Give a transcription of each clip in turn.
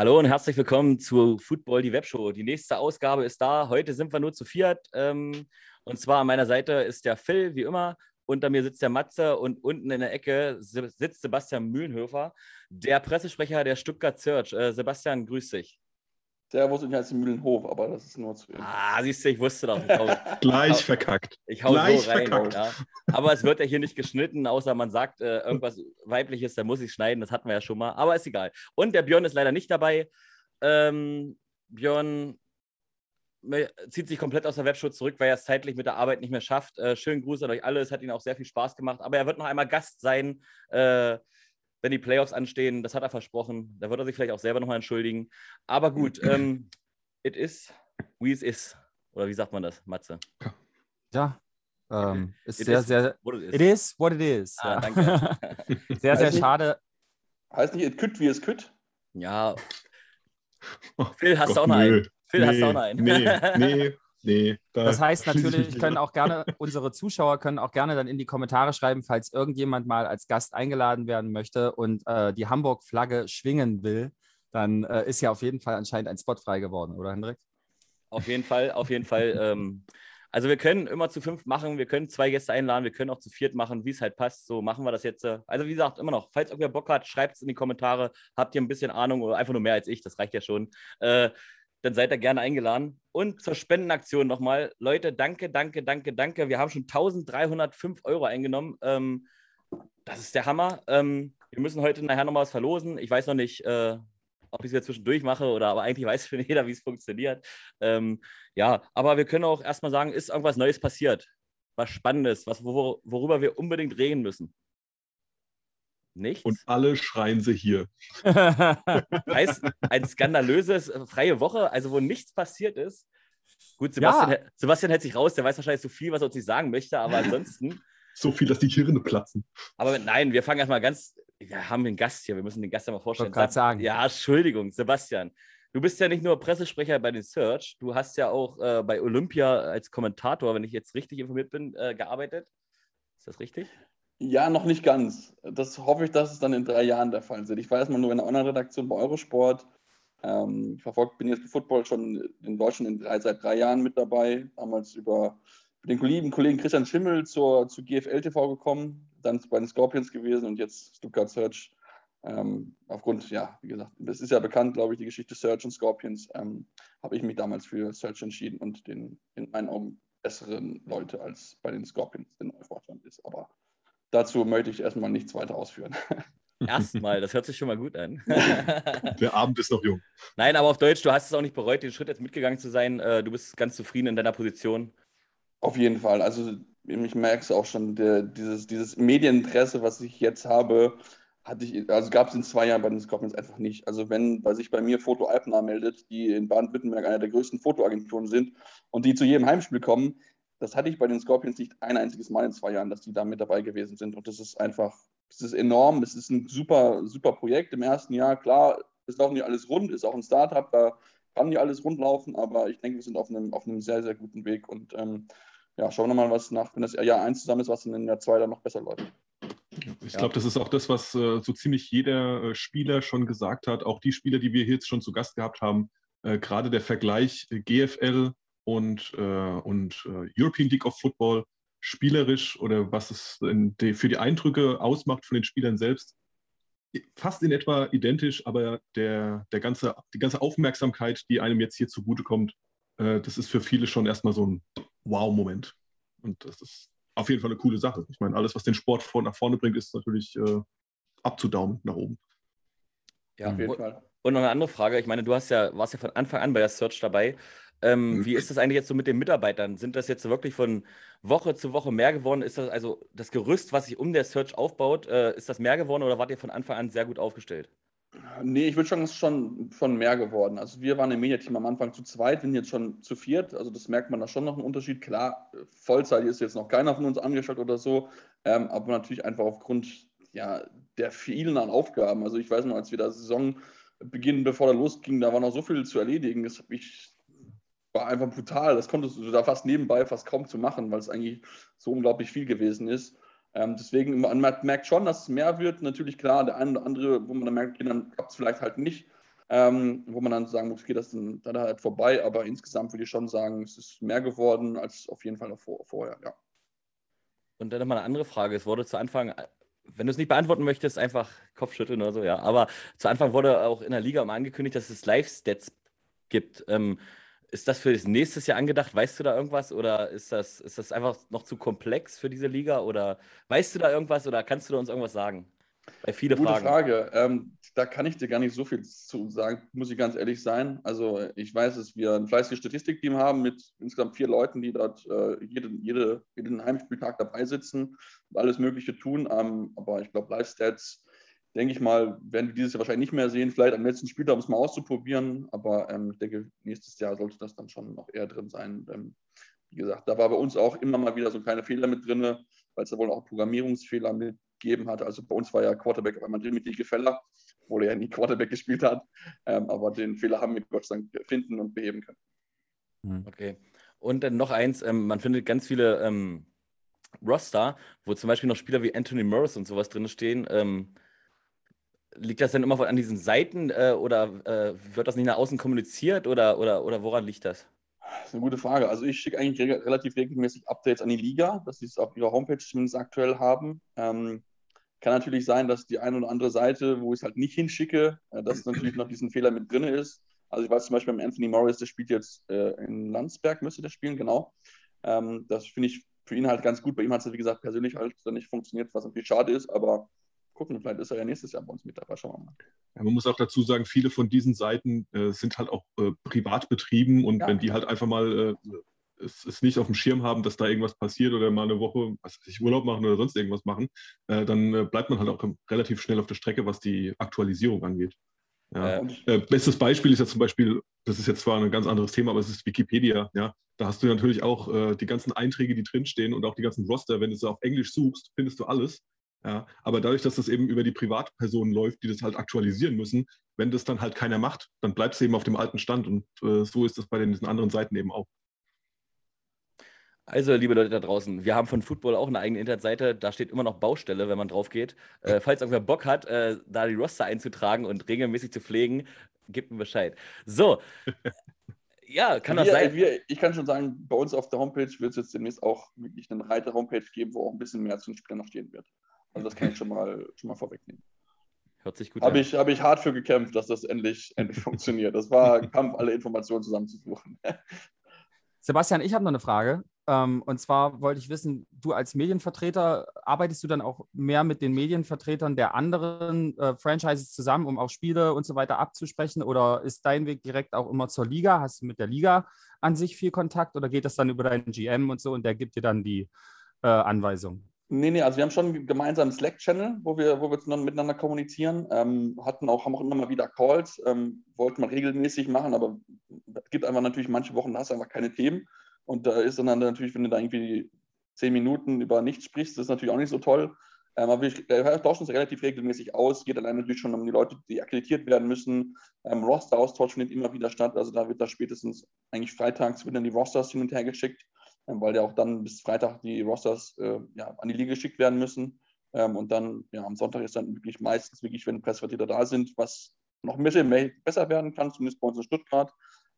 Hallo und herzlich willkommen zu Football, die Webshow. Die nächste Ausgabe ist da. Heute sind wir nur zu viert. Ähm, und zwar an meiner Seite ist der Phil, wie immer. Unter mir sitzt der Matze und unten in der Ecke sitzt Sebastian Mühlenhöfer, der Pressesprecher der Stuttgart Search. Äh, Sebastian, grüß dich. Servus und heißt Mühlenhof, aber das ist nur zu. Ah, siehst du, ich wusste doch. Ich hau, Gleich hau, verkackt. Ich hau Gleich so rein. Verkackt. Ja. Aber es wird ja hier nicht geschnitten, außer man sagt äh, irgendwas Weibliches, da muss ich schneiden, das hatten wir ja schon mal. Aber ist egal. Und der Björn ist leider nicht dabei. Ähm, Björn zieht sich komplett aus der Webshow zurück, weil er es zeitlich mit der Arbeit nicht mehr schafft. Äh, schönen Gruß an euch alle, es hat ihm auch sehr viel Spaß gemacht. Aber er wird noch einmal Gast sein. Äh, wenn die Playoffs anstehen. Das hat er versprochen. Da wird er sich vielleicht auch selber nochmal entschuldigen. Aber gut, ähm, it is wie es ist. Oder wie sagt man das, Matze? Ja, ähm, ist it sehr, is sehr. It is what it is. Ah, ja. danke. sehr, sehr schade. Heißt nicht, it could wie es could? Ja. Oh, Phil, hast Gott, du auch noch einen? Phil, nee, hast du auch noch einen? Nee, nee, Nee, da das heißt natürlich, können auch gerne, unsere Zuschauer können auch gerne dann in die Kommentare schreiben, falls irgendjemand mal als Gast eingeladen werden möchte und äh, die Hamburg-Flagge schwingen will, dann äh, ist ja auf jeden Fall anscheinend ein Spot frei geworden, oder Hendrik? Auf jeden Fall, auf jeden Fall. Ähm, also wir können immer zu fünf machen, wir können zwei Gäste einladen, wir können auch zu viert machen, wie es halt passt. So machen wir das jetzt. Äh, also wie gesagt, immer noch, falls irgendwer Bock hat, schreibt es in die Kommentare. Habt ihr ein bisschen Ahnung oder einfach nur mehr als ich, das reicht ja schon. Äh, dann seid ihr gerne eingeladen. Und zur Spendenaktion nochmal. Leute, danke, danke, danke, danke. Wir haben schon 1305 Euro eingenommen. Ähm, das ist der Hammer. Ähm, wir müssen heute nachher nochmal was verlosen. Ich weiß noch nicht, äh, ob ich es jetzt zwischendurch mache oder aber eigentlich weiß schon jeder, wie es funktioniert. Ähm, ja, aber wir können auch erstmal sagen, ist irgendwas Neues passiert? Was Spannendes, was, wor worüber wir unbedingt reden müssen? Nichts? Und alle schreien sie hier. heißt, ein skandalöses äh, freie Woche, also wo nichts passiert ist. Gut, Sebastian, ja. Sebastian hält sich raus, der weiß wahrscheinlich so viel, was er uns nicht sagen möchte, aber ansonsten. so viel, dass die Hirne platzen. Aber nein, wir fangen erstmal ganz. Wir haben einen Gast hier, wir müssen den Gast ja mal vorstellen. Ich sagen. Ja, Entschuldigung, Sebastian. Du bist ja nicht nur Pressesprecher bei den Search, du hast ja auch äh, bei Olympia als Kommentator, wenn ich jetzt richtig informiert bin, äh, gearbeitet. Ist das richtig? Ja, noch nicht ganz. Das hoffe ich, dass es dann in drei Jahren der Fall ist. Ich war erstmal nur in einer anderen Redaktion bei Eurosport. Ähm, ich verfolgt, bin jetzt bei Football schon in Deutschland in drei, seit drei Jahren mit dabei. Damals über den Kollegen, Kollegen Christian Schimmel zur, zu GFL TV gekommen, dann bei den Scorpions gewesen und jetzt Stuttgart Search. Ähm, aufgrund, ja, wie gesagt, es ist ja bekannt, glaube ich, die Geschichte Search und Scorpions, ähm, habe ich mich damals für Search entschieden und den in meinen Augen besseren Leute als bei den Scorpions der neue Vorstand ist. Aber dazu möchte ich erstmal nichts weiter ausführen. Erstmal, das hört sich schon mal gut an. Der Abend ist noch jung. Nein, aber auf Deutsch, du hast es auch nicht bereut, den Schritt jetzt mitgegangen zu sein. Äh, du bist ganz zufrieden in deiner Position. Auf jeden Fall. Also ich merke es auch schon, der, dieses, dieses Medieninteresse, was ich jetzt habe, hatte ich, also gab es in zwei Jahren bei den Scorpions einfach nicht. Also wenn bei sich bei mir Foto Alpna meldet, die in Baden-Württemberg einer der größten Fotoagenturen sind und die zu jedem Heimspiel kommen, das hatte ich bei den Scorpions nicht ein einziges Mal in zwei Jahren, dass die da mit dabei gewesen sind. Und das ist einfach, das ist enorm. Es ist ein super, super Projekt im ersten Jahr. Klar, es läuft nicht alles rund, ist auch ein Startup, da kann nicht alles rund laufen, aber ich denke, wir sind auf einem, auf einem sehr, sehr guten Weg. Und ähm, ja, schauen wir mal, was nach, wenn das Jahr 1 zusammen ist, was in Jahr 2 dann noch besser läuft. Ich glaube, das ist auch das, was äh, so ziemlich jeder äh, Spieler schon gesagt hat. Auch die Spieler, die wir hier jetzt schon zu Gast gehabt haben, äh, gerade der Vergleich äh, GFL und, äh, und äh, European League of Football spielerisch oder was es die, für die Eindrücke ausmacht von den Spielern selbst, fast in etwa identisch, aber der, der ganze, die ganze Aufmerksamkeit, die einem jetzt hier zugutekommt, äh, das ist für viele schon erstmal so ein Wow-Moment. Und das ist auf jeden Fall eine coole Sache. Ich meine, alles, was den Sport vor, nach vorne bringt, ist natürlich äh, abzudaumen nach oben. Ja, auf jeden Fall. Und noch eine andere Frage. Ich meine, du hast ja, warst ja von Anfang an bei der Search dabei. Ähm, mhm. Wie ist das eigentlich jetzt so mit den Mitarbeitern? Sind das jetzt wirklich von Woche zu Woche mehr geworden? Ist das also das Gerüst, was sich um der Search aufbaut, äh, ist das mehr geworden oder wart ihr von Anfang an sehr gut aufgestellt? Nee, ich würde sagen, es ist schon, schon mehr geworden. Also wir waren im Mediateam am Anfang zu zweit, sind jetzt schon zu viert. Also das merkt man da schon noch einen Unterschied. Klar, Vollzeit ist jetzt noch keiner von uns angestellt oder so, ähm, aber natürlich einfach aufgrund ja, der vielen an Aufgaben. Also ich weiß noch, als wir da Saison beginnen, bevor da losging, da war noch so viel zu erledigen. Das habe ich war einfach brutal. Das konntest du da fast nebenbei fast kaum zu machen, weil es eigentlich so unglaublich viel gewesen ist. Ähm, deswegen, man merkt schon, dass es mehr wird. Natürlich klar, der eine oder andere, wo man dann merkt, okay, dann klappt es vielleicht halt nicht. ähm, wo man dann sagen muss, okay, das ist dann, halt vorbei, aber insgesamt würde ich schon sagen, es ist mehr geworden als auf jeden Fall noch vor, vorher, ja. Und dann nochmal eine andere Frage. Es wurde zu Anfang, wenn du es nicht beantworten möchtest, einfach Kopfschütteln oder so, ja. Aber zu Anfang wurde auch in der Liga mal angekündigt, dass es Live-Stats gibt. Ähm, ist das für das nächste Jahr angedacht? Weißt du da irgendwas? Oder ist das, ist das einfach noch zu komplex für diese Liga? Oder weißt du da irgendwas oder kannst du da uns irgendwas sagen? Bei viele Gute Fragen. Frage. Ähm, da kann ich dir gar nicht so viel zu sagen, muss ich ganz ehrlich sein. Also ich weiß, dass wir ein fleißiges Statistikteam haben mit insgesamt vier Leuten, die dort äh, jede, jede, jeden Heimspieltag dabei sitzen und alles Mögliche tun. Ähm, aber ich glaube, Live-Stats denke ich mal, werden wir dieses Jahr wahrscheinlich nicht mehr sehen. Vielleicht am letzten Spieltag, um es mal auszuprobieren. Aber ähm, ich denke, nächstes Jahr sollte das dann schon noch eher drin sein. Ähm, wie gesagt, da war bei uns auch immer mal wieder so kleine Fehler mit drin, weil es da wohl auch Programmierungsfehler mitgegeben hat. Also bei uns war ja Quarterback auf einmal Dimitri Gefeller, obwohl er ja nie Quarterback gespielt hat. Ähm, aber den Fehler haben wir Gott sei Dank finden und beheben können. Hm. Okay. Und dann noch eins, ähm, man findet ganz viele ähm, Roster, wo zum Beispiel noch Spieler wie Anthony Morris und sowas drin stehen. Liegt das denn immer an diesen Seiten äh, oder äh, wird das nicht nach außen kommuniziert oder, oder, oder woran liegt das? Das ist eine gute Frage. Also ich schicke eigentlich re relativ regelmäßig Updates an die Liga, dass sie es auf ihrer Homepage zumindest aktuell haben. Ähm, kann natürlich sein, dass die eine oder andere Seite, wo ich es halt nicht hinschicke, äh, dass natürlich noch diesen Fehler mit drin ist. Also ich weiß zum Beispiel Anthony Morris, der spielt jetzt äh, in Landsberg, müsste der spielen, genau. Ähm, das finde ich für ihn halt ganz gut. Bei ihm hat es, wie gesagt, persönlich halt dann nicht funktioniert, was natürlich schade ist, aber gucken. Vielleicht ist er ja nächstes Jahr bei uns mit dabei. Schauen wir mal. Ja, man muss auch dazu sagen, viele von diesen Seiten äh, sind halt auch äh, privat betrieben und ja. wenn die halt einfach mal äh, es, es, nicht auf dem Schirm haben, dass da irgendwas passiert oder mal eine Woche, was weiß ich, Urlaub machen oder sonst irgendwas machen, äh, dann äh, bleibt man halt auch relativ schnell auf der Strecke, was die Aktualisierung angeht. Ja. Äh, bestes Beispiel ist ja zum Beispiel, das ist jetzt zwar ein ganz anderes Thema, aber es ist Wikipedia. Ja, da hast du natürlich auch die ganzen Einträge, die drinstehen und auch die ganzen Roster. Wenn du es auf Englisch suchst, findest du alles. Ja, aber dadurch, dass das eben über die Privatpersonen läuft, die das halt aktualisieren müssen, wenn das dann halt keiner macht, dann bleibt es eben auf dem alten Stand. Und äh, so ist das bei den, diesen anderen Seiten eben auch. Also, liebe Leute da draußen, wir haben von Football auch eine eigene Internetseite. Da steht immer noch Baustelle, wenn man drauf geht. Äh, falls irgendwer Bock hat, äh, da die Roster einzutragen und regelmäßig zu pflegen, gebt mir Bescheid. So. ja, kann wir, das sein? Wir, ich kann schon sagen, bei uns auf der Homepage wird es jetzt demnächst auch wirklich eine Reiter-Homepage geben, wo auch ein bisschen mehr zu den Spielern noch stehen wird. Also das kann ich schon mal, schon mal vorwegnehmen. Hört sich gut hab an. Ich, Habe ich hart für gekämpft, dass das endlich, endlich funktioniert. Das war ein Kampf, alle Informationen zusammenzusuchen. Sebastian, ich habe noch eine Frage. Ähm, und zwar wollte ich wissen, du als Medienvertreter, arbeitest du dann auch mehr mit den Medienvertretern der anderen äh, Franchises zusammen, um auch Spiele und so weiter abzusprechen? Oder ist dein Weg direkt auch immer zur Liga? Hast du mit der Liga an sich viel Kontakt oder geht das dann über deinen GM und so und der gibt dir dann die äh, Anweisung? Nee, nee, also wir haben schon einen gemeinsamen Slack-Channel, wo wir, wo wir miteinander kommunizieren. Ähm, hatten auch, haben auch immer mal wieder Calls, ähm, wollten wir regelmäßig machen, aber es gibt einfach natürlich manche Wochen, da hast du einfach keine Themen. Und da ist dann natürlich, wenn du da irgendwie zehn Minuten über nichts sprichst, das ist natürlich auch nicht so toll. Ähm, aber wir tauschen uns relativ regelmäßig aus. Geht allein natürlich schon um die Leute, die akkreditiert werden müssen. Ähm, Roster-Austausch findet immer wieder statt. Also da wird da spätestens eigentlich freitags wieder die Rosters hin und her geschickt. Ähm, weil ja auch dann bis Freitag die Rosters äh, ja, an die Liga geschickt werden müssen. Ähm, und dann ja, am Sonntag ist dann wirklich meistens wirklich, wenn Pressevertreter da sind, was noch ein bisschen mehr, besser werden kann, zumindest bei uns in Stuttgart.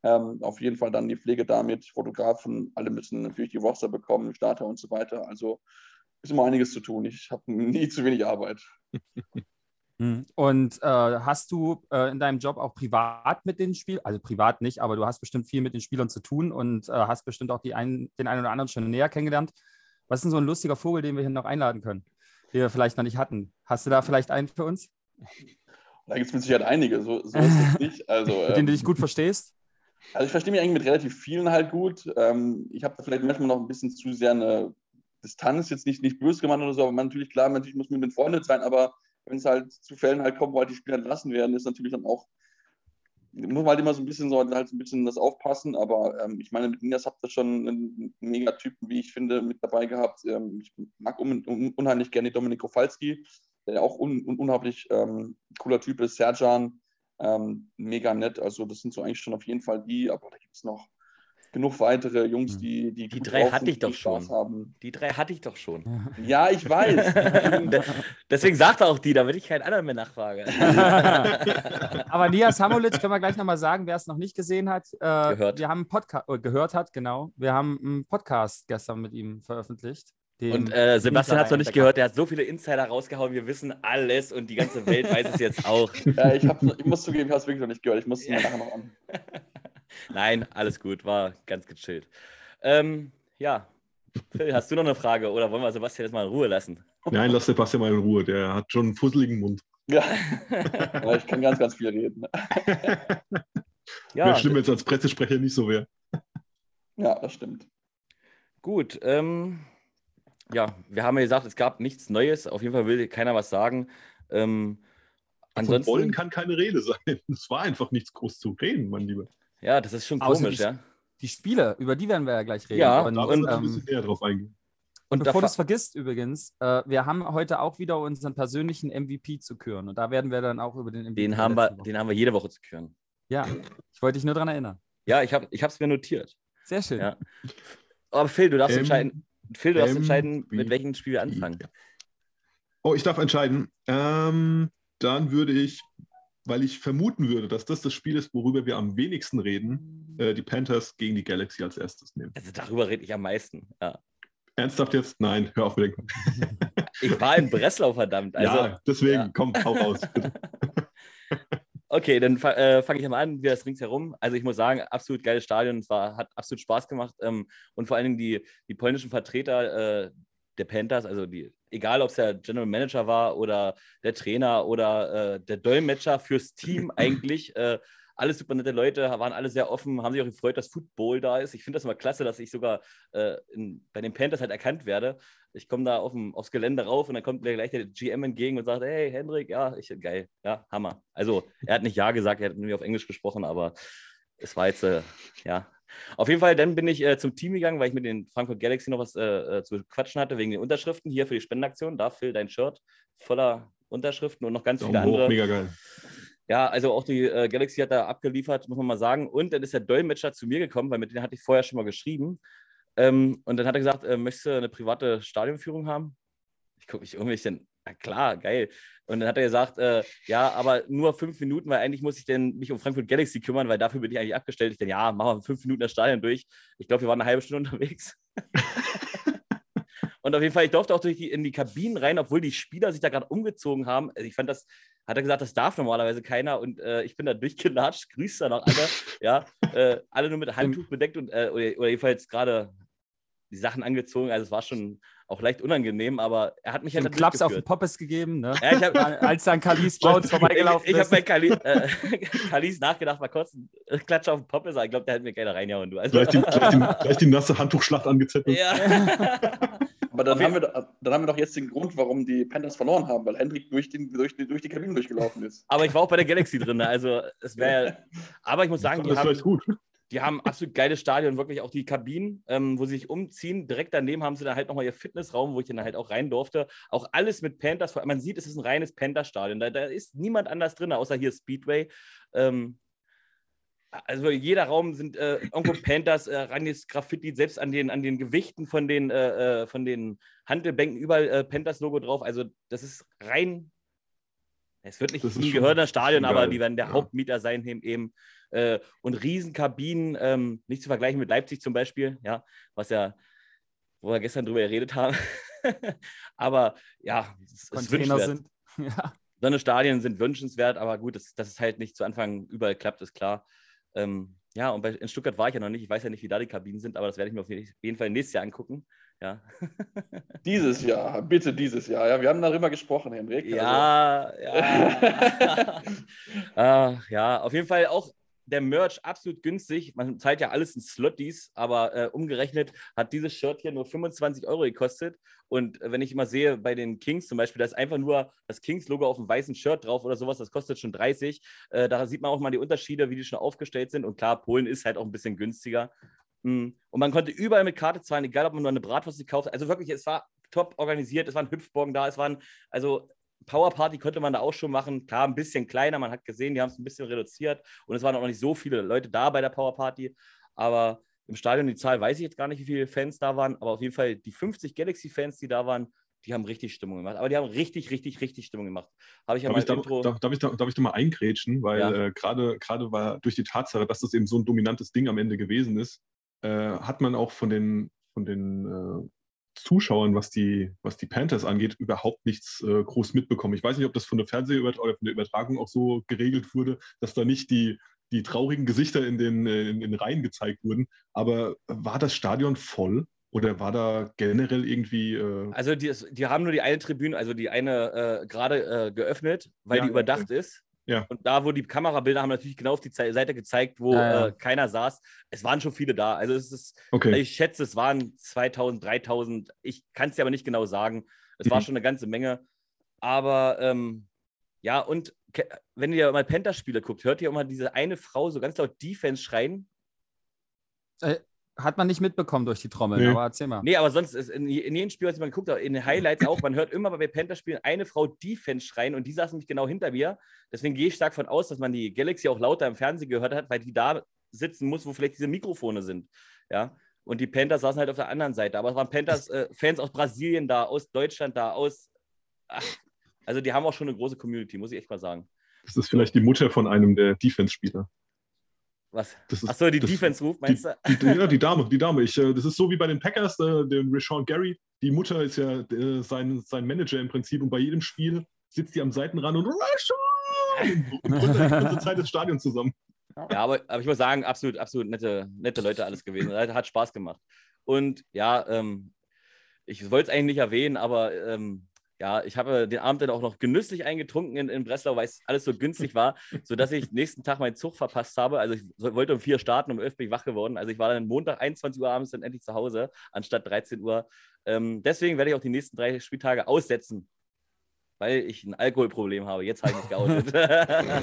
Ähm, auf jeden Fall dann die Pflege damit, Fotografen, alle müssen natürlich die Roster bekommen, Starter und so weiter. Also ist immer einiges zu tun. Ich habe nie zu wenig Arbeit. Hm. Und äh, hast du äh, in deinem Job auch privat mit den Spielern, also privat nicht, aber du hast bestimmt viel mit den Spielern zu tun und äh, hast bestimmt auch die ein, den einen oder anderen schon näher kennengelernt. Was ist denn so ein lustiger Vogel, den wir hier noch einladen können, den wir vielleicht noch nicht hatten? Hast du da vielleicht einen für uns? Da gibt es mit Sicherheit einige, so, so ist es nicht. Also, mit denen du dich ähm, gut verstehst? Also ich verstehe mich eigentlich mit relativ vielen halt gut. Ähm, ich habe da vielleicht manchmal noch ein bisschen zu sehr eine Distanz, jetzt nicht, nicht böse gemacht oder so, aber man natürlich klar, natürlich muss man mit befreundet sein, aber wenn es halt zu Fällen halt kommt, wo halt die Spieler entlassen werden, ist natürlich dann auch, muss man halt immer so ein bisschen so halt so ein bisschen das aufpassen, aber ähm, ich meine, mit Nias habt ihr schon einen Megatypen, wie ich finde, mit dabei gehabt. Ähm, ich mag un un unheimlich gerne Dominik Kowalski, der auch un unheimlich ähm, cooler Typ ist, Serjan, ähm, mega nett, also das sind so eigentlich schon auf jeden Fall die, aber da gibt es noch genug weitere Jungs, die die, Die gut drei hatte ich doch die Spaß schon. Haben. Die drei hatte ich doch schon. Ja, ich weiß. Deswegen sagt er auch die, damit ich keinen anderen mehr nachfrage. Aber Nias Hamulic können wir gleich nochmal sagen, wer es noch nicht gesehen hat. Äh, Gehört. Wir haben einen Podcast, äh, gehört hat, genau. Wir haben einen Podcast gestern mit ihm veröffentlicht. Und äh, Sebastian hat es noch nicht gehört, der hat so viele Insider rausgehauen, wir wissen alles und die ganze Welt weiß es jetzt auch. ja, ich, hab, ich muss zugeben, ich habe es wirklich noch nicht gehört. Ich muss es mir nachher noch an. Nein, alles gut, war ganz gechillt. Ähm, ja, Phil, hast du noch eine Frage oder wollen wir Sebastian jetzt mal in Ruhe lassen? Nein, lass Sebastian mal in Ruhe. Der hat schon einen fusseligen Mund. Ja, aber ich kann ganz, ganz viel reden. Ja, Wäre schlimm, wenn es als Pressesprecher nicht so wäre. Ja, das stimmt. gut. Ähm, ja, wir haben ja gesagt, es gab nichts Neues. Auf jeden Fall will keiner was sagen. Ähm, Von wollen ansonsten, kann keine Rede sein. Es war einfach nichts groß zu reden, mein Lieber. Ja, das ist schon Außer komisch, die- ja. Die Spiele, über die werden wir ja gleich reden. Ja, und, Da Und, müssen wir ein ähm, bisschen näher drauf eingehen. Und Bevor du es vergisst übrigens, äh, wir haben heute auch wieder unseren persönlichen MVP zu küren. Und da werden wir dann auch über den MVP den haben, wir, Woche- den haben wir jede Woche zu küren. Ja, ich wollte dich nur daran erinnern. Ja, ich habe es mir notiert. Sehr schön. Ja. Aber Phil, du darfst M- entscheiden. Phil, du darfst MVP. entscheiden, mit welchem Spiel wir anfangen. Oh, ich darf entscheiden. Ähm, dann würde ich, weil ich vermuten würde, dass das das Spiel ist, worüber wir am wenigsten reden, äh, die Panthers gegen die Galaxy als erstes nehmen. Also darüber rede ich am meisten. Ja. Ernsthaft jetzt? Nein, hör auf mit dem. Ich war in Breslau, verdammt. Also, ja, deswegen, ja. komm, hau raus. Bitte. Okay, dann äh, fange ich mal an, wie das ringsherum. Also ich muss sagen, absolut geiles Stadion. Es war, hat absolut Spaß gemacht. Ähm, und vor allen Dingen die, die polnischen Vertreter äh, der Panthers, also die, egal ob es der General Manager war oder der Trainer oder äh, der Dolmetscher fürs Team eigentlich, äh, alles super nette Leute, waren alle sehr offen, haben sich auch gefreut, dass Football da ist. Ich finde das immer klasse, dass ich sogar äh, in, bei den Panthers halt erkannt werde. Ich komme da auf aufs Gelände rauf und dann kommt mir gleich der GM entgegen und sagt, hey Hendrik, ja, ich geil, ja, Hammer. Also er hat nicht Ja gesagt, er hat mit mir auf Englisch gesprochen, aber es war jetzt, äh, ja. Auf jeden Fall, dann bin ich äh, zum Team gegangen, weil ich mit den Frankfurt Galaxy noch was äh, äh, zu quatschen hatte, wegen den Unterschriften hier für die Spendenaktion. Da Phil dein Shirt voller Unterschriften und noch ganz viele Daumen hoch, andere. mega geil. Ja, also auch die äh, Galaxy hat da abgeliefert, muss man mal sagen. Und dann ist der Dolmetscher zu mir gekommen, weil mit denen hatte ich vorher schon mal geschrieben. Ähm, und dann hat er gesagt, äh, möchtest du eine private Stadionführung haben? Ich gucke mich irgendwie denn, na klar, geil. Und dann hat er gesagt, äh, ja, aber nur fünf Minuten, weil eigentlich muss ich denn mich um Frankfurt Galaxy kümmern, weil dafür bin ich eigentlich abgestellt. Ich denke, ja, machen wir fünf Minuten das Stadion durch. Ich glaube, wir waren eine halbe Stunde unterwegs. Und auf jeden Fall, ich durfte auch durch die, in die Kabinen rein, obwohl die Spieler sich da gerade umgezogen haben. Also ich fand das, hat er gesagt, das darf normalerweise keiner. Und äh, ich bin da durchgelatscht, grüßt da noch alle. ja, äh, alle nur mit Handtuch bedeckt und äh, oder, oder jedenfalls gerade die Sachen angezogen. Also es war schon auch leicht unangenehm, aber er hat mich halt Klaps auf den. Poppes gegeben, ne? Ja, ich hab, Als dann Kalis Jones vorbeigelaufen ich, ich habe ist. bei Kali, äh, Kalis nachgedacht, mal kurz einen Klatsch auf den Poppes, aber ich glaube, der hat mir keiner reingehauen. Du. Also, Gleich die, gleich, die, gleich die nasse Handtuchschlacht angezettelt. ja. Aber dann haben, wir, doch- dann haben wir doch jetzt den Grund, warum die Panthers verloren haben, weil Hendrik durch, den, durch, die, durch die Kabine durchgelaufen ist. aber ich war auch bei der Galaxy drin, ne? also es wäre. Aber ich muss sagen, Fand die das haben, vielleicht gut. Die haben absolut geiles Stadion, wirklich auch die Kabinen, ähm, wo sie sich umziehen. Direkt daneben haben sie dann halt nochmal ihr Fitnessraum, wo ich dann halt auch rein durfte. Auch alles mit Panthers. Man sieht, es ist ein reines Panther-Stadion. Da, da ist niemand anders drin, außer hier Speedway. Ähm, also jeder Raum sind äh, irgendwo Panthers, äh, reines Graffiti, selbst an den, an den Gewichten von den, äh, äh, von den Handelbänken überall äh, Panthers-Logo drauf. Also das ist rein. Es wird nicht Das ein gehörender Stadion, aber die werden der ja. Hauptmieter sein eben. Äh, und Riesenkabinen, ähm, nicht zu vergleichen mit Leipzig zum Beispiel, ja, was ja, wo wir gestern drüber geredet haben. aber ja, es ist Container wünschenswert. sind. Ja. So eine Stadien sind wünschenswert, aber gut, dass, dass es halt nicht zu Anfang überall klappt, ist klar. Ähm, ja, und bei, in Stuttgart war ich ja noch nicht. Ich weiß ja nicht, wie da die Kabinen sind, aber das werde ich mir auf jeden Fall nächstes Jahr angucken. Ja, Dieses Jahr, bitte dieses Jahr. Ja, wir haben darüber gesprochen, Hendrik. Also, ja, ja. Ach, ja, auf jeden Fall auch der Merch absolut günstig. Man zahlt ja alles in Slotties, aber äh, umgerechnet hat dieses Shirt hier nur 25 Euro gekostet. Und äh, wenn ich immer sehe, bei den Kings zum Beispiel, da ist einfach nur das Kings-Logo auf dem weißen Shirt drauf oder sowas, das kostet schon 30. Äh, da sieht man auch mal die Unterschiede, wie die schon aufgestellt sind. Und klar, Polen ist halt auch ein bisschen günstiger. Mm. Und man konnte überall mit Karte zahlen, egal ob man nur eine Bratwurst gekauft hat. Also wirklich, es war top organisiert, es waren Hüpfburgen da, es waren, also Powerparty konnte man da auch schon machen. Klar, ein bisschen kleiner, man hat gesehen, die haben es ein bisschen reduziert und es waren auch noch nicht so viele Leute da bei der Powerparty. Aber im Stadion die Zahl weiß ich jetzt gar nicht, wie viele Fans da waren, aber auf jeden Fall die 50 Galaxy-Fans, die da waren, die haben richtig Stimmung gemacht. Aber die haben richtig, richtig, richtig Stimmung gemacht. Habe ich ja Darf ich, da, Intro. darf, darf, ich da, darf ich da mal eingrätschen, weil Ja. äh, gerade gerade war durch die Tatsache, dass das eben so ein dominantes Ding am Ende gewesen ist, äh, hat man auch von den, von den äh, Zuschauern, was die, was die Panthers angeht, überhaupt nichts äh, groß mitbekommen. Ich weiß nicht, ob das von der Fernsehübertragung oder von der Übertragung auch so geregelt wurde, dass da nicht die, die traurigen Gesichter in den, äh, in den Reihen gezeigt wurden. Aber war das Stadion voll oder war da generell irgendwie. Äh, Also die, die haben nur die eine Tribüne, also die eine äh, gerade äh, geöffnet, weil Ja, die überdacht ist. Ja. Und da, wo die Kamerabilder haben natürlich genau auf die Seite gezeigt, wo Ja, ja. Äh, keiner saß. Es waren schon viele da. Also es ist, okay. ich schätze, es waren 2000, 3000. Ich kann es dir aber nicht genau sagen. Es war Mhm. schon eine ganze Menge. Aber ähm, ja, und wenn ihr mal Panther-Spiele guckt, hört ihr immer diese eine Frau so ganz laut Defense schreien. Hat man nicht mitbekommen durch die Trommel, Nee. aber erzähl mal. Nee, aber sonst ist in, in jedem Spiel, was man geguckt hat, in den Highlights auch, man hört immer bei Panther-Spielen eine Frau Defense schreien und die saß nämlich genau hinter mir. Deswegen gehe ich stark von aus, dass man die Galaxy auch lauter im Fernsehen gehört hat, weil die da sitzen muss, wo vielleicht diese Mikrofone sind. Ja. Und die Panthers saßen halt auf der anderen Seite. Aber es waren Panthers-Fans aus Brasilien da, aus Deutschland da, aus. Ach, also die haben auch schon eine große Community, muss ich echt mal sagen. Das ist vielleicht die Mutter von einem der Defense-Spieler. Was? Das ist- Achso, die das- Defense Ruf, Die, meinst du? die, ja, die Dame, die Dame. Ich, äh, das ist so wie bei den Packers, äh, dem Rashawn Gary. Die Mutter ist ja äh, sein, sein Manager im Prinzip und bei jedem Spiel sitzt die am Seitenrand und Rashawn! Und die ganze Zeit das Stadion zusammen. Ja, aber, aber ich muss sagen, absolut, absolut nette, nette Leute alles gewesen. Hat, hat Spaß gemacht. Und ja, ähm, ich wollte es eigentlich nicht erwähnen, aber ähm, ja, ich habe den Abend dann auch noch genüsslich eingetrunken in, in Breslau, weil es alles so günstig war, sodass ich nächsten Tag meinen Zug verpasst habe. Also ich so- wollte um vier starten, um elf bin ich wach geworden. Also ich war dann Montag 21 Uhr abends dann endlich zu Hause, anstatt 13 Uhr. Ähm, deswegen werde ich auch die nächsten drei Spieltage aussetzen, weil ich ein Alkoholproblem habe. Jetzt habe ich mich geoutet. Nein.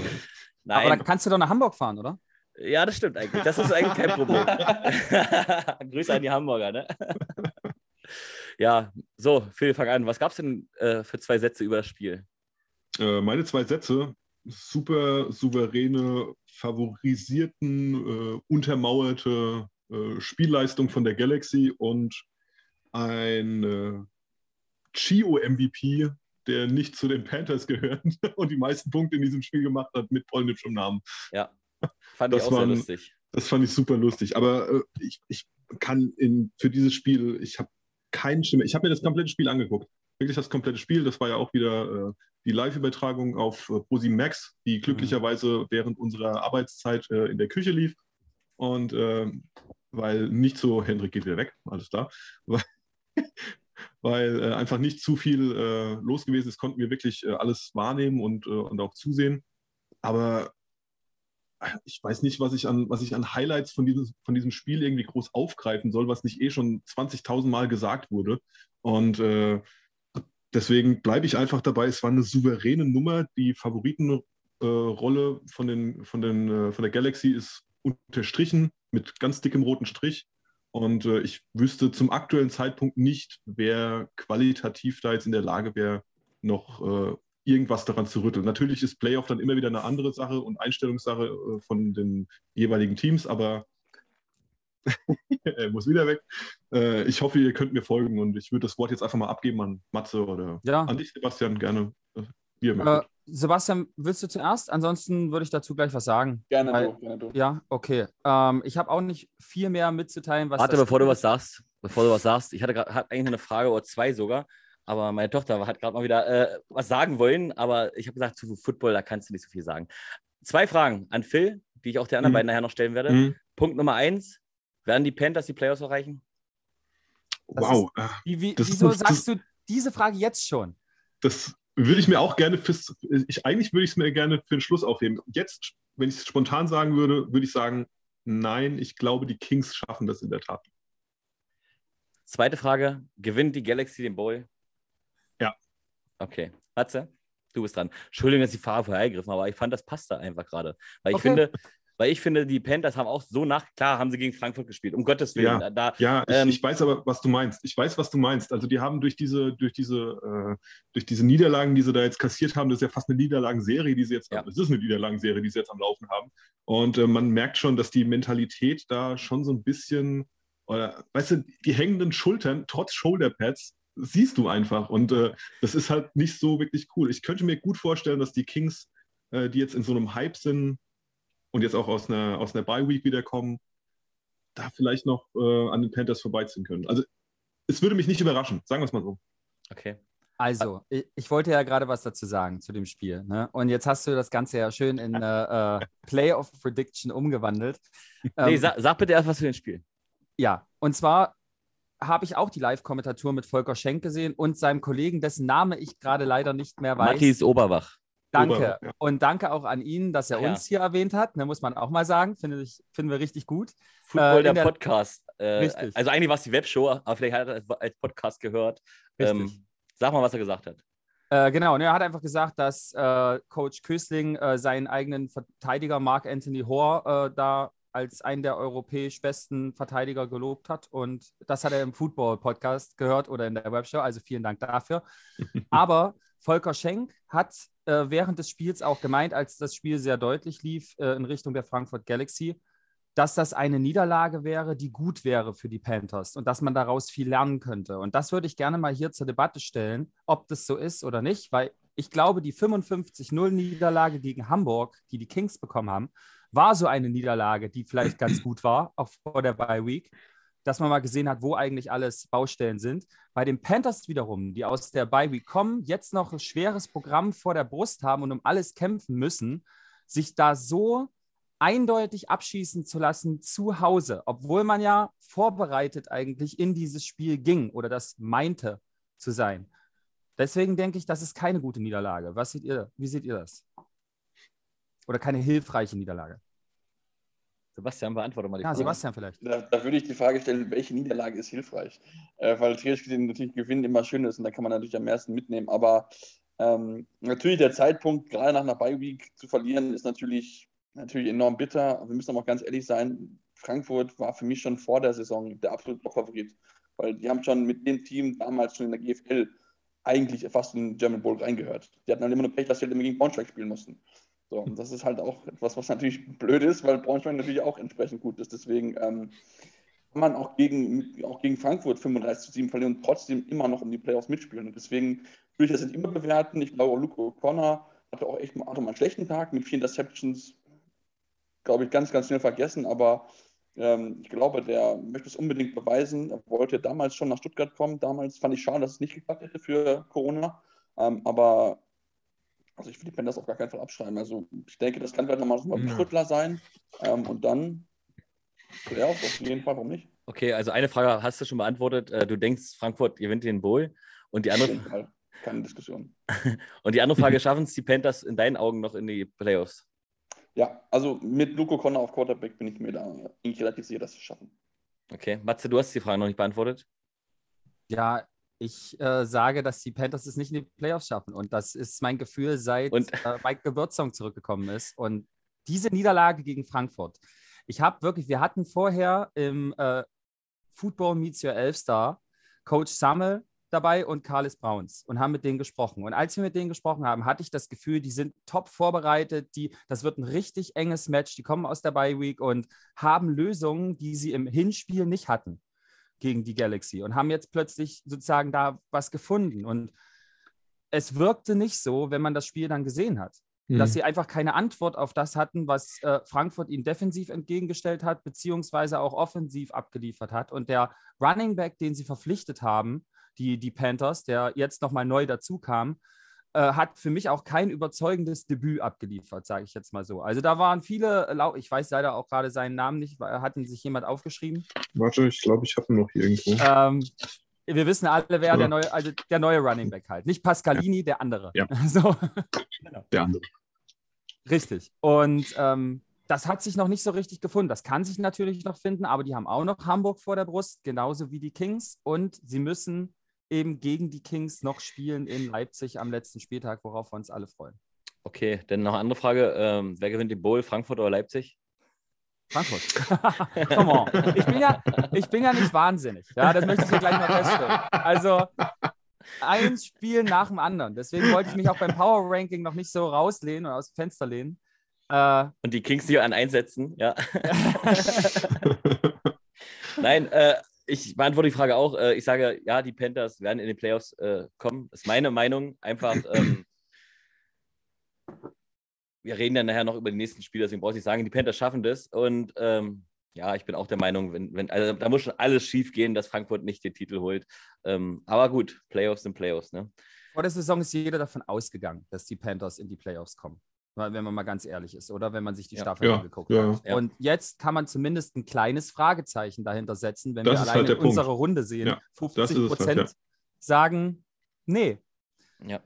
Aber dann kannst du doch nach Hamburg fahren, oder? Ja, das stimmt eigentlich. Das ist eigentlich kein Problem. Grüße an die Hamburger, ne? Ja, so, Phil, fang an. Was gab es denn äh, für zwei Sätze über das Spiel? Äh, meine zwei Sätze: super souveräne, favorisierten, äh, untermauerte äh, Spielleistung von der Galaxy und ein äh, Chio-MVP, der nicht zu den Panthers gehört und die meisten Punkte in diesem Spiel gemacht hat mit polnischem Namen. Ja, fand Das ich auch sehr waren- lustig. Das fand ich super lustig. Aber äh, ich, ich kann in, für dieses Spiel, ich habe keinen Stimme. Ich habe mir das komplette Spiel angeguckt. Wirklich das komplette Spiel. Das war ja auch wieder äh, die Live-Übertragung auf äh, ProSieben Max, die glücklicherweise während unserer Arbeitszeit äh, in der Küche lief. Und äh, weil nicht so, Hendrik geht wieder weg, alles klar. Weil, weil äh, einfach nicht zu viel äh, los gewesen ist, konnten wir wirklich äh, alles wahrnehmen und, und auch zusehen. Aber ich weiß nicht, was ich an, was ich an Highlights von diesem, von diesem Spiel irgendwie groß aufgreifen soll, was nicht eh schon 20.000 Mal gesagt wurde. Und äh, deswegen bleibe ich einfach dabei. Es war eine souveräne Nummer. Die Favoritenrolle von, den, von, den, äh, von der Galaxy ist unterstrichen mit ganz dickem roten Strich. Und äh, ich wüsste zum aktuellen Zeitpunkt nicht, wer qualitativ da jetzt in der Lage wäre, noch äh, irgendwas daran zu rütteln. Natürlich ist Playoff dann immer wieder eine andere Sache und Einstellungssache äh, von den jeweiligen Teams, aber er muss wieder weg. Äh, ich hoffe, ihr könnt mir folgen und ich würde das Wort jetzt einfach mal abgeben an Matze oder Ja. an dich, Sebastian, gerne. äh, Äh. Sebastian, willst du zuerst? Ansonsten würde ich dazu gleich was sagen. Gerne Weil- du, gerne du. Ja, okay. Ähm, ich habe auch nicht viel mehr mitzuteilen, was. Warte, bevor du was sagst, bevor du was sagst, ich hatte gerade hatte eigentlich eine Frage oder zwei sogar, aber meine Tochter hat gerade mal wieder äh, was sagen wollen, aber ich habe gesagt, zu Football, da kannst du nicht so viel sagen. Zwei Fragen an Phil, die ich auch den anderen Mhm. beiden nachher noch stellen werde. Mhm. Punkt Nummer eins, werden die Panthers die Playoffs erreichen? das Wow, äh, Wie, wie, Das ist wieso das- sagst du diese Frage jetzt schon? das würde ich mir auch gerne fürs. Ich, eigentlich würde ich es mir gerne für den Schluss aufheben. Jetzt, wenn ich es spontan sagen würde, würde ich sagen, nein, ich glaube, die Kings schaffen das in der Tat. Zweite Frage, gewinnt die Galaxy den Bowl? Okay. Hatze, du bist dran. Entschuldigung, dass ich die Frage vorhergegriffen habe, aber ich fand, das passt da einfach gerade. Weil ich Okay. finde, weil ich finde, die Panthers haben auch so nach, klar haben sie gegen Frankfurt gespielt, um Gottes Willen. Ja, da, ja ich, ähm, ich, weiß aber, was du meinst. Ich weiß, was du meinst. Also die haben durch diese, durch diese, äh, durch diese Niederlagen, die sie da jetzt kassiert haben, das ist ja fast eine Niederlagenserie, die sie jetzt, Ja. es ist eine Niederlagenserie, die sie jetzt am Laufen haben. Und äh, man merkt schon, dass die Mentalität da schon so ein bisschen, oder, weißt du, die hängenden Schultern, trotz Shoulderpads, siehst du einfach. Und äh, das ist halt nicht so wirklich cool. Ich könnte mir gut vorstellen, dass die Kings, äh, die jetzt in so einem Hype sind und jetzt auch aus einer, aus einer Bye-Week wiederkommen, da vielleicht noch äh, an den Panthers vorbeiziehen können. Also es würde mich nicht überraschen, sagen wir es mal so. okay. Also, ich, ich wollte ja gerade was dazu sagen zu dem Spiel. Ne? Und jetzt hast du das Ganze ja schön in äh, äh, Playoff Prediction umgewandelt. Nee, Ähm, sag, sag bitte erst was für den Spiel. Ja, und zwar habe ich auch die Live-Kommentatur mit Volker Schenk gesehen und seinem Kollegen, dessen Name ich gerade leider nicht mehr weiß. Matthias Oberwach. Danke. Ober- ja. Und danke auch an ihn, dass er ja. uns hier erwähnt hat. Ne, muss man auch mal sagen. Finde ich, finden wir richtig gut. Football, Äh, der, der- Podcast. Äh, Richtig. Also eigentlich war es die Webshow, aber vielleicht hat er es als Podcast gehört. Richtig. Ähm, sag mal, was er gesagt hat. Äh, genau, und er hat einfach gesagt, dass äh, Coach Kösling äh, seinen eigenen Verteidiger Mark Anthony Hoare äh, da als einen der europäisch besten Verteidiger gelobt hat. Und das hat er im Football-Podcast gehört oder in der Webshow. Also vielen Dank dafür. Aber Volker Schenk hat äh, während des Spiels auch gemeint, als das Spiel sehr deutlich lief äh, in Richtung der Frankfurt Galaxy, dass das eine Niederlage wäre, die gut wäre für die Panthers und dass man daraus viel lernen könnte. Und das würde ich gerne mal hier zur Debatte stellen, ob das so ist oder nicht, weil ich glaube, die 55-0-Niederlage gegen Hamburg, die die Kings bekommen haben, war so eine Niederlage, die vielleicht ganz gut war, auch vor der Bye Week, dass man mal gesehen hat, wo eigentlich alles Baustellen sind. Bei den Panthers wiederum, die aus der Bye Week kommen, jetzt noch ein schweres Programm vor der Brust haben und um alles kämpfen müssen, sich da so eindeutig abschießen zu lassen zu Hause, obwohl man ja vorbereitet eigentlich in dieses Spiel ging oder das meinte zu sein. Deswegen denke ich, das ist keine gute Niederlage. Was seht ihr? Wie seht ihr das? Oder keine hilfreiche Niederlage? Sebastian, beantworte mal die Ja, Frage. Sebastian vielleicht. Da, da würde ich die Frage stellen, welche Niederlage ist hilfreich? Äh, weil theoretisch gesehen natürlich Gewinnen immer schön ist und da kann man natürlich am meisten mitnehmen. Aber ähm, natürlich der Zeitpunkt, gerade nach einer Bye-Week zu verlieren, ist natürlich, natürlich enorm bitter. Wir müssen aber auch ganz ehrlich sein, Frankfurt war für mich schon vor der Saison der absolute Top-Favorit. Weil die haben schon mit dem Team damals schon in der GFL eigentlich fast in den German Bowl reingehört. Die hatten halt immer nur Pech, dass sie halt immer gegen Braunschweig spielen mussten. So, und das ist halt auch etwas, was natürlich blöd ist, weil Braunschweig natürlich auch entsprechend gut ist. Deswegen ähm, kann man auch gegen, auch gegen Frankfurt 35 zu 7 verlieren und trotzdem immer noch um die Playoffs mitspielen. Und deswegen würde ich das nicht immer bewerten. Ich glaube, Luke O'Connor hatte auch echt mal, mal einen schlechten Tag mit vier Interceptions, glaube ich, ganz, ganz schnell vergessen. Aber ähm, ich glaube, der möchte es unbedingt beweisen. Er wollte damals schon nach Stuttgart kommen. Damals fand ich schade, dass es nicht geklappt hätte für Corona. Ähm, aber also ich will die Panthers auf gar keinen Fall abschreiben. Also ich denke, das kann vielleicht nochmal so ein Ja. Rüttler sein. Ähm, und dann Playoffs auf jeden Fall, warum nicht? Okay, also eine Frage hast du schon beantwortet. Äh, Du denkst, Frankfurt gewinnt den Bowl. Und die Auf andere, jeden Fall. Keine Diskussion. und die andere Frage, schaffen es die Panthers in deinen Augen noch in die Playoffs? Ja, also mit Luco Connor auf Quarterback bin ich mir da eigentlich relativ sicher, dass sie es schaffen. Okay, Matze, du hast die Frage noch nicht beantwortet. Ja, ich äh, sage, dass die Panthers es nicht in die Playoffs schaffen. Und das ist mein Gefühl, seit Und- äh, Mike Gewürzsong zurückgekommen ist. Und diese Niederlage gegen Frankfurt. Ich habe wirklich, wir hatten vorher im äh, Football Meets Your Elfstar Coach Sammel dabei und Carlis Browns und haben mit denen gesprochen. Und als wir mit denen gesprochen haben, hatte ich das Gefühl, die sind top vorbereitet, die, das wird ein richtig enges Match, die kommen aus der Bye Week und haben Lösungen, die sie im Hinspiel nicht hatten gegen die Galaxy und haben jetzt plötzlich sozusagen da was gefunden. Und es wirkte nicht so, wenn man das Spiel dann gesehen hat, Mhm. dass sie einfach keine Antwort auf das hatten, was äh, Frankfurt ihnen defensiv entgegengestellt hat, beziehungsweise auch offensiv abgeliefert hat. Und der Running Back, den sie verpflichtet haben, die, die Panthers, der jetzt nochmal neu dazu kam, äh, hat für mich auch kein überzeugendes Debüt abgeliefert, sage ich jetzt mal so. Also da waren viele, äh, ich weiß leider auch gerade seinen Namen nicht, hatten sich jemand aufgeschrieben. Warte, ich glaube, ich habe ihn noch hier irgendwo. Ähm, wir wissen alle, wer Ja. der neue, also der neue Running Back halt. Nicht Pascalini, der andere. Ja. So, Der andere. richtig. Und ähm, das hat sich noch nicht so richtig gefunden. Das kann sich natürlich noch finden, aber die haben auch noch Hamburg vor der Brust, genauso wie die Kings. Und sie müssen eben gegen die Kings noch spielen in Leipzig am letzten Spieltag, worauf wir uns alle freuen. Okay, dann noch eine andere Frage. Ähm, wer gewinnt den Bowl, Frankfurt oder Leipzig? Frankfurt. Come on. Ich bin, ja, ich bin ja nicht wahnsinnig. Ja, das möchte ich hier gleich mal feststellen. Also, ein Spiel nach dem anderen. Deswegen wollte ich mich auch beim Power Ranking noch nicht so rauslehnen und aus dem Fenster lehnen. Äh, und die Kings hier an einsetzen, ja. Nein, äh, ich beantworte die Frage auch. Äh, ich sage, ja, die Panthers werden in den Playoffs äh, kommen. Das ist meine Meinung. Einfach, ähm, wir reden ja nachher noch über die nächsten Spiele, deswegen brauche ich sagen, die Panthers schaffen das. Und ähm, ja, ich bin auch der Meinung, wenn, wenn, also da muss schon alles schief gehen, dass Frankfurt nicht den Titel holt. Ähm, aber gut, Playoffs sind Playoffs. Ne? Vor der Saison ist jeder davon ausgegangen, dass die Panthers in die Playoffs kommen. Wenn man mal ganz ehrlich ist, oder wenn man sich die ja. Staffel ja, angeguckt ja, hat. Und jetzt kann man zumindest ein kleines Fragezeichen dahinter setzen, wenn das wir alleine halt unsere Runde sehen. 50 halt, Prozent halt, sagen, nee. Ja.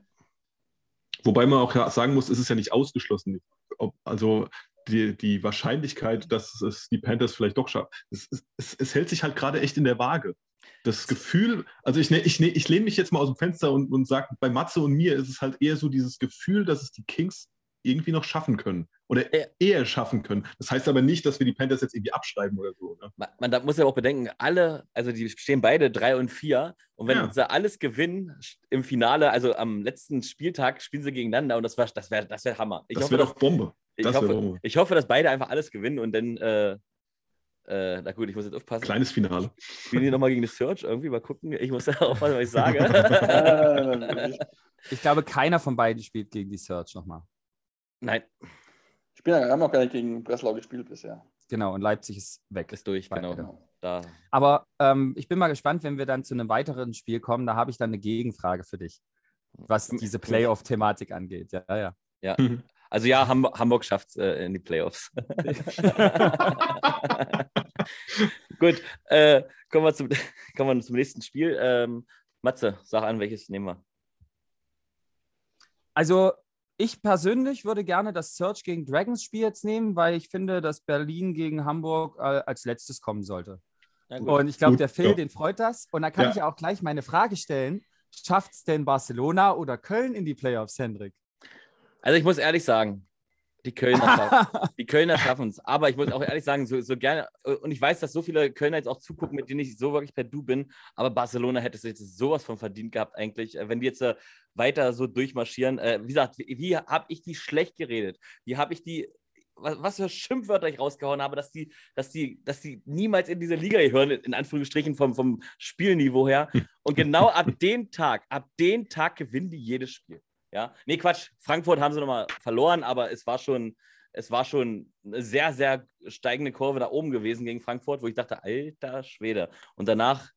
Wobei man auch sagen muss, es ist ja nicht ausgeschlossen. Ob, also die, die Wahrscheinlichkeit, dass es die Panthers vielleicht doch schaffen, es, es, es hält sich halt gerade echt in der Waage. Das Gefühl, also ich, ne, ich, ne, ich lehne mich jetzt mal aus dem Fenster und, und sage, bei Matze und mir ist es halt eher so dieses Gefühl, dass es die Kings irgendwie noch schaffen können oder eher schaffen können. Das heißt aber nicht, dass wir die Panthers jetzt irgendwie abschreiben oder so. Ne? Man, man muss ja auch bedenken, alle, also die stehen beide drei und vier und wenn ja. sie alles gewinnen im Finale, also am letzten Spieltag spielen sie gegeneinander und das wäre das wär, das wär Hammer. Ich das wäre doch Bombe. Ich hoffe, ich hoffe, dass beide einfach alles gewinnen und dann, äh, äh, na gut, ich muss jetzt aufpassen. Kleines Finale. Spielen die nochmal gegen die Search irgendwie? Mal gucken. Ich muss ja aufpassen, was ich sage. ich glaube, keiner von beiden spielt gegen die Search nochmal. Nein. Ich haben auch gar nicht gegen Breslau gespielt bisher. Genau, und Leipzig ist weg. Ist durch, genau. genau. Da. Aber ähm, ich bin mal gespannt, wenn wir dann zu einem weiteren Spiel kommen. Da habe ich dann eine Gegenfrage für dich, was diese Playoff-Thematik angeht. Ja, ja. Ja. Also ja, Hamburg, Hamburg schafft es äh, in die Playoffs. Gut, äh, kommen, wir zum, kommen wir zum nächsten Spiel. Ähm, Matze, sag an, welches nehmen wir? Also ich persönlich würde gerne das Search gegen Dragons Spiel jetzt nehmen, weil ich finde, dass Berlin gegen Hamburg äh, als letztes kommen sollte. Und ich glaube, der Phil, ja. den freut das. Und da kann ja. ich auch gleich meine Frage stellen. Schafft es denn Barcelona oder Köln in die Playoffs, Hendrik? Also ich muss ehrlich sagen, die Kölner, die Kölner schaffen es. Aber ich muss auch ehrlich sagen, so, so gerne, und ich weiß, dass so viele Kölner jetzt auch zugucken, mit denen ich so wirklich per Du bin, aber Barcelona hätte es jetzt sowas von verdient gehabt eigentlich, äh, wenn die jetzt äh, weiter so durchmarschieren. Äh, wie gesagt, wie, wie habe ich die schlecht geredet? Wie habe ich die was, was, für Schimpfwörter ich rausgehauen habe, dass die, dass die, dass die niemals in diese Liga gehören, in Anführungsstrichen vom, vom Spielniveau her. Und genau ab dem Tag, ab dem Tag gewinnen die jedes Spiel. Ja, nee, Quatsch. Frankfurt haben sie nochmal verloren, aber es war schon, es war schon eine sehr, sehr steigende Kurve da oben gewesen gegen Frankfurt, wo ich dachte, alter Schwede. Und danach,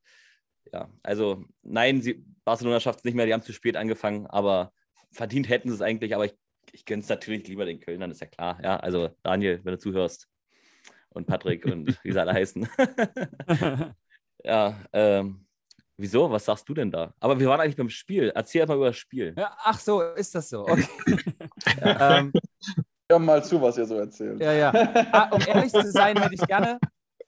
ja, also nein, sie, Barcelona schafft es nicht mehr, die haben zu spät angefangen, aber verdient hätten sie es eigentlich, aber ich, ich gönne es natürlich lieber den Kölnern, ist ja klar. Ja, also Daniel, wenn du zuhörst und Patrick und wie sie alle heißen. ja, ähm, Wieso? Was sagst du denn da? Aber wir waren eigentlich beim Spiel. Erzähl mal über das Spiel. Ja, ach so, ist das so. Okay. ja, ähm, Hör mal zu, was ihr so erzählt. Ja, ja. Ah, um ehrlich zu sein, hätte ich gerne,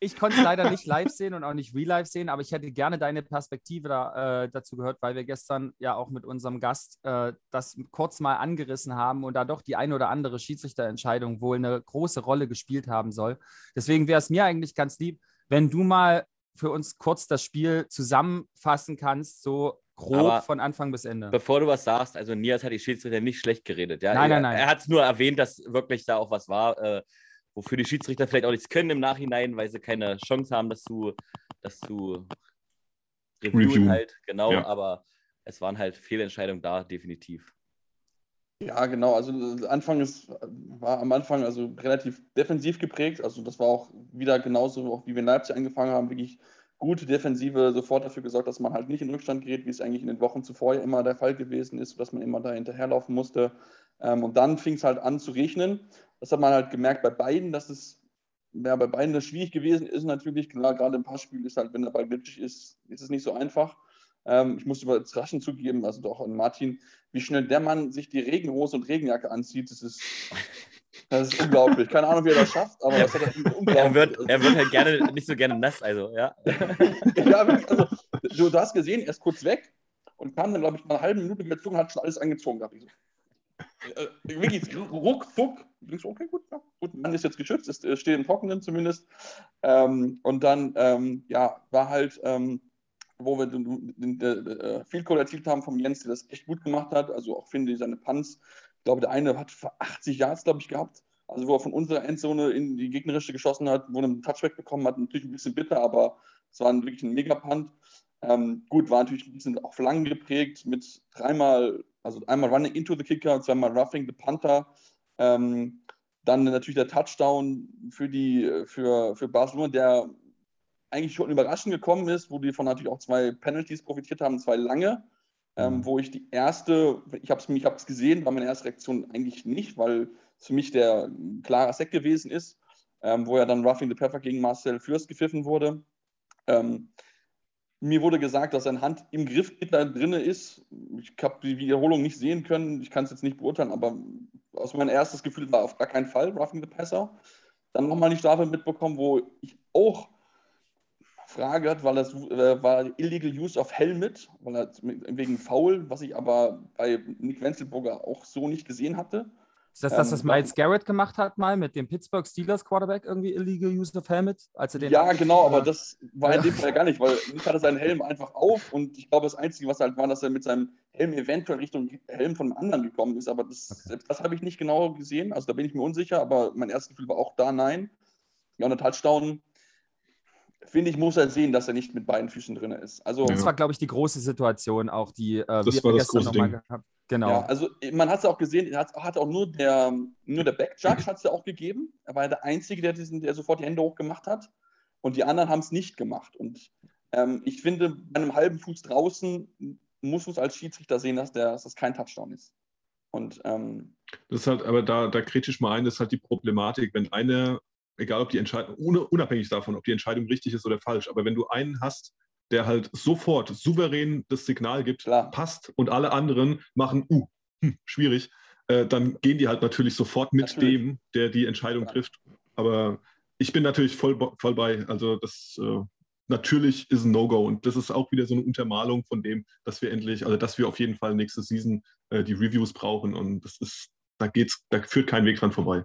ich konnte es leider nicht live sehen und auch nicht real live sehen, aber ich hätte gerne deine Perspektive da, äh, dazu gehört, weil wir gestern ja auch mit unserem Gast äh, das kurz mal angerissen haben und da doch die eine oder andere Schiedsrichterentscheidung wohl eine große Rolle gespielt haben soll. Deswegen wäre es mir eigentlich ganz lieb, wenn du mal für uns kurz das Spiel zusammenfassen kannst, so grob Aber von Anfang bis Ende. Bevor du was sagst, also Nias hat die Schiedsrichter nicht schlecht geredet. Ja? Nein, nein, nein. Er, er hat es nur erwähnt, dass wirklich da auch was war, äh, wofür die Schiedsrichter vielleicht auch nichts können im Nachhinein, weil sie keine Chance haben, das zu, das zu reviewen Review. halt. Genau, ja. aber es waren halt Fehlentscheidungen da, definitiv. Ja, genau. Also Anfang ist, war am Anfang also relativ defensiv geprägt. Also das war auch wieder genauso, auch wie wir in Leipzig angefangen haben, wirklich gute Defensive sofort dafür gesorgt, dass man halt nicht in Rückstand gerät, wie es eigentlich in den Wochen zuvor ja immer der Fall gewesen ist, dass man immer da hinterherlaufen musste. Ähm, und dann fing es halt an zu regnen. Das hat man halt gemerkt bei beiden, dass es ja, bei beiden das schwierig gewesen ist. Natürlich, klar, gerade im Passspiel ist halt, wenn der Ball glitschig ist, ist es nicht so einfach. Ähm, ich muss über raschen zugeben, also doch an Martin, wie schnell der Mann sich die Regenhose und Regenjacke anzieht, das ist, das ist unglaublich. Keine Ahnung, wie er das schafft, aber das hat er unglaublich. Er wird, er wird halt gerne, nicht so gerne nass, also, ja. ja, also, du, du, hast gesehen, er ist kurz weg und kam dann, glaube ich, nach einer halben Minute gezogen, hat schon alles angezogen. Ich so, äh, wirklich ruckzuck. Okay, gut, ja, gut, Mann ist jetzt geschützt, ist, steht im Trockenen zumindest. Ähm, und dann, ähm, ja, war halt, ähm, wo wir den, den, den äh, Field Goal erzielt haben vom Jens, der das echt gut gemacht hat. Also auch finde ich seine Punts. Ich glaube, der eine hat 80 Yards, glaube ich, gehabt. Also wo er von unserer Endzone in die gegnerische geschossen hat, wo er einen Touchback bekommen hat, natürlich ein bisschen bitter, aber es war wirklich ein Mega-Punt. Ähm, gut, war natürlich ein bisschen auch lang geprägt mit dreimal, also einmal Running into the Kicker, zweimal Roughing the Panther. Ähm, dann natürlich der Touchdown für, die, für, für Barcelona, der eigentlich schon überraschend gekommen ist, wo die von natürlich auch zwei Penalties profitiert haben, zwei lange. Ähm, mhm. wo ich die erste, ich habe es ich hab's gesehen, war meine erste Reaktion eigentlich nicht, weil es für mich der klare Sack gewesen ist, ähm, wo ja dann Roughing the Pepper gegen Marcel Fürst gepfiffen wurde. Ähm, mir wurde gesagt, dass seine Hand im Griff da drin ist. Ich habe die Wiederholung nicht sehen können. Ich kann es jetzt nicht beurteilen, aber aus meinem erstes Gefühl war auf gar keinen Fall Roughing the Passer. Dann nochmal die Strafe mitbekommen, wo ich auch Frage hat, weil das äh, war Illegal Use of Helmet, weil er wegen Foul, was ich aber bei Nick Wenzelburger auch so nicht gesehen hatte. Ist das das, was ähm, Miles Garrett gemacht hat, mal mit dem Pittsburgh Steelers Quarterback, irgendwie illegal use of helmet? Als er den ja, genau, aber das war in dem Fall gar nicht, weil nicht hatte seinen Helm einfach auf und ich glaube, das Einzige, was halt war, dass er mit seinem Helm eventuell Richtung Helm von einem anderen gekommen ist, aber das, okay. das habe ich nicht genau gesehen, also da bin ich mir unsicher, aber mein erstes Gefühl war auch da, nein. Ja, und der Touchdown, finde ich, muss er sehen, dass er nicht mit beiden Füßen drin ist. Also, das war, glaube ich, die große Situation, auch die äh, das wir war das gestern nochmal gehabt Genau. Ja, also man hat es auch gesehen, hat, hat auch nur der, nur der Backjudge hat es ja auch gegeben. Er war der Einzige, der, diesen, der sofort die Hände hochgemacht hat. Und die anderen haben es nicht gemacht. Und ähm, ich finde, bei einem halben Fuß draußen muss man als Schiedsrichter sehen, dass, der, dass das kein Touchdown ist. Und ähm, das ist halt, aber da, da kritisch mal ein, das ist halt die Problematik, wenn eine, egal ob die Entscheidung, unabhängig davon, ob die Entscheidung richtig ist oder falsch, aber wenn du einen hast, der halt sofort souverän das Signal gibt, Klar. passt und alle anderen machen, uh, hm, schwierig, äh, dann gehen die halt natürlich sofort mit natürlich. dem, der die Entscheidung Klar. trifft. Aber ich bin natürlich voll, voll bei. Also das äh, natürlich ist ein No-Go und das ist auch wieder so eine Untermalung von dem, dass wir endlich, also dass wir auf jeden Fall nächste Season äh, die Reviews brauchen und das ist, da geht's, da führt kein Weg dran vorbei.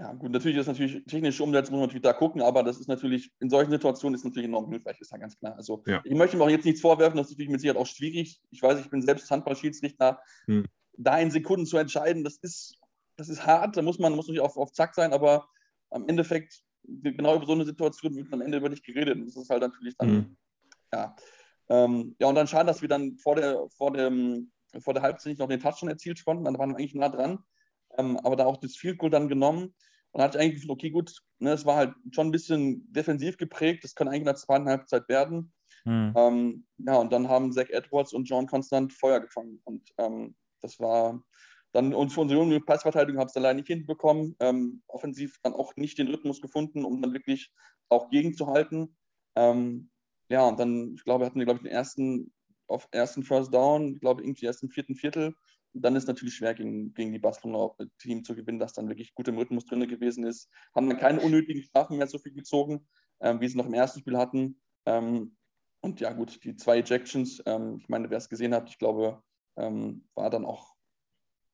Ja, gut, natürlich ist natürlich technische Umsetzung, muss man natürlich da gucken, aber das ist natürlich, in solchen Situationen ist natürlich enorm hilfreich, ist ja ganz klar. Also ja. ich möchte mir auch jetzt nichts vorwerfen, das ist natürlich mit Sicherheit auch schwierig. Ich weiß, ich bin selbst Handballschiedsrichter. Hm. Da in Sekunden zu entscheiden, das ist, das ist hart, da muss man muss natürlich auf, auf Zack sein, aber am Endeffekt, genau über so eine Situation wird am Ende über dich geredet. Das ist halt natürlich dann, hm. ja. Ähm, ja, und dann schade, dass wir dann vor der, vor dem, vor der Halbzeit nicht noch den Touchdown erzielt konnten, dann waren wir eigentlich nah dran. Ähm, aber da auch das Field Goal dann genommen. Und hatte ich eigentlich gefühlt, okay, gut, ne, es war halt schon ein bisschen defensiv geprägt, das kann eigentlich der zweiten Halbzeit werden. Mhm. Ähm, ja, und dann haben Zach Edwards und John Constant Feuer gefangen. Und ähm, das war dann und für unsere junge Passverteidigung haben es allein nicht hinbekommen. Ähm, offensiv dann auch nicht den Rhythmus gefunden, um dann wirklich auch gegenzuhalten. Ähm, ja, und dann, ich glaube, hatten wir, glaube ich, den ersten, auf ersten First Down, ich glaube, irgendwie erst im vierten Viertel dann ist es natürlich schwer, gegen, gegen die Barcelona-Team zu gewinnen, das dann wirklich gut im Rhythmus drin gewesen ist. Haben dann keine unnötigen Strafen mehr so viel gezogen, ähm, wie sie noch im ersten Spiel hatten. Ähm, und ja, gut, die zwei Ejections, ähm, ich meine, wer es gesehen hat, ich glaube, ähm, war dann auch,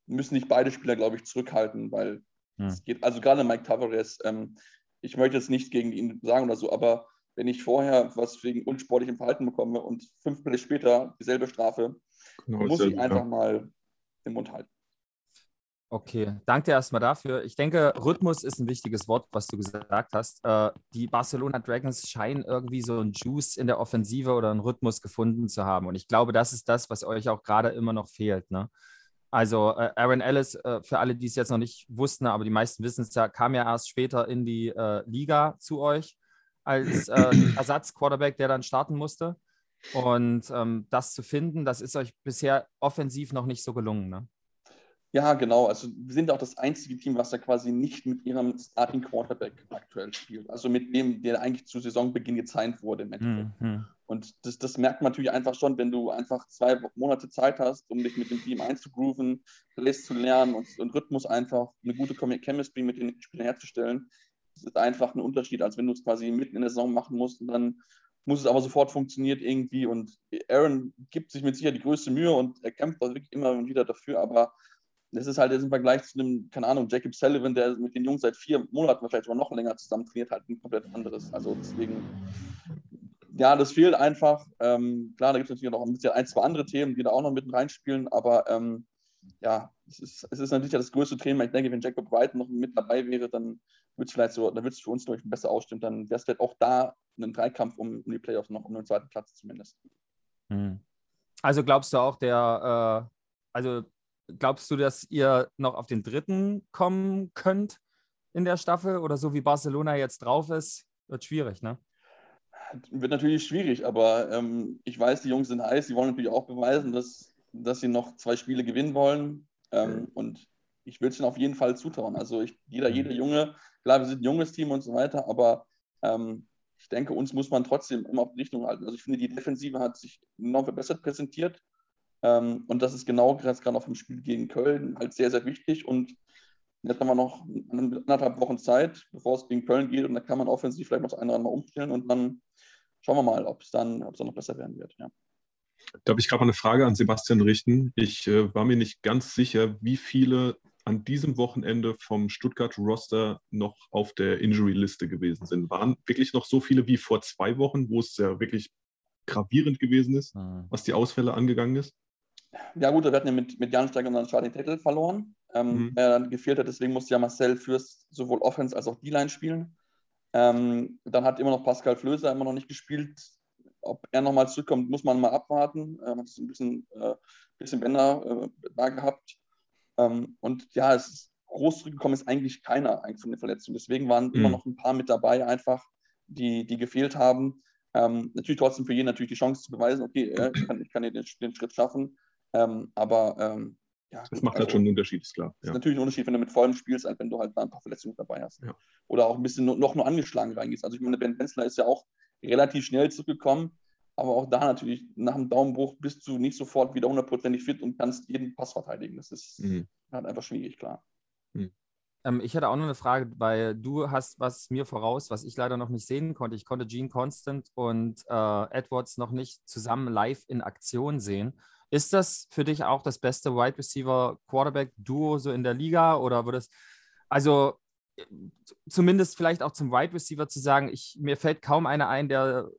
müssen nicht beide Spieler, glaube ich, zurückhalten, weil hm. es geht, also gerade Mike Tavares, ähm, ich möchte jetzt nicht gegen ihn sagen oder so, aber wenn ich vorher was wegen unsportlichem Verhalten bekomme und fünf Minuten später dieselbe Strafe, genau, muss ich einfach ja. mal im Mund halten. Okay, danke erstmal dafür. Ich denke, Rhythmus ist ein wichtiges Wort, was du gesagt hast. Äh, die Barcelona Dragons scheinen irgendwie so einen Juice in der Offensive oder einen Rhythmus gefunden zu haben. Und ich glaube, das ist das, was euch auch gerade immer noch fehlt. Ne? Also äh, Aaron Ellis, äh, für alle, die es jetzt noch nicht wussten, aber die meisten wissen es ja, kam ja erst später in die äh, Liga zu euch als äh, Ersatz-Quarterback, der dann starten musste. Und ähm, das zu finden, das ist euch bisher offensiv noch nicht so gelungen, ne? Ja, genau. Also wir sind auch das einzige Team, was da quasi nicht mit ihrem Starting Quarterback aktuell spielt. Also mit dem, der eigentlich zu Saisonbeginn gezeigt wurde im Endeffekt. Mhm. Und das, das, merkt man natürlich einfach schon, wenn du einfach zwei Monate Zeit hast, um dich mit dem Team einzugrooven, Plays zu lernen und, und Rhythmus einfach, eine gute Chemistry mit den Spielern herzustellen. Das ist einfach ein Unterschied, als wenn du es quasi mitten in der Saison machen musst und dann muss es aber sofort funktionieren irgendwie. Und Aaron gibt sich mit Sicherheit die größte Mühe und er kämpft auch wirklich immer wieder dafür, aber das ist halt jetzt im Vergleich zu einem, keine Ahnung, Jacob Sullivan, der mit den Jungs seit vier Monaten, vielleicht sogar noch länger zusammen trainiert, halt ein komplett anderes. Also deswegen, ja, das fehlt einfach. Ähm, klar, da gibt es natürlich noch ein bisschen ein, zwei andere Themen, die da auch noch mit reinspielen, aber ähm, ja, es ist, es ist natürlich das größte Thema. Ich denke, wenn Jacob Wright noch mit dabei wäre, dann wird es vielleicht so, dann wird es für uns durch besser ausstimmen. Dann wäre es vielleicht auch da ein Dreikampf um, um die Playoffs noch, um den zweiten Platz zumindest. Hm. Also glaubst du auch, der, äh, also glaubst du, dass ihr noch auf den dritten kommen könnt in der Staffel oder so wie Barcelona jetzt drauf ist, wird schwierig, ne? Wird natürlich schwierig, aber ähm, ich weiß, die Jungs sind heiß, die wollen natürlich auch beweisen, dass, dass sie noch zwei Spiele gewinnen wollen. Ähm, mhm. Und ich würde es ihnen auf jeden Fall zutrauen. Also ich, jeder, jeder Junge, klar, wir sind ein junges Team und so weiter, aber ähm, ich denke, uns muss man trotzdem immer auf die Richtung halten. Also ich finde, die Defensive hat sich enorm verbessert präsentiert. Ähm, und das ist genau gerade auf dem Spiel gegen Köln halt sehr, sehr wichtig. Und jetzt haben wir noch anderthalb Wochen Zeit, bevor es gegen Köln geht. Und da kann man offensiv vielleicht noch das eine oder andere umstellen. Und dann schauen wir mal, ob es dann, dann noch besser werden wird. Ja. Darf ich gerade mal eine Frage an Sebastian richten? Ich äh, war mir nicht ganz sicher, wie viele an diesem Wochenende vom Stuttgart-Roster noch auf der Injury-Liste gewesen sind. Waren wirklich noch so viele wie vor zwei Wochen, wo es ja wirklich gravierend gewesen ist, mhm. was die Ausfälle angegangen ist? Ja, gut, wir hatten ja mit, mit Jan Steiger unseren Charlie Tettel verloren, ähm, mhm. der dann gefehlt hat. Deswegen musste ja Marcel Fürst sowohl Offense als auch D-Line spielen. Ähm, dann hat immer noch Pascal Flöser immer noch nicht gespielt. Ob er nochmal zurückkommt, muss man mal abwarten. Er hat ein bisschen, äh, bisschen Bänder äh, da gehabt. Ähm, und ja, es ist groß zurückgekommen ist eigentlich keiner eigentlich von den Verletzungen. Deswegen waren mhm. immer noch ein paar mit dabei, einfach, die, die gefehlt haben. Ähm, natürlich trotzdem für jeden natürlich die Chance zu beweisen, okay, äh, ich, kann, ich kann den, den Schritt schaffen. Ähm, aber ähm, ja. Das macht halt also, halt schon einen Unterschied, ist klar. Ja. ist natürlich ein Unterschied, wenn du mit vollem spielst, als wenn du halt da ein paar Verletzungen dabei hast. Ja. Oder auch ein bisschen noch nur angeschlagen reingehst. Also ich meine, Ben Benzler ist ja auch relativ schnell zurückgekommen, aber auch da natürlich nach dem Daumenbruch bist du nicht sofort wieder hundertprozentig fit und kannst jeden Pass verteidigen. Das ist mhm. halt einfach schwierig, klar. Mhm. Ähm, ich hatte auch noch eine Frage, weil du hast was mir voraus, was ich leider noch nicht sehen konnte. Ich konnte Gene Constant und äh, Edwards noch nicht zusammen live in Aktion sehen. Ist das für dich auch das beste Wide Receiver Quarterback Duo so in der Liga oder würdest also zumindest vielleicht auch zum Wide Receiver zu sagen, ich, mir fällt kaum einer ein, der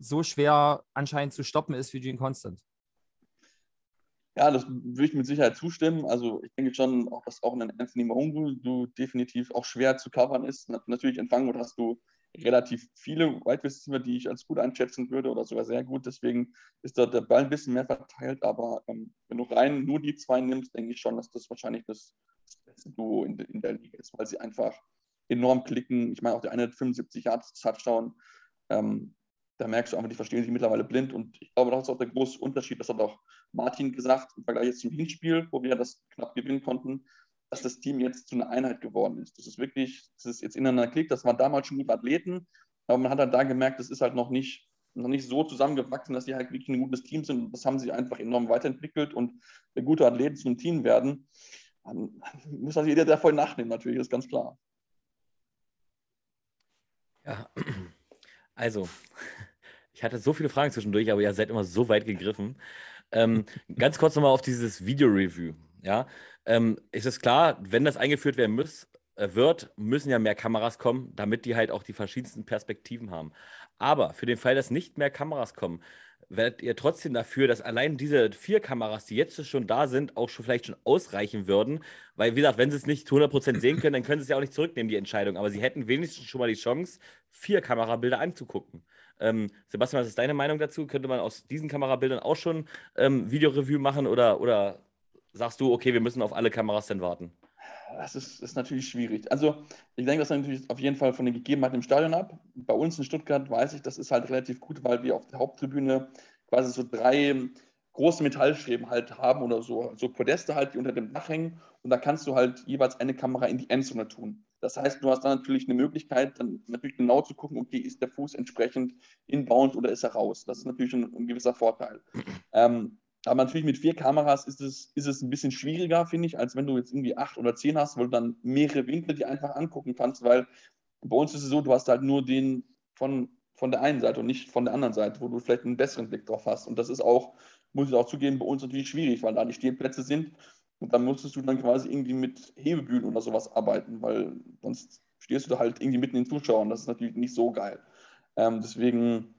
so schwer anscheinend zu stoppen ist wie Gene Constant. Ja, das würde ich mit Sicherheit zustimmen. Also ich denke schon, auch dass auch ein Anthony Mahongu du definitiv auch schwer zu covern ist. Natürlich in Frankfurt hast du relativ viele Wide Receiver, die ich als gut einschätzen würde oder sogar sehr gut. Deswegen ist da der Ball ein bisschen mehr verteilt. Aber ähm, wenn du rein nur die zwei nimmst, denke ich schon, dass das wahrscheinlich das, das beste Duo in, in, der Liga ist, weil sie einfach enorm klicken. Ich meine, auch der eine hat 75 Yards Touchdown. Ähm, da merkst du einfach, die verstehen sich mittlerweile blind. Und ich glaube, das ist auch der große Unterschied. Das hat auch Martin gesagt im Vergleich jetzt zum Hinspiel, wo wir das knapp gewinnen konnten, dass das Team jetzt zu einer Einheit geworden ist. Das ist wirklich, das ist jetzt ineinander klickt. Das waren damals schon gute Athleten, aber man hat halt da gemerkt, das ist halt noch nicht, noch nicht so zusammengewachsen, dass sie halt wirklich ein gutes Team sind. Das haben sie einfach enorm weiterentwickelt und gute Athleten zu einem Team werden, dann muss das jeder davon nachnehmen, natürlich, ist ganz klar. Ja, also, ich hatte so viele Fragen zwischendurch, aber ihr seid immer so weit gegriffen. Ähm, ganz kurz nochmal auf dieses Video-Review. Ja, ähm, ist es klar, wenn das eingeführt werden muss, äh, wird, müssen ja mehr Kameras kommen, damit die halt auch die verschiedensten Perspektiven haben. Aber für den Fall, dass nicht mehr Kameras kommen, werdet ihr trotzdem dafür, dass allein diese vier Kameras, die jetzt schon da sind, auch schon vielleicht schon ausreichen würden. Weil, wie gesagt, wenn sie es nicht 100% sehen können, dann können sie es ja auch nicht zurücknehmen, die Entscheidung. Aber sie hätten wenigstens schon mal die Chance, vier Kamerabilder anzugucken. Ähm, Sebastian, was ist deine Meinung dazu? Könnte man aus diesen Kamerabildern auch schon ähm, Videoreview machen oder, oder sagst du, okay, wir müssen auf alle Kameras dann warten? Das ist, ist natürlich schwierig. Also, ich denke, das hängt natürlich auf jeden Fall von den Gegebenheiten im Stadion ab. Bei uns in Stuttgart weiß ich, das ist halt relativ gut, weil wir auf der Haupttribüne quasi so drei große Metallstreben halt haben oder so, so Podeste halt, die unter dem Dach hängen. Und da kannst du halt jeweils eine Kamera in die Endzone tun. Das heißt, du hast dann natürlich eine Möglichkeit, dann natürlich genau zu gucken, okay, ist der Fuß entsprechend inbound oder ist er raus? Das ist natürlich ein, ein gewisser Vorteil. Ähm, aber natürlich mit vier Kameras ist es, ist es ein bisschen schwieriger, finde ich, als wenn du jetzt irgendwie acht oder zehn hast, weil du dann mehrere Winkel dir einfach angucken kannst, weil bei uns ist es so, du hast halt nur den von von der einen Seite und nicht von der anderen Seite, wo du vielleicht einen besseren Blick drauf hast. Und das ist auch, muss ich auch zugeben, bei uns natürlich schwierig, weil da die Stehplätze sind. Und dann musstest du dann quasi irgendwie mit Hebebühnen oder sowas arbeiten, weil sonst stehst du da halt irgendwie mitten in den Zuschauern. Das ist natürlich nicht so geil. Ähm, deswegen,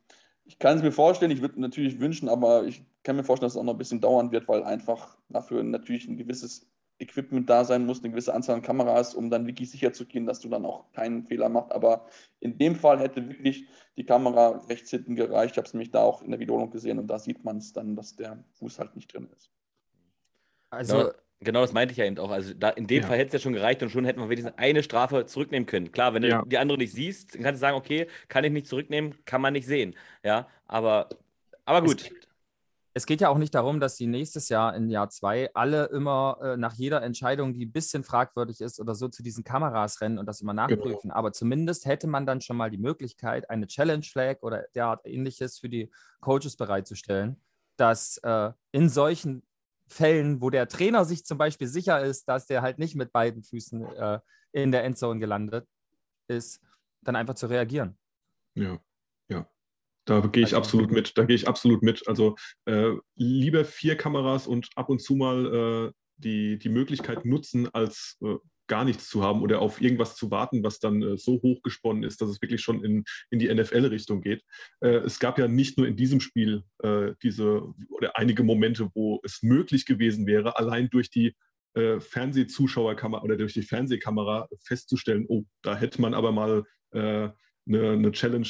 ich kann es mir vorstellen, ich würde natürlich wünschen, aber ich kann mir vorstellen, dass es auch noch ein bisschen dauern wird, weil einfach dafür natürlich ein gewisses Equipment da sein muss, eine gewisse Anzahl an Kameras, um dann wirklich sicher zu gehen, dass du dann auch keinen Fehler machst. Aber in dem Fall hätte wirklich die Kamera rechts hinten gereicht. Ich habe es nämlich da auch in der Wiederholung gesehen und da sieht man es dann, dass der Fuß halt nicht drin ist. Also. Genau, genau das meinte ich ja eben auch. Also da, in dem ja. Fall hätte es ja schon gereicht und schon hätten wir wenigstens eine Strafe zurücknehmen können. Klar, wenn ja. du die andere nicht siehst, dann kannst du sagen, okay, kann ich nicht zurücknehmen, kann man nicht sehen. Ja, aber, aber gut. Es, es geht ja auch nicht darum, dass die nächstes Jahr in Jahr zwei alle immer äh, nach jeder Entscheidung, die ein bisschen fragwürdig ist oder so, zu diesen Kameras rennen und das immer genau. nachprüfen. Genau. Aber zumindest hätte man dann schon mal die Möglichkeit, eine Challenge Flag oder derart ähnliches für die Coaches bereitzustellen, dass äh, in solchen Fällen, wo der Trainer sich zum Beispiel sicher ist, dass der halt nicht mit beiden Füßen äh, in der Endzone gelandet ist, dann einfach zu reagieren. Ja, ja. Da gehe ich also, absolut mit. Da gehe ich absolut mit. Also äh, lieber vier Kameras und ab und zu mal äh, die, die Möglichkeit nutzen, als äh, gar nichts zu haben oder auf irgendwas zu warten, was dann äh, so hochgesponnen ist, dass es wirklich schon in, in die NFL-Richtung geht. Äh, es gab ja nicht nur in diesem Spiel äh, diese oder einige Momente, wo es möglich gewesen wäre, allein durch die Fernsehzuschauerkamera oder durch die Fernsehkamera festzustellen, oh, da hätte man aber mal eine, eine Challenge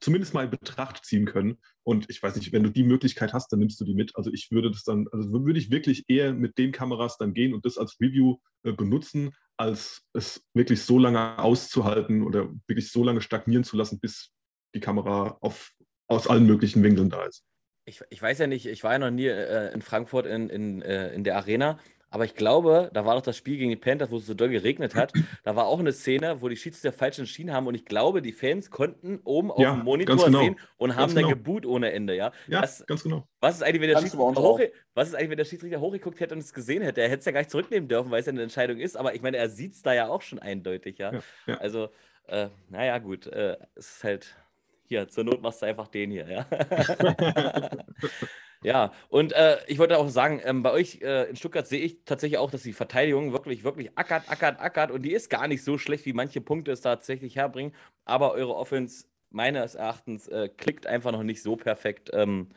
zumindest mal in Betracht ziehen können. Und ich weiß nicht, wenn du die Möglichkeit hast, dann nimmst du die mit. Also ich würde das dann, also würde ich wirklich eher mit den Kameras dann gehen und das als Review äh, benutzen, als es wirklich so lange auszuhalten oder wirklich so lange stagnieren zu lassen, bis die Kamera auf, aus allen möglichen Winkeln da ist. Ich, ich weiß ja nicht, ich war ja noch nie äh, in Frankfurt in, in, äh, in der Arena aber ich glaube, da war doch das Spiel gegen die Panthers, wo es so doll geregnet hat. Da war auch eine Szene, wo die Schiedsrichter falsch entschieden haben und ich glaube, die Fans konnten oben auf dem Monitor genau. sehen und haben dann genau. geboot ohne Ende, ja? Ja, das, ganz genau. Was ist eigentlich, wenn der, Schiedsrichter, hoch, was ist eigentlich, wenn der Schiedsrichter hochgeguckt hätte und es gesehen hätte? Er hätte es ja gar nicht zurücknehmen dürfen, weil es ja eine Entscheidung ist, aber ich meine, er sieht es da ja auch schon eindeutig, ja? ja, ja. Also, äh, naja, gut, äh, es ist halt, hier, zur Not machst du einfach den hier, ja? Ja, und äh, ich wollte auch sagen, ähm, bei euch äh, in Stuttgart sehe ich tatsächlich auch, dass die Verteidigung wirklich, wirklich ackert, ackert, ackert und die ist gar nicht so schlecht, wie manche Punkte es tatsächlich herbringen, aber eure Offense meines Erachtens äh, klickt einfach noch nicht so perfekt. Ähm,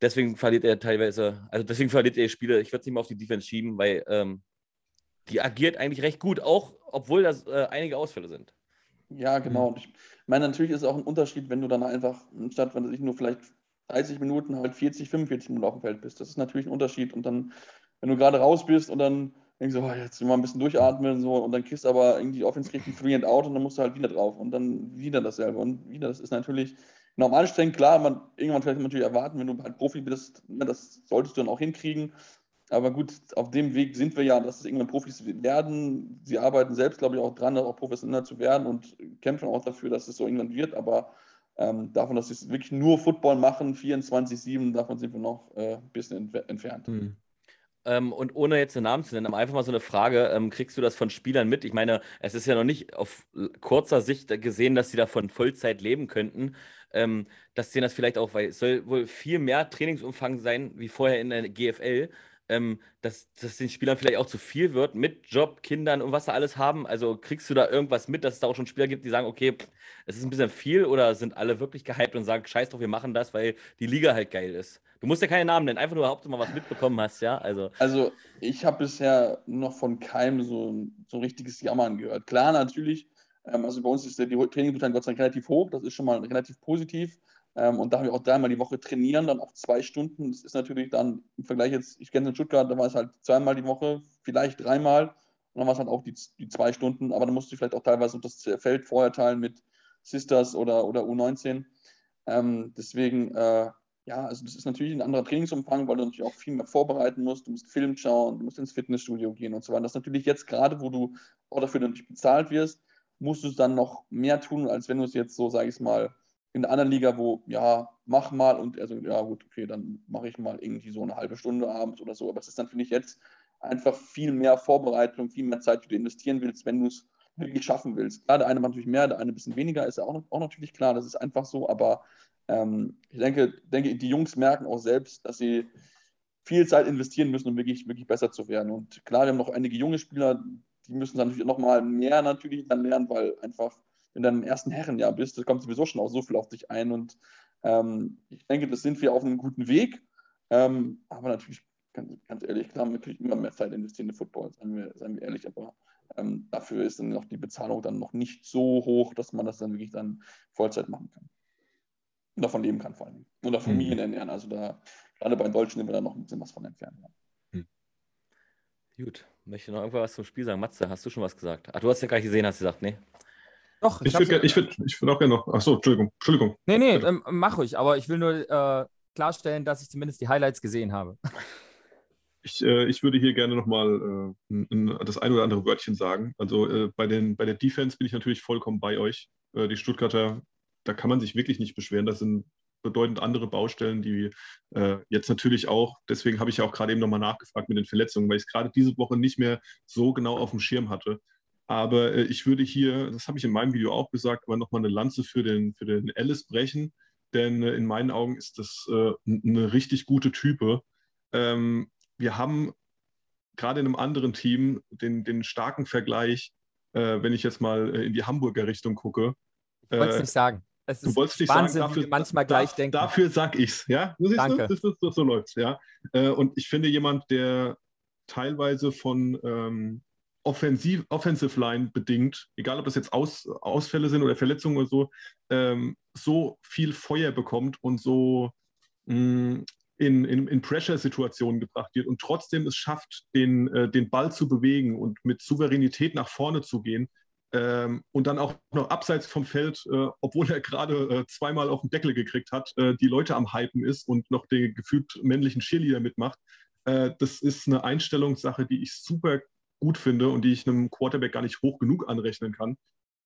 deswegen verliert er teilweise, also deswegen verliert ihr Spiele. Ich würde es nicht mal auf die Defense schieben, weil ähm, die agiert eigentlich recht gut, auch obwohl das äh, einige Ausfälle sind. Ja, genau. Ich meine, natürlich ist es auch ein Unterschied, wenn du dann einfach, statt wenn dich nur vielleicht 30 Minuten halt 40, 45 Minuten auf dem Feld bist. Das ist natürlich ein Unterschied. Und dann, wenn du gerade raus bist und dann denkst du, oh, jetzt mal ein bisschen durchatmen und so, und dann kriegst du aber irgendwie kriegt ein Three and Out und dann musst du halt wieder drauf und dann wieder dasselbe und wieder. Das ist natürlich normal anstrengend. Klar, man, irgendwann vielleicht natürlich erwarten, wenn du halt Profi bist, ne, das solltest du dann auch hinkriegen. Aber gut, auf dem Weg sind wir ja, dass es irgendwann Profis werden. Sie arbeiten selbst, glaube ich, auch dran, auch professioneller zu werden und kämpfen auch dafür, dass es so irgendwann wird. Aber ähm, davon, dass sie wirklich nur Football machen, 24-7, davon sind wir noch äh, ein bisschen entfernt. Mhm. Ähm, und ohne jetzt den Namen zu nennen, einfach mal so eine Frage: ähm, Kriegst du das von Spielern mit? Ich meine, es ist ja noch nicht auf kurzer Sicht gesehen, dass sie davon Vollzeit leben könnten. Ähm, dass sie das vielleicht auch, weil es soll wohl viel mehr Trainingsumfang sein wie vorher in der GFL ähm, dass das den Spielern vielleicht auch zu viel wird mit Job, Kindern und was sie alles haben? Also kriegst du da irgendwas mit, dass es da auch schon Spieler gibt, die sagen, okay, es ist ein bisschen viel oder sind alle wirklich gehypt und sagen, scheiß drauf, wir machen das, weil die Liga halt geil ist? Du musst ja keine Namen nennen, einfach nur überhaupt mal was mitbekommen hast, ja? Also, also ich habe bisher noch von keinem so, so ein richtiges Jammern gehört. Klar, natürlich, ähm, also bei uns ist der, die Trainingsbeteiligung Gott sei Dank relativ hoch, das ist schon mal relativ positiv. Ähm, und da haben wir auch dreimal die Woche trainieren, dann auch zwei Stunden. Das ist natürlich dann im Vergleich jetzt, ich kenne es in Stuttgart, da war es halt zweimal die Woche, vielleicht dreimal. Und dann war es halt auch die, die zwei Stunden, aber dann musst du vielleicht auch teilweise das Feld vorher teilen mit Sisters oder, oder U19. Ähm, deswegen, äh, ja, also das ist natürlich ein anderer Trainingsumfang, weil du natürlich auch viel mehr vorbereiten musst. Du musst Film schauen, du musst ins Fitnessstudio gehen und so weiter. Das ist natürlich jetzt gerade, wo du auch dafür nicht bezahlt wirst, musst du es dann noch mehr tun, als wenn du es jetzt so, sage ich mal, in der anderen Liga, wo, ja, mach mal und er so, ja gut, okay, dann mache ich mal irgendwie so eine halbe Stunde abends oder so. Aber es ist dann, finde ich, jetzt einfach viel mehr Vorbereitung, viel mehr Zeit, die du investieren willst, wenn du es wirklich schaffen willst. Klar, der eine macht natürlich mehr, der eine ein bisschen weniger, ist ja auch, auch natürlich klar, das ist einfach so, aber ähm, ich denke, denke, die Jungs merken auch selbst, dass sie viel Zeit investieren müssen, um wirklich, wirklich besser zu werden. Und klar, wir haben noch einige junge Spieler, die müssen dann natürlich noch mal mehr natürlich dann lernen, weil einfach, dann im ersten Herrenjahr bist, da kommt sowieso schon auch so viel auf dich ein. Und ähm, ich denke, das sind wir auf einem guten Weg. Ähm, aber natürlich, ganz, ganz ehrlich, klar, natürlich immer mehr Zeit investieren in Football, seien wir, seien wir ehrlich. Aber ähm, dafür ist dann noch die Bezahlung dann noch nicht so hoch, dass man das dann wirklich dann Vollzeit machen kann. Und davon leben kann vor allem. Und auch Familien mhm. ernähren. Also da, gerade bei Deutschen sind wir da noch ein bisschen was von entfernt. Ja. Hm. Gut. Möchte noch irgendwas zum Spiel sagen? Matze, hast du schon was gesagt? Ach, du hast ja gar nicht gesehen, hast du gesagt, nee. Doch, ich, ich würde ich würd, ich würd auch gerne noch. Achso, Entschuldigung. Entschuldigung. Nee, nee, ähm, mach ruhig, aber ich will nur äh, klarstellen, dass ich zumindest die Highlights gesehen habe. Ich, äh, ich würde hier gerne nochmal äh, das ein oder andere Wörtchen sagen. Also äh, bei, den, bei der Defense bin ich natürlich vollkommen bei euch. Äh, die Stuttgarter, da kann man sich wirklich nicht beschweren. Das sind bedeutend andere Baustellen, die äh, jetzt natürlich auch, deswegen habe ich ja auch gerade eben nochmal nachgefragt mit den Verletzungen, weil ich es gerade diese Woche nicht mehr so genau auf dem Schirm hatte. Aber äh, ich würde hier, das habe ich in meinem Video auch gesagt, aber nochmal eine Lanze für den, für den Alice brechen, denn äh, in meinen Augen ist das äh, eine richtig gute Type. Ähm, wir haben gerade in einem anderen Team den, den starken Vergleich, äh, wenn ich jetzt mal äh, in die Hamburger Richtung gucke. Ich wollte es nicht sagen. Es du wolltest nicht Wahnsinn, sagen, dafür, manchmal gleich da, denken. Dafür sag ich's, ja? Du Danke. Das, das, das, so läuft's, ja. Und ich finde jemand, der teilweise von ähm, Offensiv, Offensive Line bedingt, egal ob das jetzt Aus, Ausfälle sind oder Verletzungen oder so, ähm, so viel Feuer bekommt und so mh, mm, in, in, in Pressure-Situationen gebracht wird und trotzdem es schafft, den, äh, den Ball zu bewegen und mit Souveränität nach vorne zu gehen, ähm, und dann auch noch abseits vom Feld, äh, obwohl er gerade äh, zweimal auf den Deckel gekriegt hat, äh, die Leute am Hypen ist und noch den gefühlt männlichen Cheerleader mitmacht. Äh, das ist eine Einstellungssache, die ich super gut finde und die ich einem Quarterback gar nicht hoch genug anrechnen kann.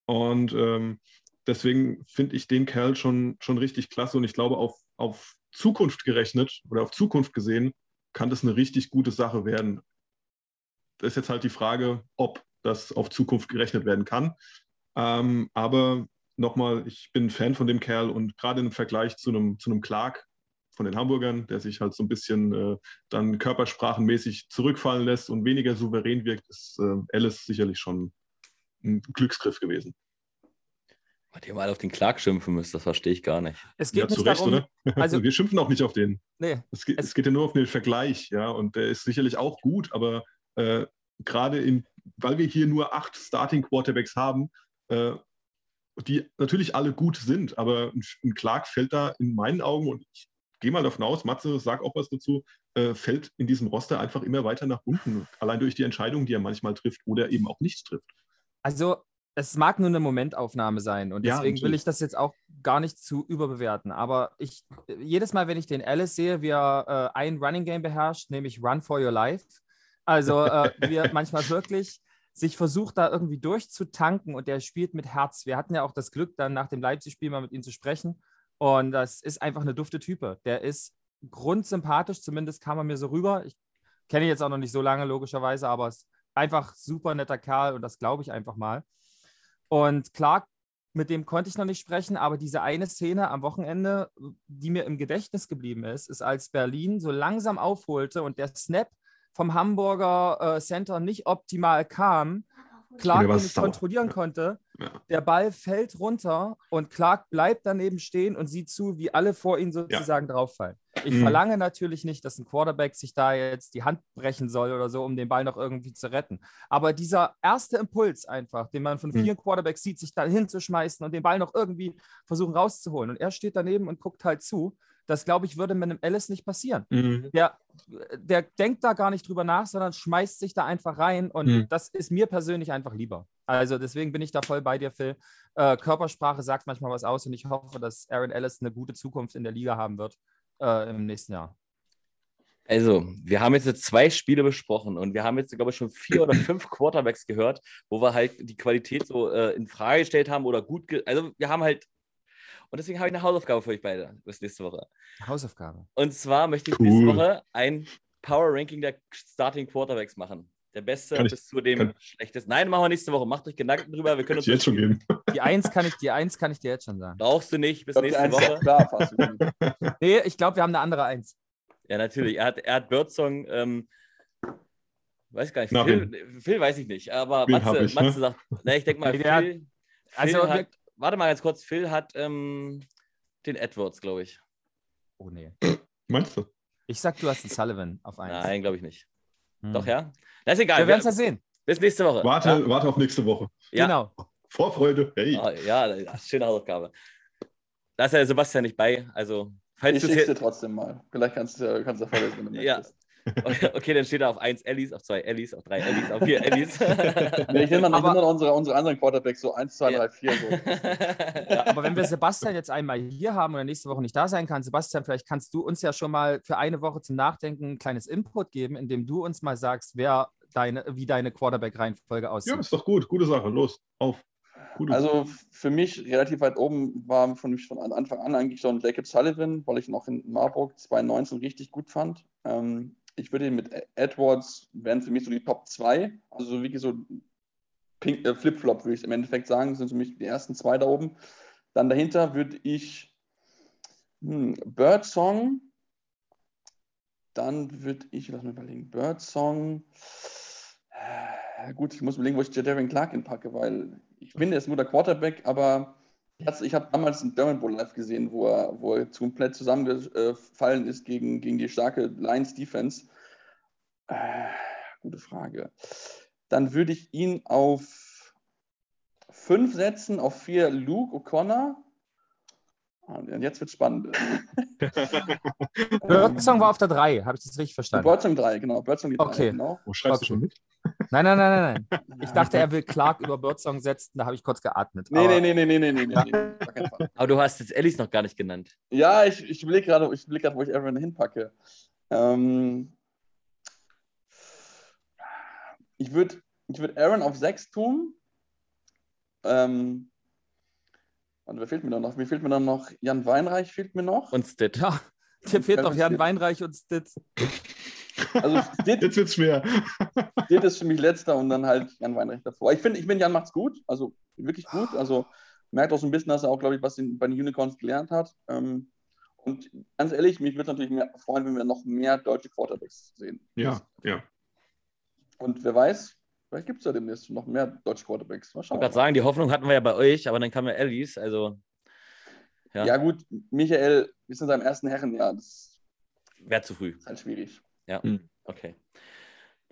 Und ähm, deswegen finde ich den Kerl schon, schon richtig klasse und ich glaube, auf, auf Zukunft gerechnet oder auf Zukunft gesehen, kann das eine richtig gute Sache werden. Das ist jetzt halt die Frage, ob das auf Zukunft gerechnet werden kann. Ähm, aber nochmal, ich bin Fan von dem Kerl und gerade im Vergleich zu einem, zu einem Clark von den Hamburgern, der sich halt so ein bisschen äh, dann körpersprachenmäßig zurückfallen lässt und weniger souverän wirkt, ist äh, Alice sicherlich schon ein Glücksgriff gewesen. Was ihr mal auf den Clark schimpfen müsst, das verstehe ich gar nicht. Es geht ja, zu Recht, darum, oder? Also, wir schimpfen auch nicht auf den. Nee, es, geht, es, es, geht ja nur auf den Vergleich, ja, und der ist sicherlich auch gut, aber äh, gerade in weil wir hier nur acht Starting Quarterbacks haben, äh, die natürlich alle gut sind, aber ein, Clark fällt da in meinen Augen, und ich gehe mal davon aus, Matze, sag auch was dazu, äh, fällt in diesem Roster einfach immer weiter nach unten, allein durch die Entscheidungen, die er manchmal trifft oder eben auch nicht trifft. Also es mag nur eine Momentaufnahme sein und deswegen ja, will ich das jetzt auch gar nicht zu überbewerten. Aber ich jedes Mal, wenn ich den Alice sehe, wie er äh, ein Running Game beherrscht, nämlich Run for Your Life, also äh, wir manchmal wirklich sich versucht, da irgendwie durchzutanken und der spielt mit Herz. Wir hatten ja auch das Glück, dann nach dem Leipzig-Spiel mal mit ihm zu sprechen. Und das ist einfach eine dufte Type. Der ist grundsympathisch, zumindest kam er mir so rüber. Ich kenne ihn jetzt auch noch nicht so lange, logischerweise, aber es ist einfach super netter Kerl und das glaube ich einfach mal. Und klar, mit dem konnte ich noch nicht sprechen, aber diese eine Szene am Wochenende, die mir im Gedächtnis geblieben ist, ist, als Berlin so langsam aufholte und der Snap vom Hamburger äh, Center nicht optimal kam, Clark nicht kontrollieren ja. konnte. Ja. Der Ball fällt runter und Clark bleibt daneben stehen und sieht zu, wie alle vor ihm sozusagen ja. drauffallen. Ich mhm. verlange natürlich nicht, dass ein Quarterback sich da jetzt die Hand brechen soll oder so, um den Ball noch irgendwie zu retten. Aber dieser erste Impuls einfach, den man von mhm. vielen Quarterbacks sieht, sich da hinzuschmeißen und den Ball noch irgendwie versuchen rauszuholen. Und er steht daneben und guckt halt zu. Das, glaube ich, würde mit einem Alice nicht passieren. Mhm. Der, der denkt da gar nicht drüber nach, sondern schmeißt sich da einfach rein. Und mhm. das ist mir persönlich einfach lieber. Also deswegen bin ich da voll bei dir, Phil. Äh, Körpersprache sagt manchmal was aus und ich hoffe, dass Aaron Ellis eine gute Zukunft in der Liga haben wird äh, im nächsten Jahr. Also, wir haben jetzt zwei Spiele besprochen und wir haben jetzt, glaube ich, schon vier oder fünf Quarterbacks gehört, wo wir halt die Qualität so äh, in Frage gestellt haben oder gut. also, wir haben halt und deswegen habe ich eine Hausaufgabe für euch beide bis nächste Woche. Hausaufgabe. Und zwar möchte ich cool. nächste Woche ein Power Ranking der Starting Quarterbacks machen. Der Beste ich- bis zu dem Schlechtesten. Nein, machen wir nächste Woche. Macht euch Gedanken drüber. Wir können uns jetzt schon geben. Die Eins kann ich, die Eins kann ich dir jetzt schon sagen. Brauchst du nicht bis die nächste Woche. klar. Nee, ich glaube, wir haben eine andere Eins. Ja, natürlich. Er hat, er hat Birdsong, ähm, weiß gar nicht, Phil, Phil weiß ich nicht, aber Matze, ich, Matze ne? sagt, na, ich denke mal, Nee, Phil, hat- Phil also hat, warte mal ganz kurz, Phil hat ähm, den Edwards, glaube ich. Oh nee. Meinst du? Ich sag, du hast einen Sullivan auf Eins. Nein, glaube ich nicht. Hm. Doch, ja? Das ist egal. Wir werden es ja sehen. Bis nächste Woche. Warte, warte auf nächste Woche. Ja. Genau. Vorfreude. Hey. Ja, ja, ja schöne Hausaufgabe. Da ist ja Sebastian nicht bei, also falls Ich es trotzdem mal. Vielleicht kannst du kannst du vorlesen, wenn du Ja. möchtest. Okay, dann steht da auf 1 Ellis, auf 2 Ellis, auf 3 Ellis, auf 4 Ellis. Nee, ich nehme dann, ich Aber- nehm dann unsere, unsere anderen Quarterbacks so 1, 2, Ja. 3, 4. So. ja. Aber wenn wir Sebastian jetzt einmal hier haben und er nächste Woche nicht da sein kann, Sebastian, vielleicht kannst du uns ja schon mal für eine Woche zum Nachdenken ein kleines Input geben, indem du uns mal sagst, wer deine, wie deine Quarterback-Reihenfolge aussieht. Ja, ist doch gut. Gute Sache. Los, auf. Gute. Also für mich relativ weit oben war von, mich von Anfang an eigentlich schon Jacob Sullivan, weil ich ihn auch in Marburg 2019 richtig gut fand. Ähm, ich würde ihn mit Edwards, wären für mich so die Top 2, also so wirklich so äh, Flip-Flop, würde ich im Endeffekt sagen, sind für mich die ersten zwei da oben. Dann dahinter würde ich hm, Birdsong, dann würde ich, lass mich überlegen, Birdsong, äh, gut, ich muss überlegen, wo ich Jadarian Clark hinpacke, weil ich finde, er ist ein guter Quarterback, aber ich habe damals einen Dermot Bowl live gesehen, wo er, wo er komplett zusammengefallen ist gegen, gegen die starke Lions Defense. Äh, gute Frage. Dann würde ich ihn auf 5 setzen, auf 4 Luke O'Connor. Ah, und jetzt wird spannend. Birdsong war auf der 3, habe ich das richtig verstanden? Birdsong 3, genau. Birdsong die 3, Okay. genau. Wo schreibst Okay. du schon mit? Nein, nein, nein, nein, nein. Ich dachte, er will Clark über Birdsong setzen, da habe ich kurz geatmet. Nee, nee, nee, nee, nee, nee, nee, nee. Aber du hast jetzt Ellis noch gar nicht genannt. Ja, ich, ich überlege gerade, ich wo ich Aaron hinpacke. Ähm, ich würde ich würd Aaron auf 6 tun. Ähm, und wer fehlt mir noch? Mir fehlt mir dann noch Jan Weinreich, fehlt mir noch. Und Stitt. Ja, dir fehlt noch Jan Weinreich und Stitt. Also Stitt, Jetzt wird's schwer. Stitt ist für mich letzter und dann halt Jan Weinreich davor. Ich finde, ich find, Jan macht's gut, also wirklich gut. Also merkt auch so ein bisschen, dass er auch, glaube ich, was in, bei den Unicorns gelernt hat. Ähm, und ganz ehrlich, mich würde es natürlich mehr freuen, wenn wir noch mehr deutsche Quarterbacks sehen. Ja, ja. Und wer weiß, vielleicht gibt es ja demnächst noch mehr deutsche Quarterbacks. Mal Ich schauen. wollte gerade sagen, die Hoffnung hatten wir ja bei euch, aber dann kam ja Ellis, also ja, ja. gut, Michael ist in seinem ersten Herrenjahr. Das wäre zu früh. ist halt schwierig. Okay.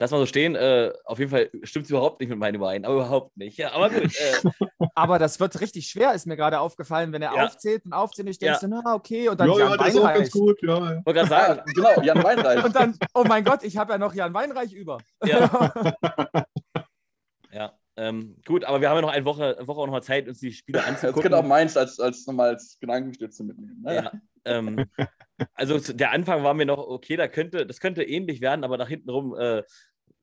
Lass mal so stehen. Äh, auf jeden Fall stimmt es überhaupt nicht mit meinen überein, aber überhaupt nicht. Ja, aber gut. Äh, Aber das wird richtig schwer, ist mir gerade aufgefallen, wenn er Ja. aufzählt und aufzählt und ich denke Ja. so, na okay, und dann Ja, Jan ja, das ist auch ganz Weinreich. gut. Ja, ja. wollte gerade sagen, genau, Jan Weinreich. Und dann, oh mein Gott, ich habe ja noch Jan Weinreich über. ja, ja. Ähm, gut, aber wir haben ja noch eine Woche, Woche auch noch mal Zeit, uns die Spiele Das anzugucken. könnte auch meins als, als nochmal als Gedankenstütze mitnehmen. Ne? Ja, ähm, also der Anfang war mir noch okay, da könnte, das könnte ähnlich werden, aber nach hinten rum äh,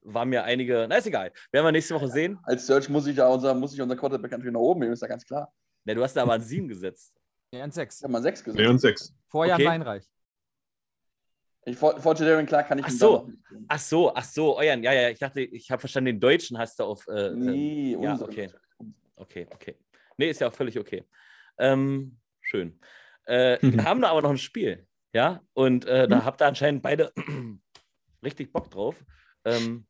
waren mir einige, na ist egal. Werden wir nächste Woche sehen. Als Search muss ich ja unser, muss ich unser Quarterback natürlich nach oben nehmen, ist ja ganz klar. Ne, du hast da aber an sieben gesetzt. Ja, an sechs. Ich habe mal sechs gesagt. Leon 6. Vor Jan Okay. Weinreich. Ich, vor, vor Jadarian Clark kann ich Ach so. Ach so, ach so, euren, ja, ja, ich dachte, ich habe verstanden, den Deutschen hast du auf. Äh, ähm, Nee, ja, unsere. okay. Okay, okay. Nee, ist ja auch völlig okay. Ähm, schön. Äh, Mhm. Wir haben da aber noch ein Spiel, ja, und äh, da habt ihr anscheinend beide richtig Bock drauf. Ähm,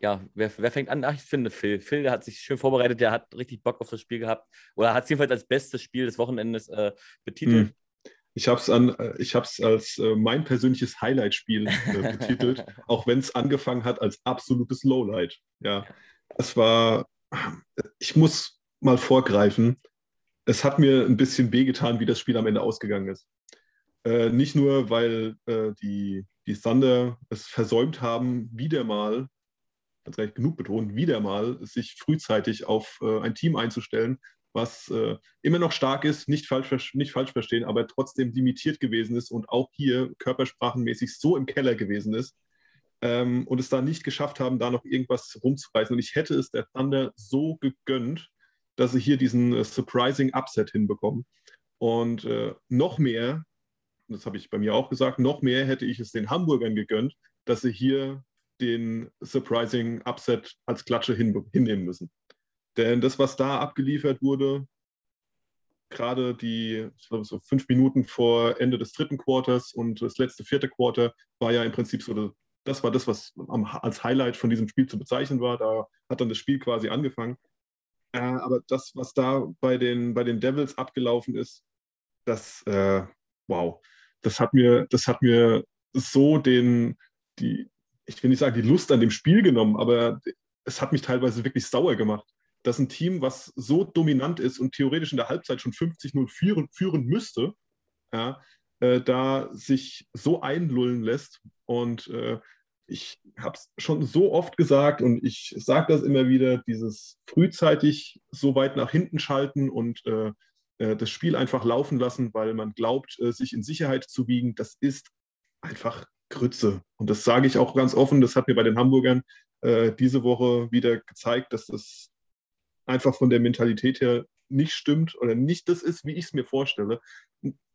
ja, wer, wer fängt an? Ach, ich finde Phil. Phil, der hat sich schön vorbereitet, der hat richtig Bock auf das Spiel gehabt. Oder hat es jedenfalls als bestes Spiel des Wochenendes äh, betitelt. Mhm. Ich habe es ich hab's als äh, mein persönliches Highlight-Spiel äh, betitelt, auch wenn es angefangen hat als absolutes Lowlight. Ja, das war, ich muss mal vorgreifen. Es hat mir ein bisschen wehgetan, wie das Spiel am Ende ausgegangen ist. Äh, nicht nur, weil äh, die, die Thunder es versäumt haben, wieder mal, ganz recht genug betont, wieder mal sich frühzeitig auf äh, ein Team einzustellen, was äh, immer noch stark ist, nicht falsch, nicht falsch verstehen, aber trotzdem limitiert gewesen ist und auch hier körpersprachenmäßig so im Keller gewesen ist ähm, und es da nicht geschafft haben, da noch irgendwas rumzureißen. Und ich hätte es der Thunder so gegönnt, dass sie hier diesen äh, surprising Upset hinbekommen. Und äh, noch mehr, das habe ich bei mir auch gesagt, noch mehr hätte ich es den Hamburgern gegönnt, dass sie hier den surprising Upset als Klatsche hin, hinnehmen müssen. Denn das, was da abgeliefert wurde, gerade die so fünf Minuten vor Ende des dritten Quarters und das letzte vierte Quarter war ja im Prinzip so, das war das, was als Highlight von diesem Spiel zu bezeichnen war. Da hat dann das Spiel quasi angefangen. Äh, aber das, was da bei den, bei den Devils abgelaufen ist, das, äh, wow, das hat mir, das hat mir so den, die, ich will nicht sagen, die Lust an dem Spiel genommen, aber es hat mich teilweise wirklich sauer gemacht dass ein Team, was so dominant ist und theoretisch in der Halbzeit schon 50-0 führen, führen müsste, ja, äh, da sich so einlullen lässt. Und äh, ich habe es schon so oft gesagt und ich sage das immer wieder, dieses frühzeitig so weit nach hinten schalten und äh, das Spiel einfach laufen lassen, weil man glaubt, äh, sich in Sicherheit zu wiegen, das ist einfach Grütze. Und das sage ich auch ganz offen, das hat mir bei den Hamburgern äh, diese Woche wieder gezeigt, dass das einfach von der Mentalität her nicht stimmt oder nicht das ist, wie ich es mir vorstelle.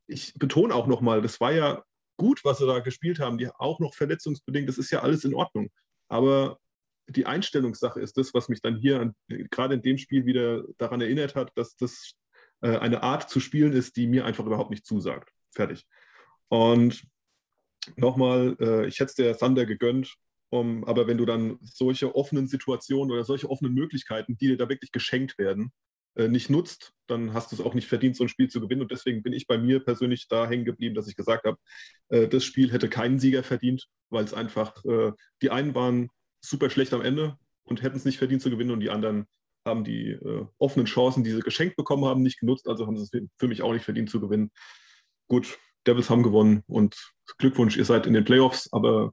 Ich betone auch nochmal, das war ja gut, was sie da gespielt haben, die auch noch verletzungsbedingt, das ist ja alles in Ordnung. Aber die Einstellungssache ist das, was mich dann hier an, gerade in dem Spiel wieder daran erinnert hat, dass das äh, eine Art zu spielen ist, die mir einfach überhaupt nicht zusagt. Fertig. Und nochmal, äh, ich hätte es der Thunder gegönnt, um, aber wenn du dann solche offenen Situationen oder solche offenen Möglichkeiten, die dir da wirklich geschenkt werden, äh, nicht nutzt, dann hast du es auch nicht verdient, so ein Spiel zu gewinnen. Und deswegen bin ich bei mir persönlich da hängen geblieben, dass ich gesagt habe, äh, das Spiel hätte keinen Sieger verdient, weil es einfach, äh, die einen waren super schlecht am Ende und hätten es nicht verdient zu gewinnen und die anderen haben die äh, offenen Chancen, die sie geschenkt bekommen haben, nicht genutzt, also haben sie es für mich auch nicht verdient zu gewinnen. Gut, Devils haben gewonnen und Glückwunsch, ihr seid in den Playoffs, aber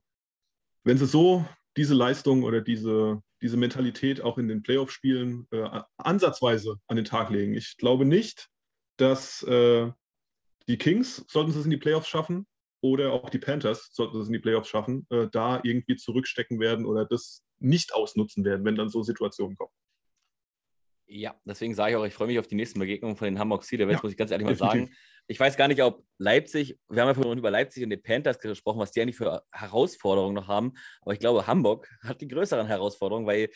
wenn sie so diese Leistung oder diese, diese Mentalität auch in den Playoff-Spielen äh, ansatzweise an den Tag legen. Ich glaube nicht, dass äh, die Kings, sollten sie es in die Playoffs schaffen, oder auch die Panthers, sollten sie es in die Playoffs schaffen, äh, da irgendwie zurückstecken werden oder das nicht ausnutzen werden, wenn dann so Situationen kommen. Ja, deswegen sage ich auch, ich freue mich auf die nächsten Begegnungen von den Hamburg Sea muss ich ganz ehrlich definitiv. mal sagen. Ich weiß gar nicht, ob Leipzig, wir haben ja vorhin über Leipzig und die Panthers gesprochen, was die eigentlich für Herausforderungen noch haben. Aber ich glaube, Hamburg hat die größeren Herausforderungen, weil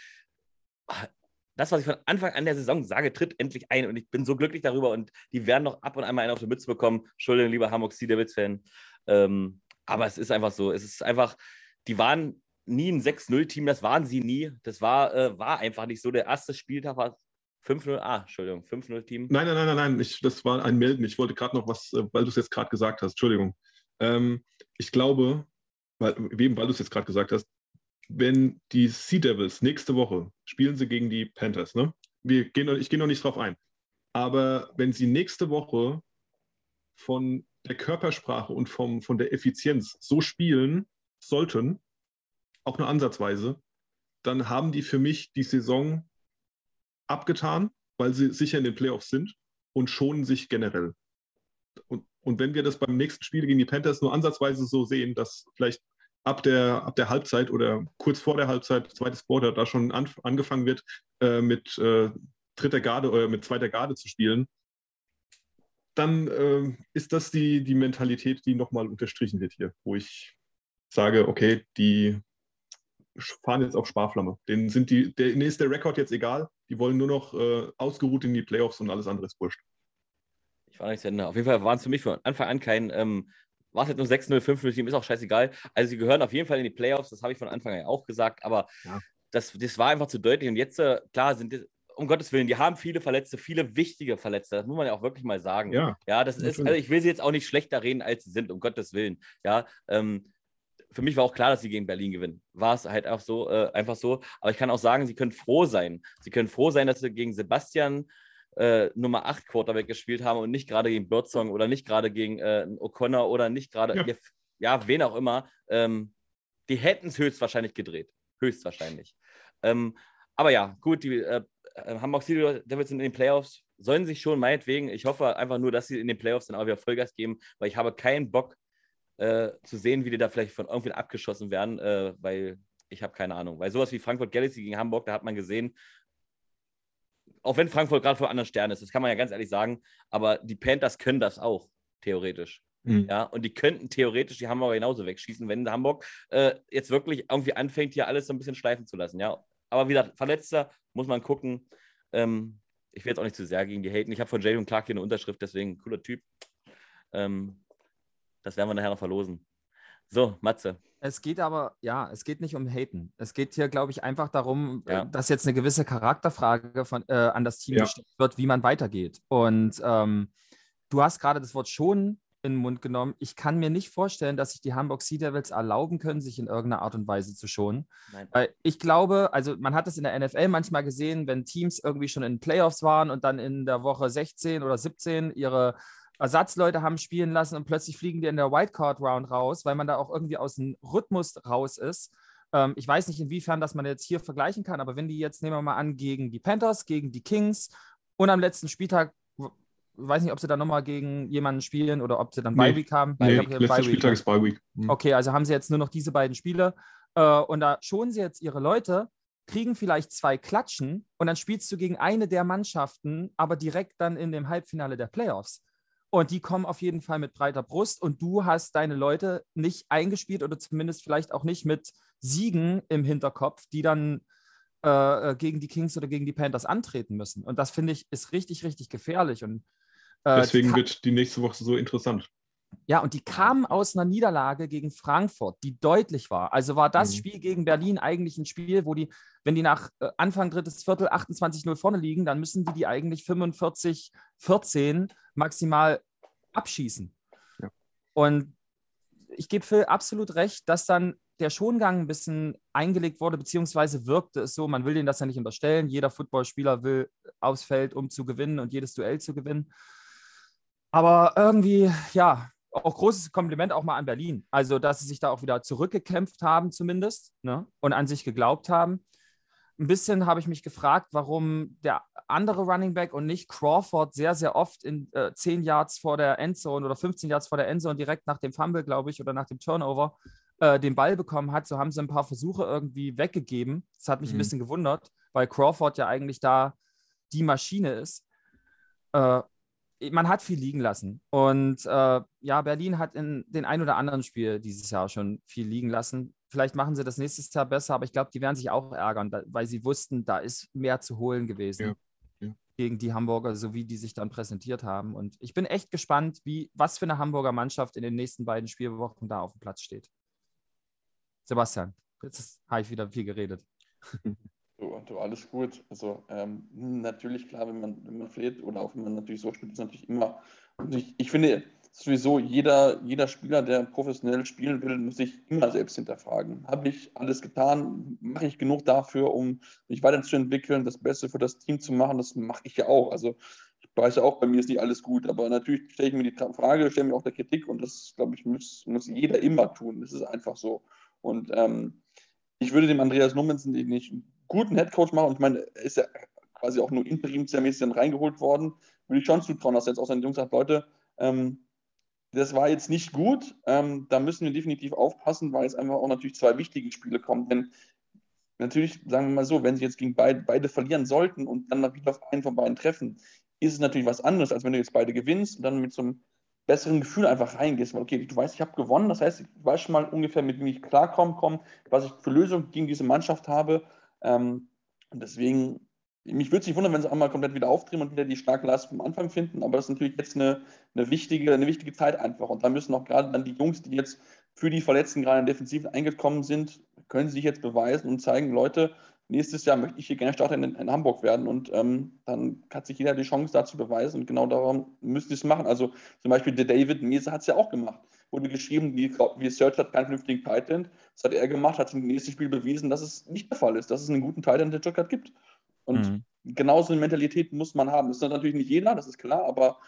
ah, das, was ich von Anfang an der Saison sage, tritt endlich ein und ich bin so glücklich darüber und die werden noch ab und an mal einen auf die Mütze bekommen. Entschuldigung, lieber Hamburg Sea Devils-Fan. Ähm, aber es ist einfach so. Es ist einfach, die waren nie ein 6-0-Team, das waren sie nie. Das war, äh, war einfach nicht so. Der erste Spieltag war 5-0, ah, Entschuldigung, 5-0-Team. Nein, nein, nein, nein, nein, ich, das war ein Melden. Ich wollte gerade noch was, äh, weil du es jetzt gerade gesagt hast, Entschuldigung. Ähm, ich glaube, weil, eben weil du es jetzt gerade gesagt hast, wenn die Sea Devils nächste Woche spielen sie gegen die Panthers, ne? Wir gehen, ich gehe noch nicht drauf ein. Aber wenn sie nächste Woche von der Körpersprache und vom, von der Effizienz so spielen sollten, auch nur ansatzweise, dann haben die für mich die Saison abgetan, weil sie sicher in den Playoffs sind und schonen sich generell. Und, und wenn wir das beim nächsten Spiel gegen die Panthers nur ansatzweise so sehen, dass vielleicht ab der, ab der Halbzeit oder kurz vor der Halbzeit, zweites Quarter, da schon an, angefangen wird, äh, mit äh, dritter Garde oder mit zweiter Garde zu spielen, dann äh, ist das die, die Mentalität, die nochmal unterstrichen wird hier, wo ich sage, okay, die fahren jetzt auf Sparflamme. Denen, sind die, denen ist der Rekord jetzt egal. Die wollen nur noch äh, ausgeruht in die Playoffs und alles andere ist wurscht. Ich war nicht zu Ende. Auf jeden Fall waren es für mich von Anfang an kein, ähm, war es jetzt nur 6-0, 5-0 Team, ist auch scheißegal. Also sie gehören auf jeden Fall in die Playoffs, das habe ich von Anfang an auch gesagt, aber ja. das, das war einfach zu deutlich. Und jetzt, äh, klar, sind die, um Gottes Willen, die haben viele Verletzte, viele wichtige Verletzte. Das muss man ja auch wirklich mal sagen. Ja, ja das natürlich. ist, also ich will sie jetzt auch nicht schlechter reden, als sie sind, um Gottes Willen. Ja, ähm, für mich war auch klar, dass sie gegen Berlin gewinnen. War es halt auch so, äh, einfach so. Aber ich kann auch sagen, sie können froh sein. Sie können froh sein, dass sie gegen Sebastian äh, Nummer 8 Quarterback gespielt haben und nicht gerade gegen Birdsong oder nicht gerade gegen äh, O'Connor oder nicht gerade, ja. ja. wen auch immer. Ähm, die hätten es höchstwahrscheinlich gedreht. Höchstwahrscheinlich. Ähm, aber ja, gut, die äh, äh Hamburg City Devils sind in den Playoffs. Sollen sich schon meinetwegen, ich hoffe einfach nur, dass sie in den Playoffs dann auch wieder Vollgas geben, weil ich habe keinen Bock, äh, zu sehen, wie die da vielleicht von irgendwie abgeschossen werden, äh, weil ich habe keine Ahnung. Weil sowas wie Frankfurt Galaxy gegen Hamburg, da hat man gesehen, auch wenn Frankfurt gerade vor anderen Sternen ist, das kann man ja ganz ehrlich sagen, aber die Panthers können das auch, theoretisch. Mhm. Ja, und die könnten theoretisch die Hamburger genauso wegschießen, wenn Hamburg äh, jetzt wirklich irgendwie anfängt, hier alles so ein bisschen schleifen zu lassen. Ja, aber wie gesagt, Verletzter muss man gucken. Ähm, ich will jetzt auch nicht zu sehr gegen die haten. Ich habe von Jalen Clark hier eine Unterschrift, deswegen cooler Typ. Ähm, das werden wir nachher noch verlosen. So, Matze. Es geht aber, ja, es geht nicht um Haten. Es geht hier, glaube ich, einfach darum, ja. dass jetzt eine gewisse Charakterfrage von, äh, an das Team ja. gestellt wird, wie man weitergeht. Und ähm, du hast gerade das Wort schon in den Mund genommen. Ich kann mir nicht vorstellen, dass sich die Hamburg Sea Devils erlauben können, sich in irgendeiner Art und Weise zu schonen. Nein. Weil ich glaube, also man hat es in der NFL manchmal gesehen, wenn Teams irgendwie schon in Playoffs waren und dann in der Woche 16 oder 17 ihre Ersatzleute haben spielen lassen und plötzlich fliegen die in der Wildcard-Round raus, weil man da auch irgendwie aus dem Rhythmus raus ist. Ähm, ich weiß nicht, inwiefern das man jetzt hier vergleichen kann, aber wenn die jetzt, nehmen wir mal an, gegen die Panthers, gegen die Kings und am letzten Spieltag weiß nicht, ob sie dann nochmal gegen jemanden spielen oder ob sie dann nee, Bye-Week haben. Nee, ich letzter Spieltag ist Bye-Week. Mhm. Okay, also haben sie jetzt nur noch diese beiden Spiele äh, und da schonen sie jetzt ihre Leute, kriegen vielleicht zwei Klatschen und dann spielst du gegen eine der Mannschaften, aber direkt dann in dem Halbfinale der Playoffs. Und die kommen auf jeden Fall mit breiter Brust und du hast deine Leute nicht eingespielt oder zumindest vielleicht auch nicht mit Siegen im Hinterkopf, die dann äh, äh gegen die Kings oder gegen die Panthers antreten müssen. Und das finde ich ist richtig, richtig gefährlich. Und äh, Deswegen wird die nächste Woche so interessant. Ja, und die kamen aus einer Niederlage gegen Frankfurt, die deutlich war. Also war das mhm. Spiel gegen Berlin eigentlich ein Spiel, wo die, wenn die nach äh, Anfang drittes Viertel 28-0 vorne liegen, dann müssen die die eigentlich 45-14 maximal abschießen. Ja. Und ich gebe Phil absolut recht, dass dann der Schongang ein bisschen eingelegt wurde, beziehungsweise wirkte es so, man will denen das ja nicht unterstellen. Jeder Footballspieler will aufs Feld, um zu gewinnen und jedes Duell zu gewinnen. Aber irgendwie, ja, auch großes Kompliment auch mal an Berlin. Also, dass sie sich da auch wieder zurückgekämpft haben, zumindest, ne? und an sich geglaubt haben. Ein bisschen habe ich mich gefragt, warum der andere Running Back und nicht Crawford sehr, sehr oft in äh, 10 Yards vor der Endzone oder 15 Yards vor der Endzone direkt nach dem Fumble, glaube ich, oder nach dem Turnover äh, den Ball bekommen hat. So haben sie ein paar Versuche irgendwie weggegeben. Das hat mich mhm. ein bisschen gewundert, weil Crawford ja eigentlich da die Maschine ist. Äh, man hat viel liegen lassen. Und äh, ja, Berlin hat in den ein oder anderen Spiel dieses Jahr schon viel liegen lassen. Vielleicht machen sie das nächstes Jahr besser, aber ich glaube, die werden sich auch ärgern, da, weil sie wussten, da ist mehr zu holen gewesen. Ja. Gegen die Hamburger, so wie die sich dann präsentiert haben. Und ich bin echt gespannt, wie, was für eine Hamburger Mannschaft in den nächsten beiden Spielwochen da auf dem Platz steht. Sebastian, jetzt habe ich wieder viel geredet. Du, du, alles gut. Also ähm, natürlich, klar, wenn man, wenn man fleht oder auch wenn man natürlich so spielt, ist natürlich immer. Ich, ich finde sowieso, jeder, jeder Spieler, der professionell spielen will, muss sich immer selbst hinterfragen. Habe ich alles getan? Mache ich genug dafür, um mich weiterzuentwickeln, das Beste für das Team zu machen? Das mache ich ja auch. Also ich weiß ja auch, bei mir ist nicht alles gut, aber natürlich stelle ich mir die Frage, stelle mir auch der Kritik und das, glaube ich, muss, muss jeder immer tun. Das ist einfach so. Und ähm, ich würde dem Andreas Nummensen, den ich guten Headcoach machen. Und ich meine, er ist ja quasi auch nur interimsmäßig dann reingeholt worden. Würde ich schon zutrauen, dass er jetzt auch seine Jungs sagt, Leute, ähm, das war jetzt nicht gut. Ähm, da müssen wir definitiv aufpassen, weil es einfach auch natürlich zwei wichtige Spiele kommen. Denn natürlich, sagen wir mal so, wenn sie jetzt gegen beide, beide verlieren sollten und dann wieder auf einen von beiden treffen, ist es natürlich was anderes, als wenn du jetzt beide gewinnst und dann mit so einem besseren Gefühl einfach reingehst. Weil, okay, du weißt, ich habe gewonnen, das heißt, ich weiß schon mal ungefähr, mit wem ich klarkomme, was ich für Lösungen gegen diese Mannschaft habe ähm, und deswegen, mich würde es nicht wundern, wenn sie einmal komplett wieder aufdrehen und wieder die starke Leistung vom Anfang finden, aber das ist natürlich jetzt eine, eine, wichtige, eine wichtige Zeit einfach. Und da müssen auch gerade dann die Jungs, die jetzt für die Verletzten gerade in Defensiven eingekommen sind, können sich jetzt beweisen und zeigen, Leute, nächstes Jahr möchte ich hier gerne Starter in, in Hamburg werden und ähm, dann hat sich jeder die Chance dazu beweisen und genau darum müsste ich es machen. Also zum Beispiel der David Mese hat es ja auch gemacht wurde geschrieben, wie, wie Search hat keinen vernünftigen Titan. Das hat er gemacht, hat im nächsten Spiel bewiesen, dass es nicht der Fall ist, dass es einen guten Titan der Stuttgart gibt. Und mhm. genauso eine Mentalität muss man haben. Das ist natürlich nicht jeder, das ist klar, aber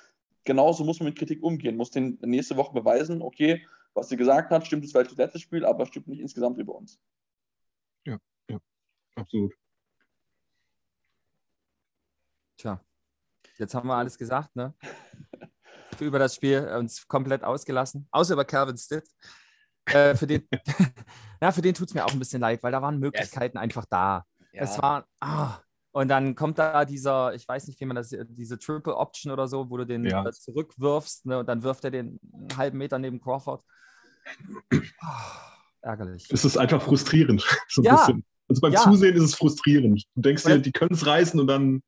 genauso muss man mit Kritik umgehen, muss den nächste Woche beweisen, okay, was sie gesagt hat, stimmt es vielleicht das letzte Spiel, aber stimmt nicht insgesamt über uns. Ja, ja, absolut. Tja, jetzt haben wir alles gesagt, ne? über das Spiel uns komplett ausgelassen, außer über Calvin Stitt. Äh, für den, ja, den tut es mir auch ein bisschen leid, weil da waren Möglichkeiten yes. einfach da. Ja. Es war, ah, Und dann kommt da dieser, ich weiß nicht, wie man das, diese Triple Option oder so, wo du den Ja. äh, zurückwirfst ne, und dann wirft er den halben Meter neben Crawford. Ah, ärgerlich. Es ist einfach frustrierend. So ein Ja. bisschen. Also beim Ja. Zusehen ist es frustrierend. Du denkst dir, die können es reißen und dann.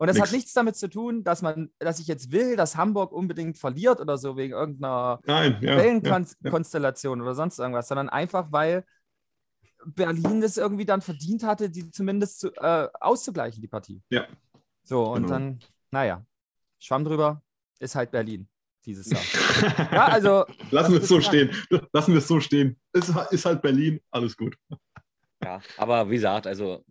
Und das Nix. hat nichts damit zu tun, dass man, dass ich jetzt will, dass Hamburg unbedingt verliert oder so wegen irgendeiner Nein, ja. ja. Wellenkonstellation oder sonst irgendwas, sondern einfach, weil Berlin das irgendwie dann verdient hatte, die zumindest zu, äh, auszugleichen, die Partie. Ja. So, und Genau. dann, naja, Schwamm drüber, ist halt Berlin dieses Jahr. ja, also, Lassen wir es so du stehen. Lassen wir es so stehen. Es ist halt Berlin, alles gut. Ja, aber wie gesagt, also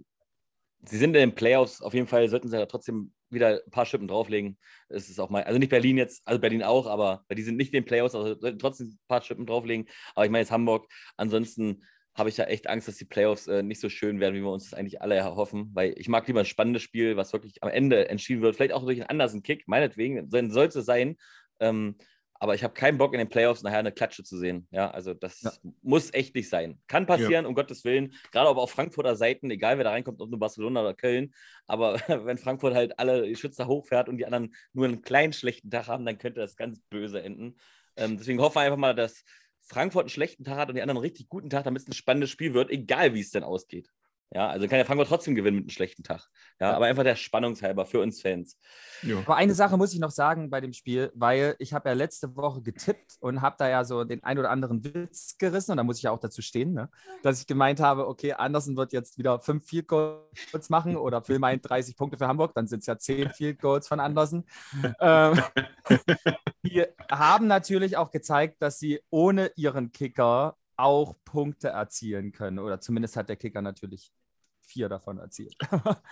sie sind in den Playoffs, auf jeden Fall sollten sie ja trotzdem wieder ein paar Schippen drauflegen. Es ist auch mal, also nicht Berlin jetzt, also Berlin auch, aber die sind nicht in den Playoffs, also sollten trotzdem ein paar Schippen drauflegen. Aber ich meine jetzt Hamburg, ansonsten habe ich ja echt Angst, dass die Playoffs äh, nicht so schön werden, wie wir uns das eigentlich alle erhoffen, weil ich mag lieber ein spannendes Spiel, was wirklich am Ende entschieden wird, vielleicht auch durch einen anderen Kick, meinetwegen, dann soll es sein. Ähm, aber ich habe keinen Bock in den Playoffs nachher eine Klatsche zu sehen. Ja, also das Ja. muss echt nicht sein. Kann passieren, um Gottes Willen. Gerade aber auf Frankfurter Seiten, egal wer da reinkommt, ob nur Barcelona oder Köln. Aber wenn Frankfurt halt alle Schützer hochfährt und die anderen nur einen kleinen schlechten Tag haben, dann könnte das ganz böse enden. Ähm, deswegen hoffen wir einfach mal, dass Frankfurt einen schlechten Tag hat und die anderen einen richtig guten Tag, damit es ein spannendes Spiel wird, egal wie es denn ausgeht. Ja, also kann ja Frankfurt trotzdem gewinnen mit einem schlechten Tag. Ja, Ja. aber einfach der Spannungshalber für uns Fans. Ja. Aber eine Sache muss ich noch sagen bei dem Spiel, weil ich habe ja letzte Woche getippt und habe da ja so den ein oder anderen Witz gerissen und da muss ich ja auch dazu stehen, ne? dass ich gemeint habe, okay, Andersen wird jetzt wieder fünf Field Goals machen oder Phil meint 30 Punkte für Hamburg, dann sind es ja zehn Field Goals von Andersen. ähm, die haben natürlich auch gezeigt, dass sie ohne ihren Kicker auch Punkte erzielen können oder zumindest hat der Kicker natürlich vier davon erzielt.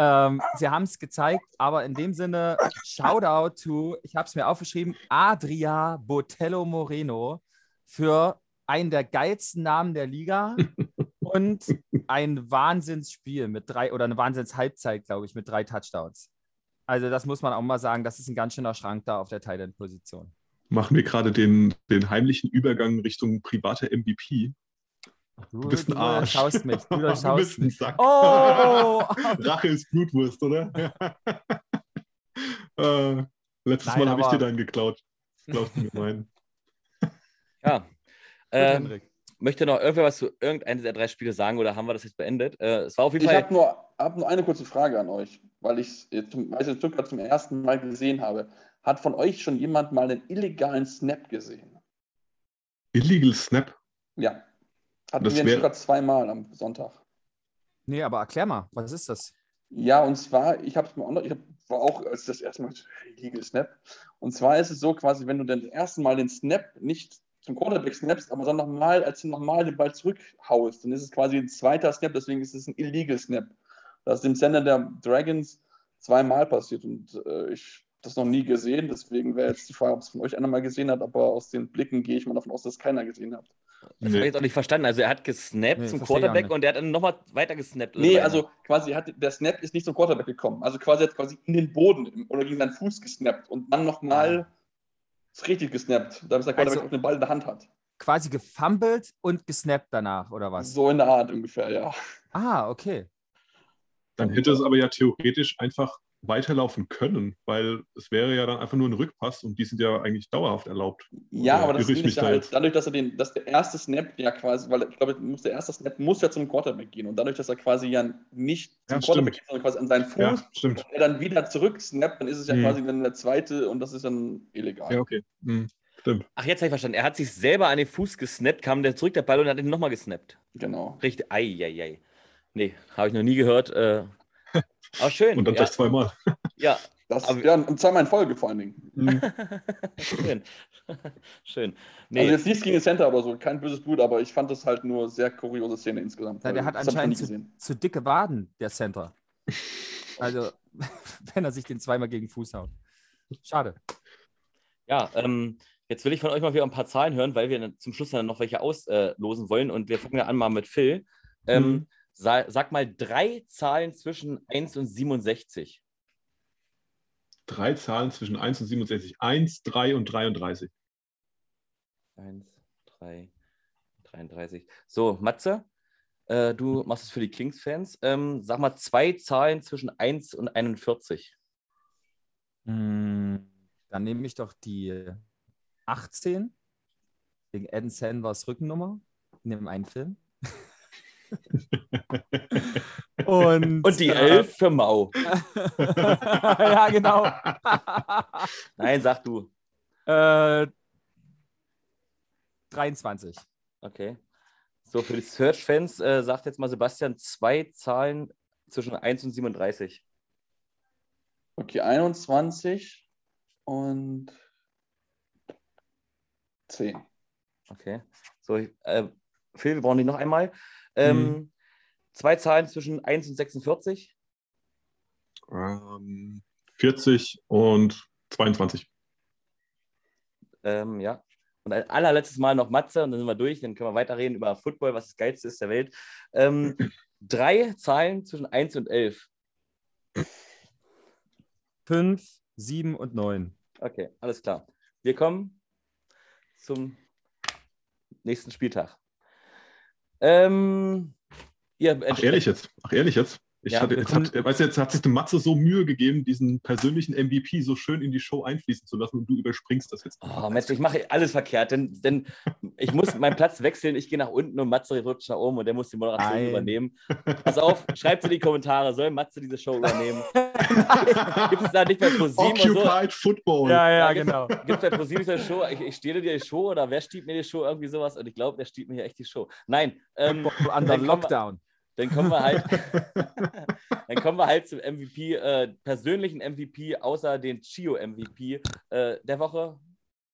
Ähm, sie haben es gezeigt, aber in dem Sinne, Shoutout to, ich habe es mir aufgeschrieben, Adria Botello Moreno für einen der geilsten Namen der Liga und ein Wahnsinnsspiel mit drei oder eine Wahnsinns-Halbzeit, glaube ich, mit drei Touchdowns. Also, das muss man auch mal sagen, das ist ein ganz schöner Schrank da auf der Thailand-Position. Machen wir gerade den, den heimlichen Übergang Richtung private MVP. Du, Du bist ein du Arsch. durchschaust mich. Du Du durchschaust bist ein mich. Sack. Oh! Rache ist Blutwurst, oder? äh, letztes Nein, Mal habe ich dir deinen geklaut. Das glaubst du mir meinen. Ja. Ähm, Henrik. möchte noch irgendwer was zu irgendeinem der drei Spiele sagen oder haben wir das jetzt beendet? Äh, es war auf jeden Ich Fall. habe nur, hab nur eine kurze Frage an euch, weil ich es es Stuttgart zum ersten Mal gesehen habe. Hat von euch schon jemand mal einen illegalen Snap gesehen? Illegal Snap. Ja. Hatten Das wir in wär- Stuttgart zweimal am Sonntag. Nee, aber erklär mal, was ist das? Ja, und zwar, ich habe es mir auch noch, ich hab, war auch als das erste Mal Legal Snap. Und zwar ist es so quasi, wenn du dann das erste Mal den Snap nicht zum Quarterback snappst, aber dann nochmal, als du nochmal den Ball zurückhaust, dann ist es quasi ein zweiter Snap, deswegen ist es ein Illegal Snap. Das ist dem Sender der Dragons zweimal passiert und äh, ich habe das noch nie gesehen, deswegen wäre jetzt die Frage, ob es von euch einer mal gesehen hat, aber aus den Blicken gehe ich mal davon aus, dass keiner gesehen hat. Das habe ich jetzt auch nicht verstanden. Also er hat gesnappt Nee, zum Quarterback und der hat dann nochmal weiter gesnappt. oder Nee, weiter? also quasi hat der Snap ist nicht zum Quarterback gekommen. Also quasi hat quasi in den Boden oder gegen seinen Fuß gesnappt und dann nochmal richtig gesnappt, damit der Quarterback Also- auch den Ball in der Hand hat. Quasi gefummelt und gesnappt danach, oder was? So in der Art ungefähr, ja. Ah, okay. Dann hätte es aber ja theoretisch einfach weiterlaufen können, weil es wäre ja dann einfach nur ein Rückpass und die sind ja eigentlich dauerhaft erlaubt. Ja, Oder aber das ich ist ja da halt, jetzt? dadurch, dass er den, dass der erste Snap ja quasi, weil ich glaube, muss der erste Snap muss ja zum Quarterback gehen und dadurch, dass er quasi ja nicht zum Ja, Quarterback stimmt. geht, sondern quasi an seinen Fuß, Ja, stimmt. und er dann wieder zurück snappt, dann ist es ja Hm. quasi dann der zweite und das ist dann illegal. Ja, okay. Hm, stimmt. Ach, jetzt habe ich verstanden. Er hat sich selber an den Fuß gesnappt, kam der zurück, der Ball, und hat ihn nochmal gesnappt. Genau. Richtig. Eieiei. Nee, habe ich noch nie gehört. Äh, aber schön. Und dann ja, gleich zweimal. ja, Das, Aber- ja, und zweimal in Folge vor allen Dingen. Hm. schön. schön. Nee, Also jetzt nichts gegen den Center oder so, kein böses Blut, aber ich fand das halt nur sehr kuriose Szene insgesamt. Ja, der hat anscheinend zu, zu dicke Waden, der Center. Also, wenn er sich den zweimal gegen den Fuß haut. Schade. ja, ähm, jetzt will ich von euch mal wieder ein paar Zahlen hören, weil wir dann zum Schluss dann noch welche auslosen wollen. Und wir fangen ja an mal mit Phil. Ähm, Mhm. Sa sag mal drei Zahlen zwischen 1 und 67. Drei Zahlen zwischen 1 und 67. 1, 3 und 33. 1, 3, 33. So, Matze? Äh, du machst es für die Kings-Fans. Ähm, sag mal zwei Zahlen zwischen 1 und 41. Hm, dann nehme ich doch die 18 wegen Adam Sanders Rückennummer in dem einen Film. Und, und die 11 für Mau. ja, genau. Nein, sag du. Äh, 23. Okay. So, für die Search-Fans äh, sagt jetzt mal Sebastian zwei Zahlen zwischen 1 und 37. Okay, 21 und 10. Okay. So, äh, Phil, wir brauchen dich noch einmal. Ähm, hm. Zwei Zahlen zwischen 1 und 46. Ähm, 40 und 22. Ähm, ja. Und ein allerletztes Mal noch Matze und dann sind wir durch. Dann können wir weiterreden über Football, was das Geilste ist der Welt. Ähm, drei Zahlen zwischen 1 und 11. 5, 7 und 9. Okay, alles klar. Wir kommen zum nächsten Spieltag. Ähm, Ach, ehrlich jetzt? Ach, ehrlich jetzt? Ich ja, hatte, jetzt, hat, weißt du, jetzt hat sich der Matze so Mühe gegeben, diesen persönlichen MVP so schön in die Show einfließen zu lassen und du überspringst das jetzt. Oh, Matze, ich mache alles verkehrt, denn, denn ich muss meinen Platz wechseln, ich gehe nach unten und Matze rutscht nach oben und der muss die Moderation Nein. übernehmen. Pass auf, schreibt in die Kommentare, soll Matze diese Show übernehmen? Gibt es da nicht bei ProSieben Occupied so? Football. Ja, ja, genau. Gibt es bei ProSieben so eine Show, ich, ich stehle dir die Show oder wer stiehlt mir die Show, irgendwie sowas und ich glaube, der stiehlt mir hier echt die Show. Nein. Ähm, Under Lockdown. Dann kommen wir halt, dann kommen wir halt zum MVP, äh, persönlichen MVP, außer den Chio-MVP äh, der Woche.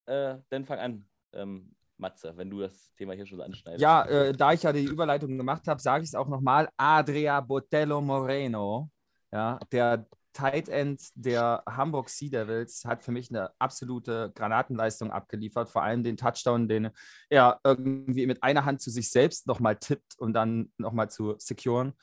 Äh, dann fang an, ähm, Matze, wenn du das Thema hier schon anschneidest. Ja, äh, da ich ja die Überleitung gemacht habe, sage ich es auch nochmal. Adria Botello Moreno, ja, der Tight End der Hamburg Sea Devils hat für mich eine absolute Granatenleistung abgeliefert. Vor allem den Touchdown, den er irgendwie mit einer Hand zu sich selbst nochmal tippt und dann nochmal zu securen.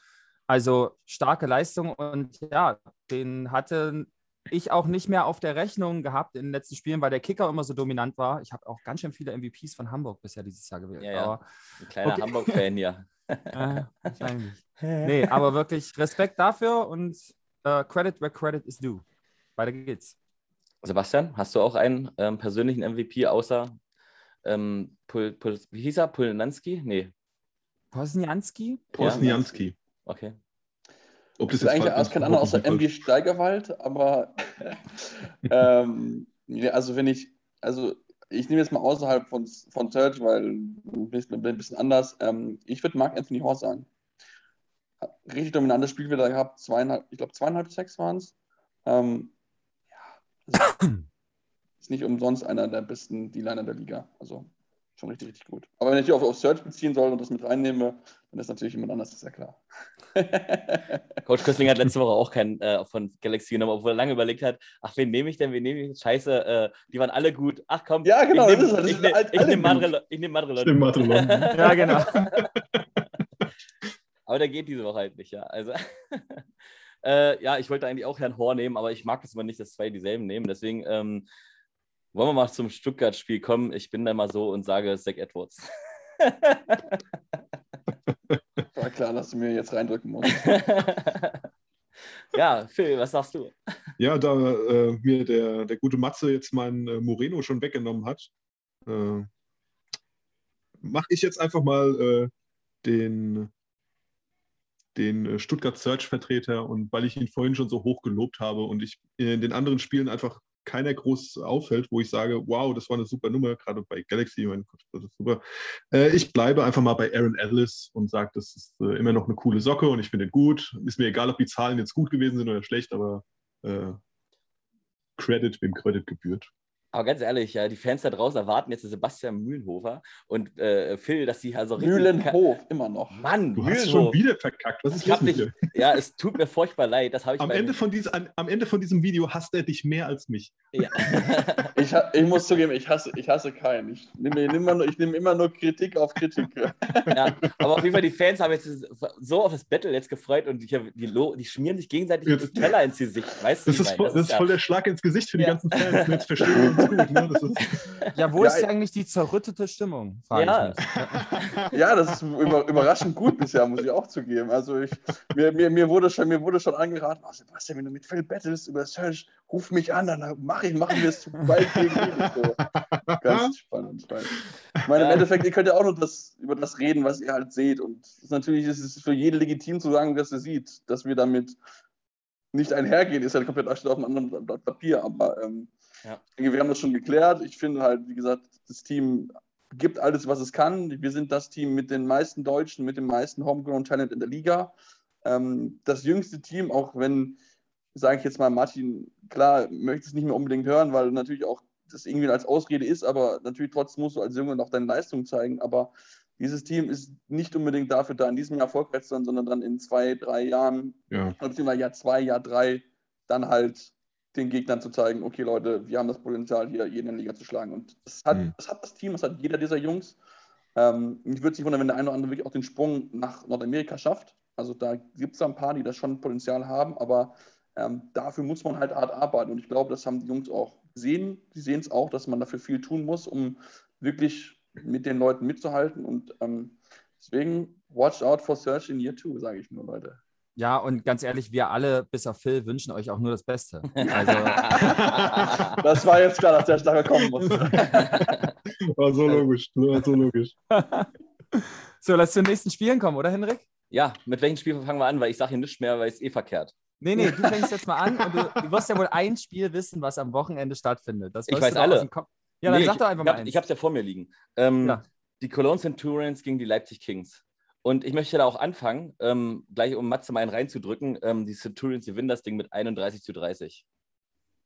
Also starke Leistung und ja, den hatte ich auch nicht mehr auf der Rechnung gehabt in den letzten Spielen, weil der Kicker immer so dominant war. Ich habe auch ganz schön viele MVPs von Hamburg bisher dieses Jahr gewählt. Ja, ja. Ein kleiner okay. Hamburg-Fan, ja. äh, nee, aber wirklich Respekt dafür und uh, Credit where credit is due. Weiter geht's. Sebastian, hast du auch einen ähm, persönlichen MVP außer ähm, Pul, Pul, wie hieß er? Pulnanski? Nee. Posnianski? Posnianski. Ja. Okay. Ob das, das ist eigentlich erst kein anderer außer MB Steigerwald, aber ähm, ja, also wenn ich, also ich nehme jetzt mal außerhalb von, von Search, weil ein bisschen, ein bisschen anders. Ähm, ich würde Mark Anthony Horst sagen richtig dominantes Spiel wieder gehabt. Zweieinhalb, ich glaube, zweieinhalb Sechs waren es. Ähm, ja, also ist nicht umsonst einer der besten D-Liner der Liga. Also schon richtig, richtig gut. Aber wenn ich auf, auf Search beziehen soll und das mit reinnehme, dann ist natürlich jemand anders, ist ja klar. Coach Köstling hat letzte Woche auch keinen äh, von Galaxy genommen, obwohl er lange überlegt hat, ach, wen nehme ich denn, wen nehme ich? Scheiße, äh, die waren alle gut. Ach komm, ja, genau, ich nehme nehm, ich nehm Madre, ich nehm Madrelon. ja, genau. Aber der geht diese Woche halt nicht, ja. Also, äh, ja, ich wollte eigentlich auch Herrn Hohr nehmen, aber ich mag es immer nicht, dass zwei dieselben nehmen. Deswegen ähm, wollen wir mal zum Stuttgart-Spiel kommen. Ich bin da mal so und sage Zach Edwards. War klar, dass du mir jetzt reindrücken musst. ja, Phil, was sagst du? Ja, da äh, mir der, der gute Matze jetzt meinen äh, Moreno schon weggenommen hat, äh, mache ich jetzt einfach mal äh, den den äh, Stuttgart Search-Vertreter und weil ich ihn vorhin schon so hoch gelobt habe und ich in den anderen Spielen einfach keiner groß auffällt, wo ich sage, wow, das war eine super Nummer, gerade bei Galaxy, mein Gott, das ist super. Äh, ich bleibe einfach mal bei Aaron Ellis und sage, das ist äh, immer noch eine coole Socke und ich finde ihn gut. Ist mir egal, ob die Zahlen jetzt gut gewesen sind oder schlecht, aber äh, Credit, wem Credit gebührt. Aber ganz ehrlich, ja, die Fans da draußen erwarten jetzt Sebastian Mühlenhofer und äh, Phil, dass sie also richtig. Mühlenhof, immer noch. Mann, du Mühlenhof. hast schon wieder verkackt. Was ist ich dich, Ja, es tut mir furchtbar leid. Das ich am, Ende von dies, an, am Ende von diesem Video hasst er dich mehr als mich. Ja. ich, ich, muss zugeben, ich hasse, ich hasse keinen. Ich nehme, ich nehme, ich nehme immer nur Kritik auf Kritik. ja, aber auf jeden Fall, die Fans haben jetzt so auf das Battle jetzt gefreut und die, die, die schmieren sich gegenseitig jetzt, Teller ins Gesicht. Weißt das, ist voll, das ist voll der Schlag ins Gesicht für die ganzen Fans. Jetzt verstehen ganz gut. Ne? Ist ja, wo ja, ist eigentlich die zerrüttete Stimmung? Ja. ja, das ist über, überraschend gut bisher, muss ich auch zugeben. Also ich, mir, mir, mir, wurde schon, mir wurde schon angeraten, oh Sebastian, wenn du mit Phil battles über Search, ruf mich an, dann mach ich, machen wir es zu bald gegen ihn. So. Ganz spannend. Ich meine, im Endeffekt, ihr könnt ja auch nur das, über das reden, was ihr halt seht. Und natürlich ist es für jeden legitim zu sagen, was er sieht, dass wir damit nicht einhergehen, ist halt komplett auf einem anderen Blatt Papier. Aber ähm, ja. ich denke, wir haben das schon geklärt. Ich finde halt, wie gesagt, das Team gibt alles, was es kann. Wir sind das Team mit den meisten Deutschen, mit dem meisten Homegrown Talent in der Liga. Ähm, das jüngste Team, auch wenn, sage ich jetzt mal, Martin, klar, möchte es nicht mehr unbedingt hören, weil natürlich auch das irgendwie als Ausrede ist, aber natürlich trotzdem musst du als Junge noch deine Leistung zeigen. Aber dieses Team ist nicht unbedingt dafür da, in diesem Jahr erfolgreich zu sein, sondern dann in zwei, drei Jahren, ja. beziehungsweise Jahr zwei, Jahr drei, dann halt den Gegnern zu zeigen, okay Leute, wir haben das Potenzial, hier jeden in der Liga zu schlagen. Und das hat, mhm. das, hat das Team, das hat jeder dieser Jungs. Ähm, mich würde sich wundern, wenn der eine oder andere wirklich auch den Sprung nach Nordamerika schafft. Also da gibt es ein paar, die das schon Potenzial haben, aber ähm, dafür muss man halt hart arbeiten. Und ich glaube, das haben die Jungs auch gesehen. Sie sehen es auch, dass man dafür viel tun muss, um wirklich mit den Leuten mitzuhalten. Und ähm, deswegen, watch out for Search in Year 2, sage ich nur, Leute. Ja, und ganz ehrlich, wir alle, bis auf Phil, wünschen euch auch nur das Beste. Also, das war jetzt klar, dass der Stachel kommen muss. War so logisch, war so logisch. So, lass zu den nächsten Spielen kommen, oder Henrik? Ja, mit welchem Spiel fangen wir an? Weil ich sage hier nichts mehr, weil es eh verkehrt. Nee, nee, du fängst jetzt mal an und du, du, wirst ja wohl ein Spiel wissen, was am Wochenende stattfindet. Das ich weiß alle. Ja, dann nee, sag doch einfach mal. Ich habe es ja vor mir liegen. Ähm, ja. Die Cologne Centurions gegen die Leipzig Kings. Und ich möchte da auch anfangen, ähm, gleich um Matze mal einen reinzudrücken. Ähm, die Centurions gewinnen das Ding mit 31 zu 30.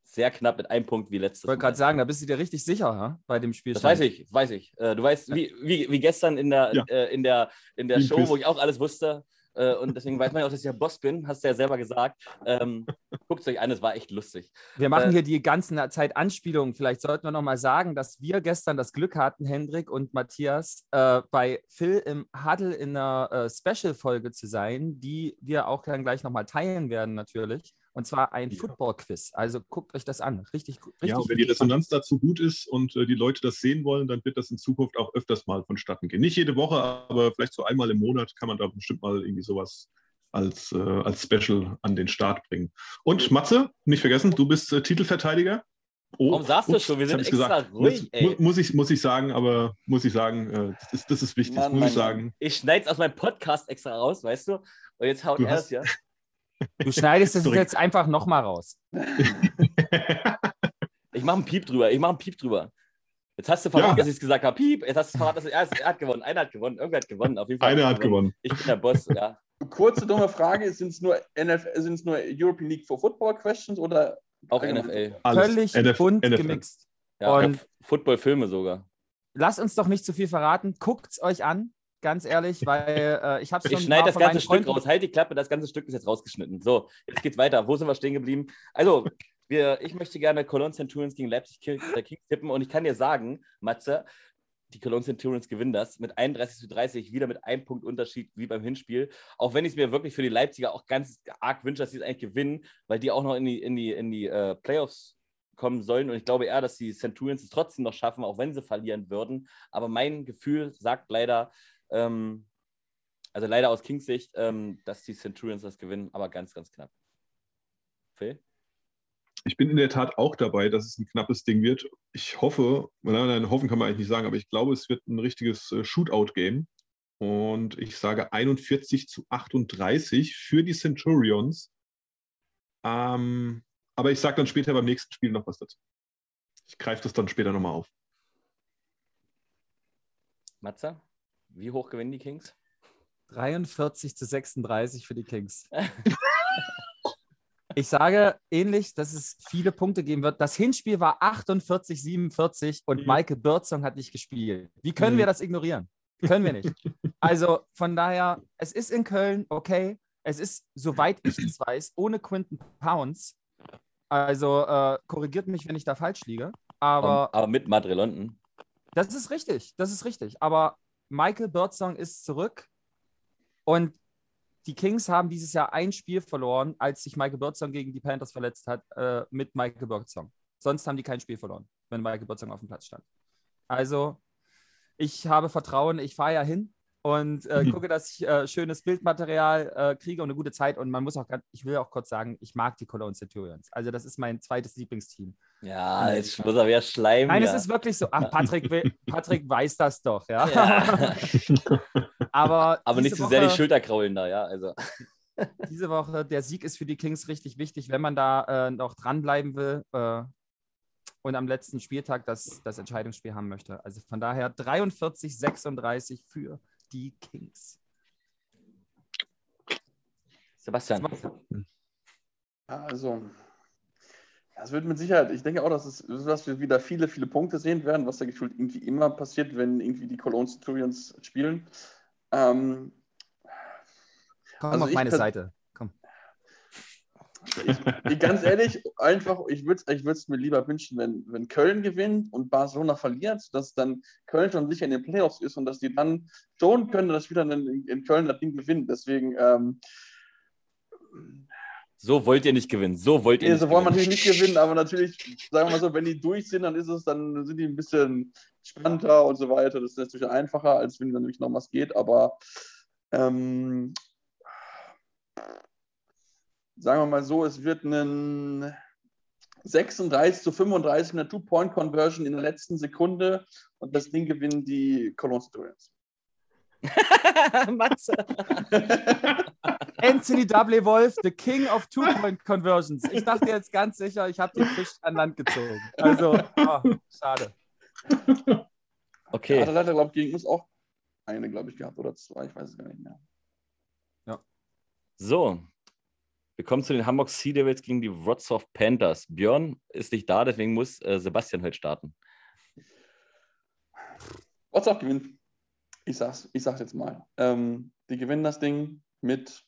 Sehr knapp mit einem Punkt wie letztes Ich wollte gerade sagen, da bist du dir richtig sicher ha? bei dem Spiel. Das weiß ich, weiß ich. Äh, du weißt, wie, wie, wie gestern in der, ja. äh, in der, in der Show, wo ich auch alles wusste, äh, und deswegen weiß man ja auch, dass ich ja Boss bin, hast du ja selber gesagt. Ähm, Guckt es euch an, es war echt lustig. Wir machen äh, hier die ganze Zeit Anspielungen. Vielleicht sollten wir noch mal sagen, dass wir gestern das Glück hatten, Hendrik und Matthias, äh, bei Phil im Huddle in einer äh, Special-Folge zu sein, die wir auch dann gleich noch mal teilen werden natürlich. Und zwar ein ja. Football-Quiz. Also guckt euch das an. Richtig, richtig. Ja, und wenn die Resonanz dazu gut ist und äh, die Leute das sehen wollen, dann wird das in Zukunft auch öfters mal vonstatten gehen. Nicht jede Woche, aber vielleicht so einmal im Monat kann man da bestimmt mal irgendwie sowas als, äh, als Special an den Start bringen. Und Matze, nicht vergessen, du bist äh, Titelverteidiger. Oh, Warum sagst du schon? Wir sind extra gesagt. ruhig, muss, muss, ich, muss ich sagen, aber muss ich sagen, äh, das, ist, das ist wichtig, Mann, muss Mann, ich sagen. Ich schneide es aus meinem Podcast extra raus, weißt du? Und jetzt haut er es ja. Du schneidest es jetzt einfach nochmal raus. ich mache einen Piep drüber. Ich mache einen Piep drüber. Jetzt hast du verraten, ja. dass ich es gesagt habe. Piep. Jetzt hast du verraten, dass er, er hat gewonnen. Einer hat gewonnen. Irgendwer hat gewonnen. Auf jeden Fall. Einer hat gewonnen. gewonnen. Ich bin der Boss. Ja. Kurze dumme Frage: Sind es nur, nur European League for Football Questions oder auch NFL? Alles. Völlig NF bunt NFL. gemixt. Ja, Und Football-Filme sogar. Lasst uns doch nicht zu viel verraten. Guckt es euch an ganz ehrlich, weil äh, ich habe schon. Ich schneide das ganze Stück raus. Halt die Klappe, das ganze Stück ist jetzt rausgeschnitten. So, jetzt geht's weiter. Wo sind wir stehen geblieben? Also, wir, ich möchte gerne Cologne Centurions gegen Leipzig Kings tippen und ich kann dir sagen, Matze, die Cologne Centurions gewinnen das mit 31 zu 30, wieder mit einem Punkt Unterschied wie beim Hinspiel. Auch wenn ich es mir wirklich für die Leipziger auch ganz arg wünsche, dass sie es eigentlich gewinnen, weil die auch noch in die, in die, in die äh, Playoffs kommen sollen. Und ich glaube eher, dass die Centurions es trotzdem noch schaffen, auch wenn sie verlieren würden. Aber mein Gefühl sagt leider, ähm, also leider aus Kings Sicht, ähm, dass die Centurions das gewinnen, aber ganz, ganz knapp. Phil? Ich bin in der Tat auch dabei, dass es ein knappes Ding wird. Ich hoffe, nein, nein, hoffen kann man eigentlich nicht sagen, aber ich glaube, es wird ein richtiges äh, Shootout-Game. Und ich sage 41 zu 38 für die Centurions. Ähm, aber ich sage dann später beim nächsten Spiel noch was dazu. Ich greife das dann später nochmal auf. Matze? Wie hoch gewinnen die Kings? 43 zu 36 für die Kings. ich sage ähnlich, dass es viele Punkte geben wird. Das Hinspiel war 48, 47 und mhm. Maike Birdsong hat nicht gespielt. Wie können mhm. wir das ignorieren? Können wir nicht. Also von daher, es ist in Köln, okay. Es ist, soweit ich es weiß, ohne Quinton Pounds. Also äh, korrigiert mich, wenn ich da falsch liege. Aber, aber mit Madre London. Das ist richtig, das ist richtig. Aber Michael Birdsong ist zurück und die Kings haben dieses Jahr ein Spiel verloren, als sich Michael Birdsong gegen die Panthers verletzt hat, äh, mit Michael Birdsong. Sonst haben die kein Spiel verloren, wenn Michael Bötzing auf dem Platz stand. Also, ich habe Vertrauen, ich fahre ja hin und äh, mhm. gucke, dass ich äh, schönes Bildmaterial äh, kriege und eine gute Zeit. Und man muss auch, ich will auch kurz sagen, ich mag die Cologne Centurions. Also das ist mein zweites Lieblingsteam. Ja, jetzt muss er wieder schleimen. Nein, ja. es ist wirklich so. Ach, Patrick, Patrick weiß das doch, ja. ja. aber aber nicht so sehr die Schulter kraulen da, ja. Also. diese Woche, der Sieg ist für die Kings richtig wichtig, wenn man da äh, noch dranbleiben will äh, und am letzten Spieltag das, das Entscheidungsspiel haben möchte. Also von daher 43, 36 für die Kings. Sebastian. Also, das wird mit Sicherheit, ich denke auch, dass, es, dass wir wieder viele, viele Punkte sehen werden, was da gefühlt irgendwie immer passiert, wenn irgendwie die Cologne Centurions spielen. Ähm, Komm also auf meine Seite. Ich, ganz ehrlich, einfach, ich würde es ich mir lieber wünschen, wenn, wenn Köln gewinnt und Barcelona verliert, dass dann Köln schon sicher in den Playoffs ist und dass die dann schon können, dass wir dann in, in Köln das Ding gewinnen. Deswegen. Ähm, so wollt ihr nicht gewinnen. So wollt ihr nee, so wollen wir natürlich nicht gewinnen, aber natürlich, sagen wir mal so, wenn die durch sind, dann ist es, dann sind die ein bisschen spannender und so weiter. Das ist natürlich einfacher, als wenn dann nämlich noch was geht, aber ähm, sagen wir mal so, es wird ein 36 zu 35 eine Two-Point-Conversion in der letzten Sekunde und das Ding gewinnen die Cologne Centurions. Matze. Anthony W. Wolf, the King of Two-Point-Conversions. Ich dachte jetzt ganz sicher, ich habe den Fisch an Land gezogen. Also, oh, schade. Okay. Hat er leider, glaube ich, gegen uns auch eine, glaube ich, gehabt oder zwei, ich weiß es gar nicht mehr. Ja. So, wir kommen zu den Hamburg Sea Devils gegen die Wrocław Panthers. Björn ist nicht da, deswegen muss äh, Sebastian heute starten. Wrocław gewinnt. Ich sag's, ich sag's jetzt mal. Ähm, die gewinnen das Ding mit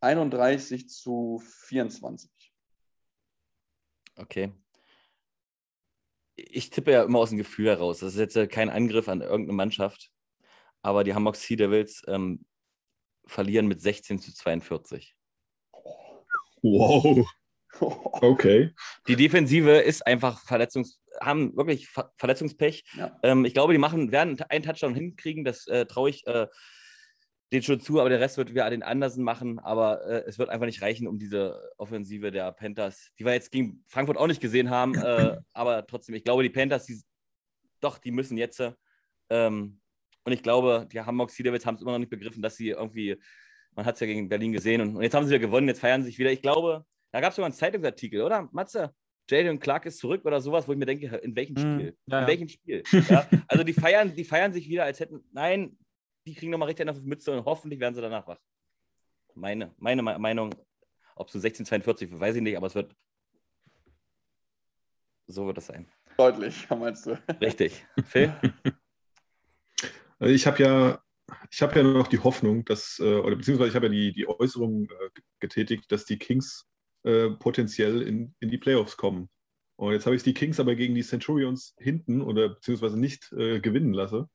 31 zu 24. Okay. Ich tippe ja immer aus dem Gefühl heraus. Das ist jetzt kein Angriff an irgendeine Mannschaft. Aber die Hamburg Sea Devils ähm, verlieren mit 16 zu 42. Wow. Okay. Die Defensive ist einfach Verletzungs haben wirklich Ver Verletzungspech. Ja. Ähm, ich glaube, die machen, werden einen Touchdown hinkriegen, das äh, traue ich äh, denen schon zu, aber der Rest wird wieder den Andersen machen. Aber äh, es wird einfach nicht reichen, um diese Offensive der Panthers, die wir jetzt gegen Frankfurt auch nicht gesehen haben. Äh, aber trotzdem, ich glaube, die Panthers, die, doch, die müssen jetzt ähm, und ich glaube, die Hamburg Sea Devils haben es immer noch nicht begriffen, dass sie irgendwie, man hat es ja gegen Berlin gesehen und, und, jetzt haben sie wieder gewonnen, jetzt feiern sie sich wieder. Ich glaube, da gab es sogar einen Zeitungsartikel, oder? Matze? Jaden Clark ist zurück oder sowas, wo ich mir denke, in welchem hm, Spiel? Ja, in welchem Spiel? Ja? Also die feiern, die feiern sich wieder, als hätten, nein, die kriegen nochmal richtig auf die Mütze und hoffentlich werden sie danach wach. Meine, meine Meinung, ob es so 1642 weiß ich nicht, aber es wird, so wird es sein. Deutlich, meinst du? Richtig. Phil? Also ich habe ja, ich habe ja noch die Hoffnung, dass, äh, oder beziehungsweise ich habe ja die, die Äußerung äh, getätigt, dass die Kings äh, potenziell in, in die Playoffs kommen. Und jetzt habe ich die Kings aber gegen die Centurions hinten oder beziehungsweise nicht äh, gewinnen lasse.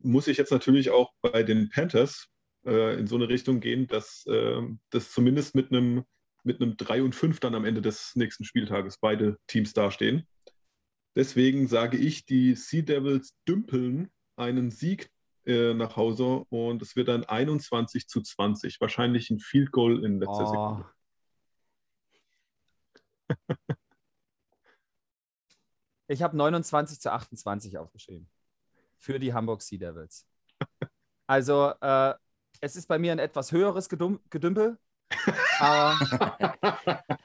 Muss ich jetzt natürlich auch bei den Panthers äh, in so eine Richtung gehen, dass äh, das zumindest mit einem mit einem 3 und 5 dann am Ende des nächsten Spieltages beide Teams dastehen. Deswegen sage ich, die Sea Devils dümpeln einen Sieg äh, nach Hause und es wird dann 21 zu 20. Wahrscheinlich ein Field Goal in letzter oh. Sekunde. Ich habe 29 zu 28 aufgeschrieben. Für die Hamburg Sea Devils. Also, äh, es ist bei mir ein etwas höheres Gedum Gedümpel. Aber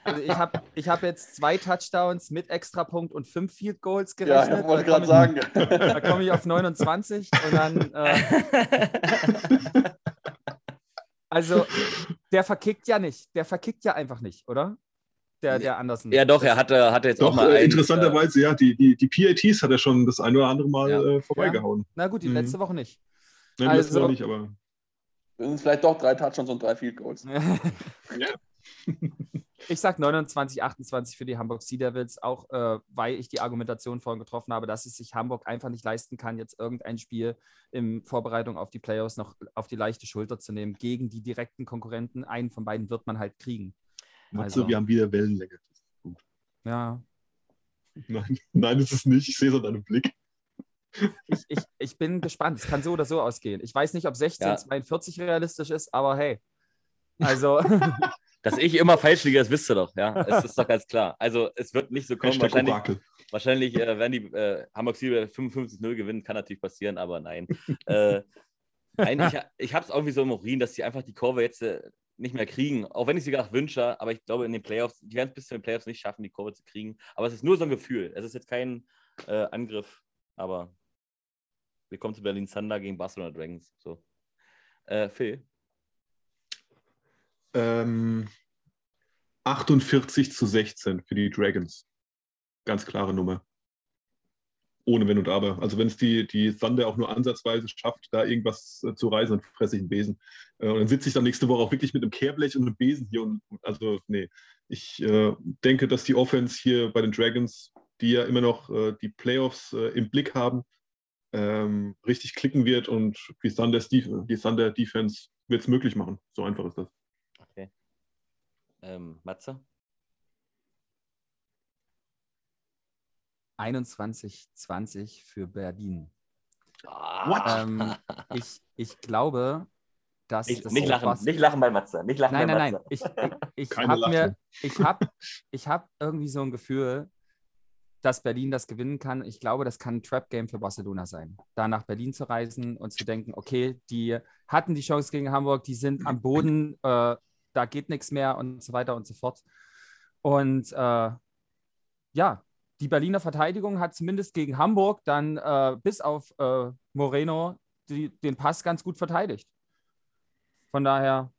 also ich habe ich hab jetzt zwei Touchdowns mit Extrapunkt und fünf Field Goals gerechnet. Ja, ich wollte gerade sagen. Da komme ich auf 29 und dann. Äh, also, der verkickt ja nicht. Der verkickt ja einfach nicht, oder? Der, der Andersen. Ja, doch, er hatte, hatte jetzt doch, auch mal. Äh, interessanterweise, äh, ja, die, die, die PATs hat er schon das ein oder andere Mal ja. äh, vorbeigehauen. Ja. Na gut, die mhm. letzte Woche nicht. Nein, also, letzte Woche nicht, aber. Das sind vielleicht doch drei Touchdowns und drei Field Goals. ja. Ich sage 29, 28 für die Hamburg Sea Devils, auch äh, weil ich die Argumentation vorhin getroffen habe, dass es sich Hamburg einfach nicht leisten kann, jetzt irgendein Spiel in Vorbereitung auf die Playoffs noch auf die leichte Schulter zu nehmen. Gegen die direkten Konkurrenten, einen von beiden wird man halt kriegen. Also, wir haben wieder Wellenlänge. Ja. Nein, nein, ist es nicht. Ich sehe es an deinem Blick. Ich, ich, ich bin gespannt. Es kann so oder so ausgehen. Ich weiß nicht, ob 1642 ja. realistisch ist, aber hey. Also. Dass ich immer falsch liege, das wisst ihr doch, ja. Es ist doch ganz klar. Also es wird nicht so kommen. Wahrscheinlich, wahrscheinlich äh, werden die äh, Hamburg Ziel 55-0 gewinnen, kann natürlich passieren, aber nein. äh, nein, ich, ich habe es irgendwie so im Urin, dass die einfach die Kurve jetzt äh, nicht mehr kriegen. Auch wenn ich sie gerade wünsche, aber ich glaube, in den Playoffs, die werden es bis zu den Playoffs nicht schaffen, die Kurve zu kriegen. Aber es ist nur so ein Gefühl. Es ist jetzt kein äh, Angriff, aber wir kommen zu Berlin Thunder gegen Barcelona Dragons. So. Äh, Phil? Ähm, 48 zu 16 für die Dragons. Ganz klare Nummer. Ohne Wenn und Aber. Also wenn es die, die Thunder auch nur ansatzweise schafft, da irgendwas äh, zu reißen, dann fresse ich einen Besen. Äh, und dann sitze ich dann nächste Woche auch wirklich mit einem Kehrblech und einem Besen hier. Und, also nee, ich äh, denke, dass die Offense hier bei den Dragons, die ja immer noch äh, die Playoffs im Blick haben, ähm, richtig klicken wird und die Thunder, die Thunder Defense wird es möglich machen. So einfach ist das. Ähm, Matze? 21-20 für Berlin. Ähm, ich, ich glaube, dass. Nicht, nicht lachen, nicht lachen bei Matze. Nicht lachen nein, bei nein, Matze. nein. Ich, ich, ich habe mir, ich habe ich hab irgendwie so ein Gefühl, dass Berlin das gewinnen kann. Ich glaube, das kann ein Trap-Game für Barcelona sein. Da nach Berlin zu reisen und zu denken, okay, die hatten die Chance gegen Hamburg, die sind am Boden. Äh, da geht nichts mehr und so weiter und so fort. Und äh, ja, die Berliner Verteidigung hat zumindest gegen Hamburg dann äh, bis auf äh, Moreno die, den Pass ganz gut verteidigt. Von daher,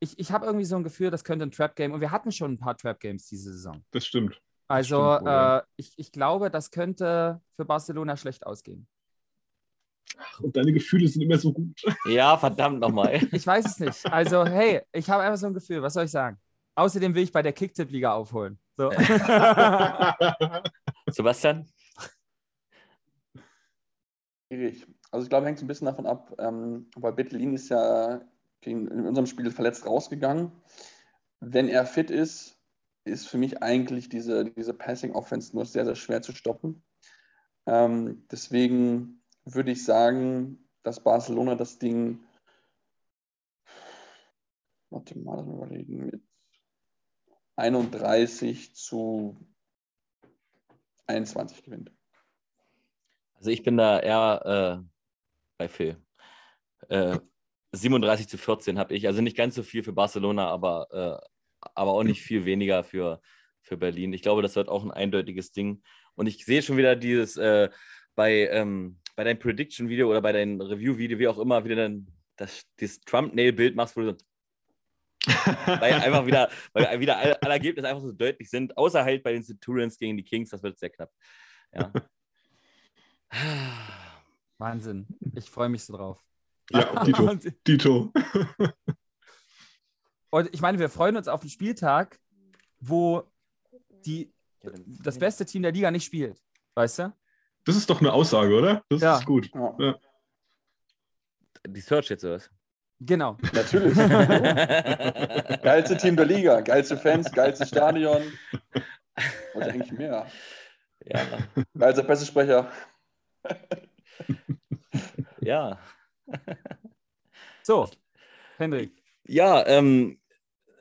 ich, ich habe irgendwie so ein Gefühl, das könnte ein Trap-Game und wir hatten schon ein paar Trap-Games diese Saison. Das stimmt. Also stimmt, äh, ich, ich glaube, das könnte für Barcelona schlecht ausgehen. Ach, und deine Gefühle sind immer so gut. Ja, verdammt nochmal. Ich weiß es nicht. Also, hey, ich habe einfach so ein Gefühl. Was soll ich sagen? Außerdem will ich bei der Kicktipp-Liga aufholen. So. Sebastian? Schwierig. Also ich glaube, hängt so ein bisschen davon ab, ähm, weil Bettelin ist ja in unserem Spiel verletzt rausgegangen. Wenn er fit ist, ist für mich eigentlich diese, diese Passing-Offense nur sehr, sehr schwer zu stoppen. Ähm, deswegen würde ich sagen, dass Barcelona das Ding, warte mal überlegen, mit 31 zu 21 gewinnt. Also ich bin da eher äh, bei Phil. Äh, 37 zu 14 habe ich. Also nicht ganz so viel für Barcelona, aber, äh, aber auch nicht viel weniger für, für Berlin. Ich glaube, das wird auch ein eindeutiges Ding. Und ich sehe schon wieder dieses äh, bei, ähm, bei deinem Prediction-Video oder bei deinem Review-Video, wie auch immer, wieder dann das, das Trump-Nail-Bild machst, wo du so weil einfach wieder, weil wieder alle, alle, Ergebnisse einfach so deutlich sind, außer halt bei den Centurions gegen die Kings, das wird sehr knapp. Ja. Wahnsinn. Ich freue mich so drauf. Ja, Dito. Dito. Und ich meine, wir freuen uns auf den Spieltag, wo die, das beste Team der Liga nicht spielt. Weißt du? Das ist doch eine Aussage, oder? Das ja. ist gut. Ja. Die Search jetzt oder was? Genau. Natürlich. geilste Team der Liga, geilste Fans, geilste Stadion. Wollte eigentlich mehr. Ja. Geilster Pressesprecher. ja. So, Hendrik. Ja, ähm,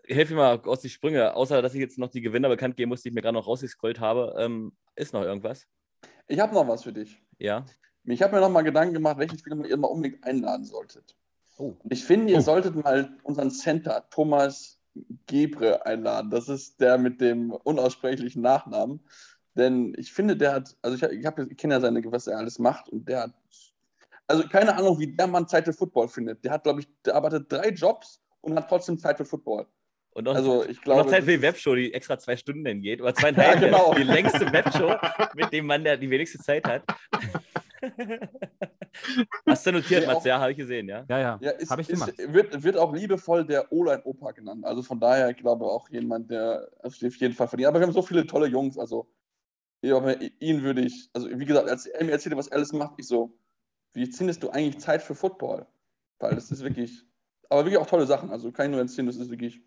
helfe mir mal aus die Sprünge. Außer, dass ich jetzt noch die Gewinner bekannt geben muss, die ich mir gerade noch rausgescrollt habe. Ähm, ist noch irgendwas? Ich habe noch was für dich. Ja. Ich habe mir noch mal Gedanken gemacht, welchen Spieler ihr mal unbedingt einladen solltet. Oh. Ich finde, ihr oh. solltet mal unseren Center Thomas Gebre einladen. Das ist der mit dem unaussprechlichen Nachnamen. Denn ich finde, der hat, also ich, ich, ich kenne ja seine, was er alles macht und der hat, also keine Ahnung, wie der Mann Zeit für Football findet. Der hat, glaube ich, der arbeitet drei Jobs und hat trotzdem Zeit für Football. Und noch, also, ich glaube, noch Zeit für die Webshow, die extra zwei Stunden dann geht. Oder zweieinhalb. ja, genau. Die längste Webshow mit dem Mann, der die wenigste Zeit hat. Hast du notiert, ja, Mats? Ja, habe ich gesehen, ja. Ja, ja. ja ist, habe ich gemacht. Ist, wird, wird auch liebevoll der O-Line-Opa genannt. Also von daher, ich glaube auch jemand, der auf jeden Fall verdient. Aber wir haben so viele tolle Jungs. Also ja, ihn würde ich, also wie gesagt, als er mir erzählte, was alles macht, ich so, wie findest du eigentlich Zeit für Football? Weil das ist wirklich, aber wirklich auch tolle Sachen. Also kann ich nur erzählen, das ist wirklich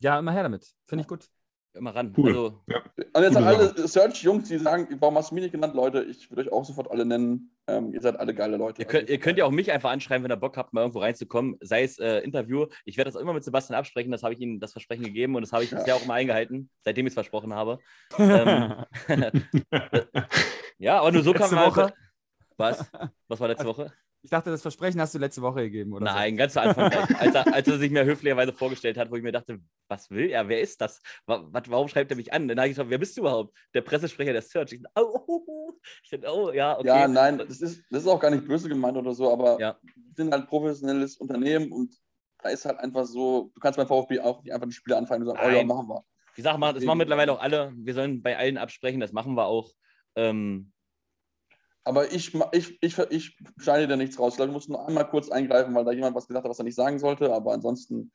ja, immer her damit. Finde ich gut. immer ran. Cool. Also, Und jetzt an alle Search-Jungs, die sagen, warum hast du mich nicht genannt, Leute, ich würde euch auch sofort alle nennen. Ähm, ihr seid alle geile Leute. ihr, könnt, ihr könnt ja auch mich einfach anschreiben, wenn ihr Bock habt, mal irgendwo reinzukommen, sei es äh, Interview. Ich werde das immer mit Sebastian absprechen, das habe ich ihm das Versprechen gegeben und das habe ich Ja. bisher auch immer eingehalten, seitdem ich es versprochen habe. ähm, ja, aber nur so kann Letzte man. Woche? Was? Was war letzte Woche? Ich dachte, das Versprechen hast du letzte Woche gegeben, oder? Nein, ganz zu Anfang, als, er, als er sich mir höflicherweise vorgestellt hat, wo ich mir dachte, was will er? Wer ist das? Wa- wa- warum schreibt er mich an? Dann habe ich gesagt, wer bist du überhaupt? Der Pressesprecher der Search. Ich, dachte, oh, oh, oh. ich dachte, oh, ja, okay. Ja, nein, das ist, das ist auch gar nicht böse gemeint oder so, aber Ja. wir sind halt ein professionelles Unternehmen und da ist halt einfach so, du kannst beim VfB auch nicht einfach die Spiele anfangen und sagen, oh ja, Nein. machen wir. Die Sache machen, das machen mittlerweile auch alle. Wir sollen bei allen absprechen, das machen wir auch. Ähm, Aber ich, ich, ich, ich scheine da nichts raus. Vielleicht musst du nur einmal kurz eingreifen, weil da jemand was gesagt hat, was er nicht sagen sollte, aber ansonsten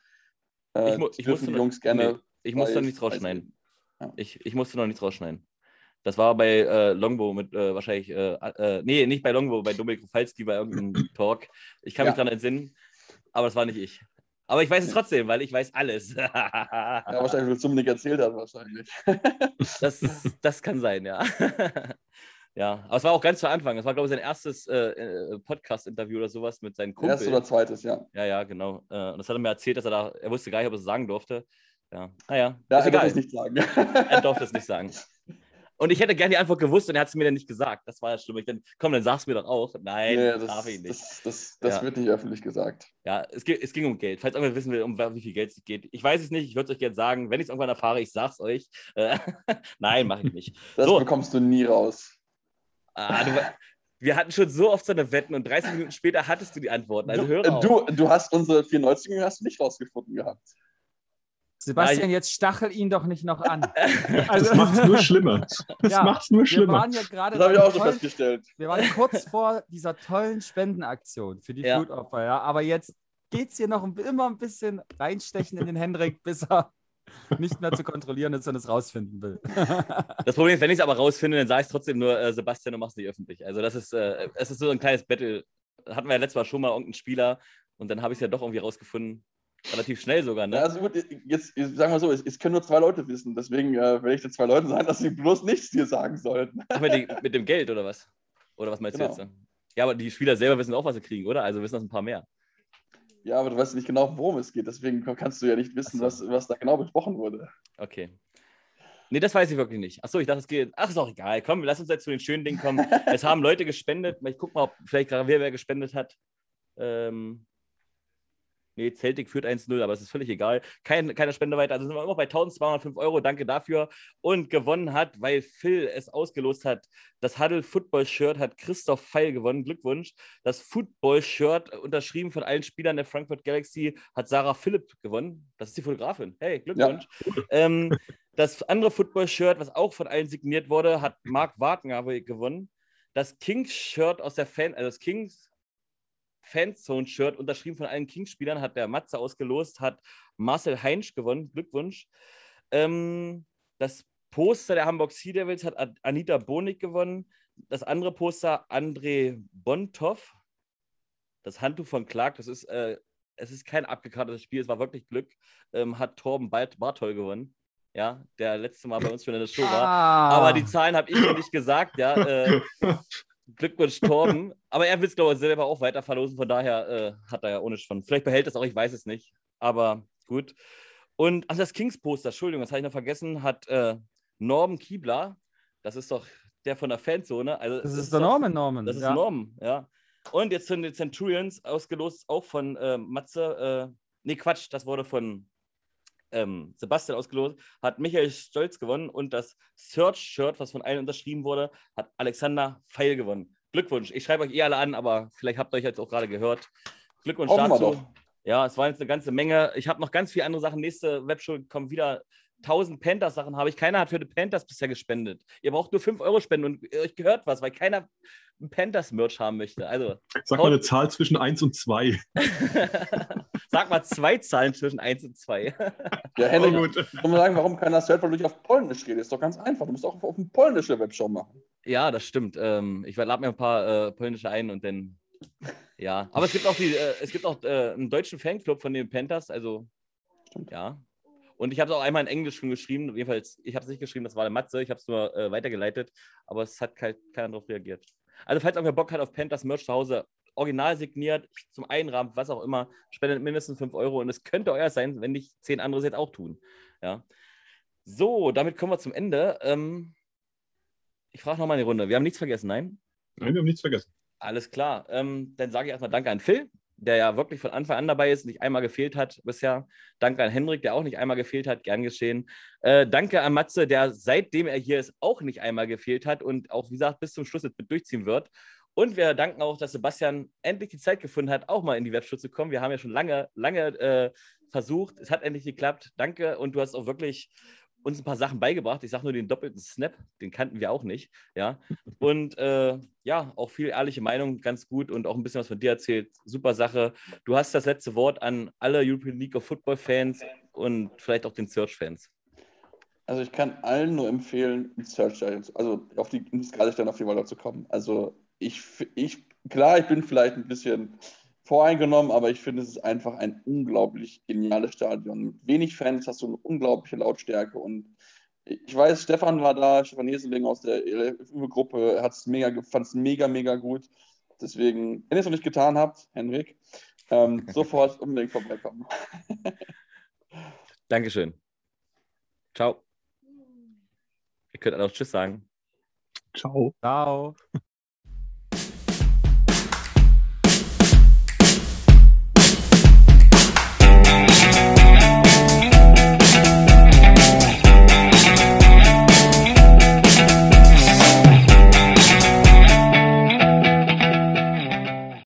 äh, Ich mu- ich musste die noch- Jungs gerne. nee, ich musste noch nichts rausschneiden. Ja. Ich, ich musste noch nichts rausschneiden. Das war bei äh, Longbow mit äh, wahrscheinlich, äh, äh, nee, nicht bei Longbow, bei Dominik Rufalski bei irgendeinem Talk. Ich kann mich Ja. daran entsinnen, aber das war nicht ich. Aber ich weiß es trotzdem, weil ich weiß alles. Ja, wahrscheinlich, weil Dominik erzählt hat, wahrscheinlich. das, das kann sein, ja. ja, aber es war auch ganz zu Anfang. Das war, glaube ich, sein erstes äh, äh, Podcast-Interview oder sowas mit seinen Kumpel. Erstes oder zweites, ja. Ja, ja, genau. Äh, und das hat er mir erzählt, dass er da, er wusste gar nicht, ob er es sagen durfte. Ja, naja, Ja, ist er darf egal. es nicht sagen. Er durfte es nicht sagen. Und ich hätte gerne die Antwort gewusst und er hat es mir dann nicht gesagt. Das war ja schlimm. Ich dann, komm, dann sag's mir doch auch. Nein, Nee, darf ich nicht. Das, das, das Ja. wird nicht öffentlich gesagt. Ja, es, ging- es ging um Geld. Falls irgendwer wissen will, um wie viel Geld es geht. Ich weiß es nicht, ich würde es euch gerne sagen. Wenn ich es irgendwann erfahre, ich sag's euch. Äh, Nein, mache ich nicht. Das So. bekommst du nie raus. Ah, du, wir hatten schon so oft so eine Wetten und 30 Minuten später hattest du die Antworten. Also höre auf. du, du hast unsere 94 hast du nicht rausgefunden gehabt. Sebastian, jetzt stachel ihn doch nicht noch an. Das Also- macht es nur schlimmer. Das Ja, macht's nur Wir schlimmer. waren ja gerade Das habe ich auch schon tollen- festgestellt. Wir waren kurz vor dieser tollen Spendenaktion für die Ja. Flutopfer, ja. Aber jetzt geht es hier noch ein, immer ein bisschen reinstechen in den Hendrik, bis er nicht mehr zu kontrollieren ist und es rausfinden will. Das Problem ist, wenn ich es aber rausfinde, dann sage ich es trotzdem nur, äh, Sebastian, du machst es nicht öffentlich. Also das ist, äh, es ist so ein kleines Battle. Hatten wir ja letztes Mal schon mal irgendeinen Spieler und dann habe ich es ja doch irgendwie rausgefunden. Relativ schnell sogar, ne? Ja, also gut, jetzt jetzt sagen wir so, es, es können nur zwei Leute wissen. Deswegen äh, werde ich den zwei Leuten sagen, dass sie bloß nichts dir sagen sollten. Ach, mit, die, mit dem Geld oder was? Oder was meinst Genau. du jetzt? Ja, aber die Spieler selber wissen auch, was sie kriegen, oder? Also wissen das ein paar mehr. Ja, aber du weißt nicht genau, worum es geht. Deswegen kannst du ja nicht wissen, so. was, was da genau besprochen wurde. Okay. Nee, das weiß ich wirklich nicht. Achso, ich dachte, es geht. Ach, ist auch egal. Komm, lass uns jetzt zu den schönen Dingen kommen. es haben Leute gespendet. Ich guck mal, ob vielleicht gerade wer, wer gespendet hat. Ähm. Nee, Celtic führt 1-0, aber es ist völlig egal. Kein, keine Spende weiter. Also sind wir immer bei 1205 Euro. Danke dafür. Und gewonnen hat, weil Phil es ausgelost hat. Das Huddle Football Shirt hat Christoph Feil gewonnen. Glückwunsch. Das Football Shirt, unterschrieben von allen Spielern der Frankfurt Galaxy, hat Sarah Philipp gewonnen. Das ist die Fotografin. Hey, Glückwunsch. Ähm, das andere Football-Shirt, was auch von allen signiert wurde, hat Marc Wagner gewonnen. Das Kings-Shirt aus der Fan, also das Kings Fanzone-Shirt, unterschrieben von allen Kings-Spielern, hat der Matze ausgelost, hat Marcel Heinsch gewonnen. Glückwunsch. Ähm, das Poster der Hamburg Sea Devils hat Anita Bonig gewonnen. Das andere Poster André Bontoff. Das Handtuch von Clark, das ist, äh, es ist kein abgekartetes Spiel, es war wirklich Glück. Ähm, hat Torben Bart Bartol gewonnen. Ja, der letzte Mal bei uns schon in der Show war. Ah. Aber die Zahlen habe ich noch nicht gesagt, ja. Äh, Glückwunsch, Torben. Aber er will es, glaube ich, selber auch weiter verlosen. Von daher äh, hat er ja ohne von. Vielleicht behält es auch, ich weiß es nicht. Aber gut. Und ach, das Kings-Poster, Entschuldigung, das habe ich noch vergessen, hat äh, Norman Kiebler. Das ist doch der von der Fanzone. Also, das es ist der doch- Norman Norman. Das ist ja. Norman, ja. Und jetzt sind die Centurions ausgelost, auch von äh, Matze. Äh, nee, Quatsch, das wurde von ähm, Sebastian ausgelost. Hat Michael Stolz gewonnen und das Search-Shirt, was von allen unterschrieben wurde, hat Alexander Feil gewonnen. Glückwunsch. Ich schreibe euch eh alle an, aber vielleicht habt ihr euch jetzt auch gerade gehört. Glückwunsch Hoffen dazu. Ja, es waren jetzt eine ganze Menge. Ich habe noch ganz viele andere Sachen. Nächste Webshow kommen wieder 1000 Panthers-Sachen habe ich. Keiner hat für die Panthers bisher gespendet. Ihr braucht nur 5 Euro spenden und euch gehört was, weil keiner ein Panthers-Merch haben möchte. Also, Sag mal eine Zahl zwischen 1 und 2. sag mal zwei Zahlen zwischen 1 und 2. Ja, Henrik, Oh, gut. ich muss mal sagen, warum keiner das hört, weil du nicht auf Polnisch redest. Ist doch ganz einfach. Du musst auch auf, auf eine polnische Webshow machen. ja, das stimmt. Ähm, ich lade mir ein paar äh, polnische ein und dann. Ja, aber es gibt auch, die, äh, es gibt auch äh, einen deutschen Fanclub von den Panthers. Also, Stimmt. ja. Und ich habe es auch einmal in Englisch schon geschrieben. Jedenfalls, ich habe es nicht geschrieben, das war der Matze. Ich habe es nur äh, weitergeleitet, aber es hat kein, keiner darauf reagiert. Also, falls auch wer Bock hat auf Panthers Merch zu Hause, original signiert, zum Einrahmen, was auch immer, spendet mindestens 5 Euro und es könnte euer sein, wenn nicht zehn andere es jetzt auch tun. Ja. So, damit kommen wir zum Ende. Ähm, ich frage nochmal eine Runde. Wir haben nichts vergessen, nein? Nein, wir haben nichts vergessen. Alles klar. Ähm, dann sage ich erstmal Danke an Phil, der ja wirklich von Anfang an dabei ist, nicht einmal gefehlt hat bisher. Danke an Henrik, der auch nicht einmal gefehlt hat, gern geschehen. Äh, danke an Matze, der seitdem er hier ist auch nicht einmal gefehlt hat und auch, wie gesagt, bis zum Schluss jetzt mit durchziehen wird. Und wir danken auch, dass Sebastian endlich die Zeit gefunden hat, auch mal in die Webshow zu kommen. Wir haben ja schon lange, lange äh, versucht. Es hat endlich geklappt. Danke. Und du hast auch wirklich uns ein paar Sachen beigebracht. Ich sage nur den doppelten Snap, den kannten wir auch nicht. Ja. Und äh, ja, auch viel ehrliche Meinung, ganz gut und auch ein bisschen was von dir erzählt. Super Sache. Du hast das letzte Wort an alle European League of Football Fans und vielleicht auch den Search-Fans. Also ich kann allen nur empfehlen, Search also auf die gerade dann auf die Wahl zu kommen. Also ich, ich, klar, ich bin vielleicht ein bisschen voreingenommen, aber ich finde, es ist einfach ein unglaublich geniales Stadion. Mit wenig Fans hast du eine unglaubliche Lautstärke und ich weiß, Stefan war da, Stefan Heseling aus der LFU-Gruppe, mega, fand es mega, mega gut. Deswegen, wenn ihr es noch nicht getan habt, Henrik, ähm, sofort unbedingt vorbeikommen. Dankeschön. Ciao. Ihr könnt auch Tschüss sagen. Ciao. Ciao.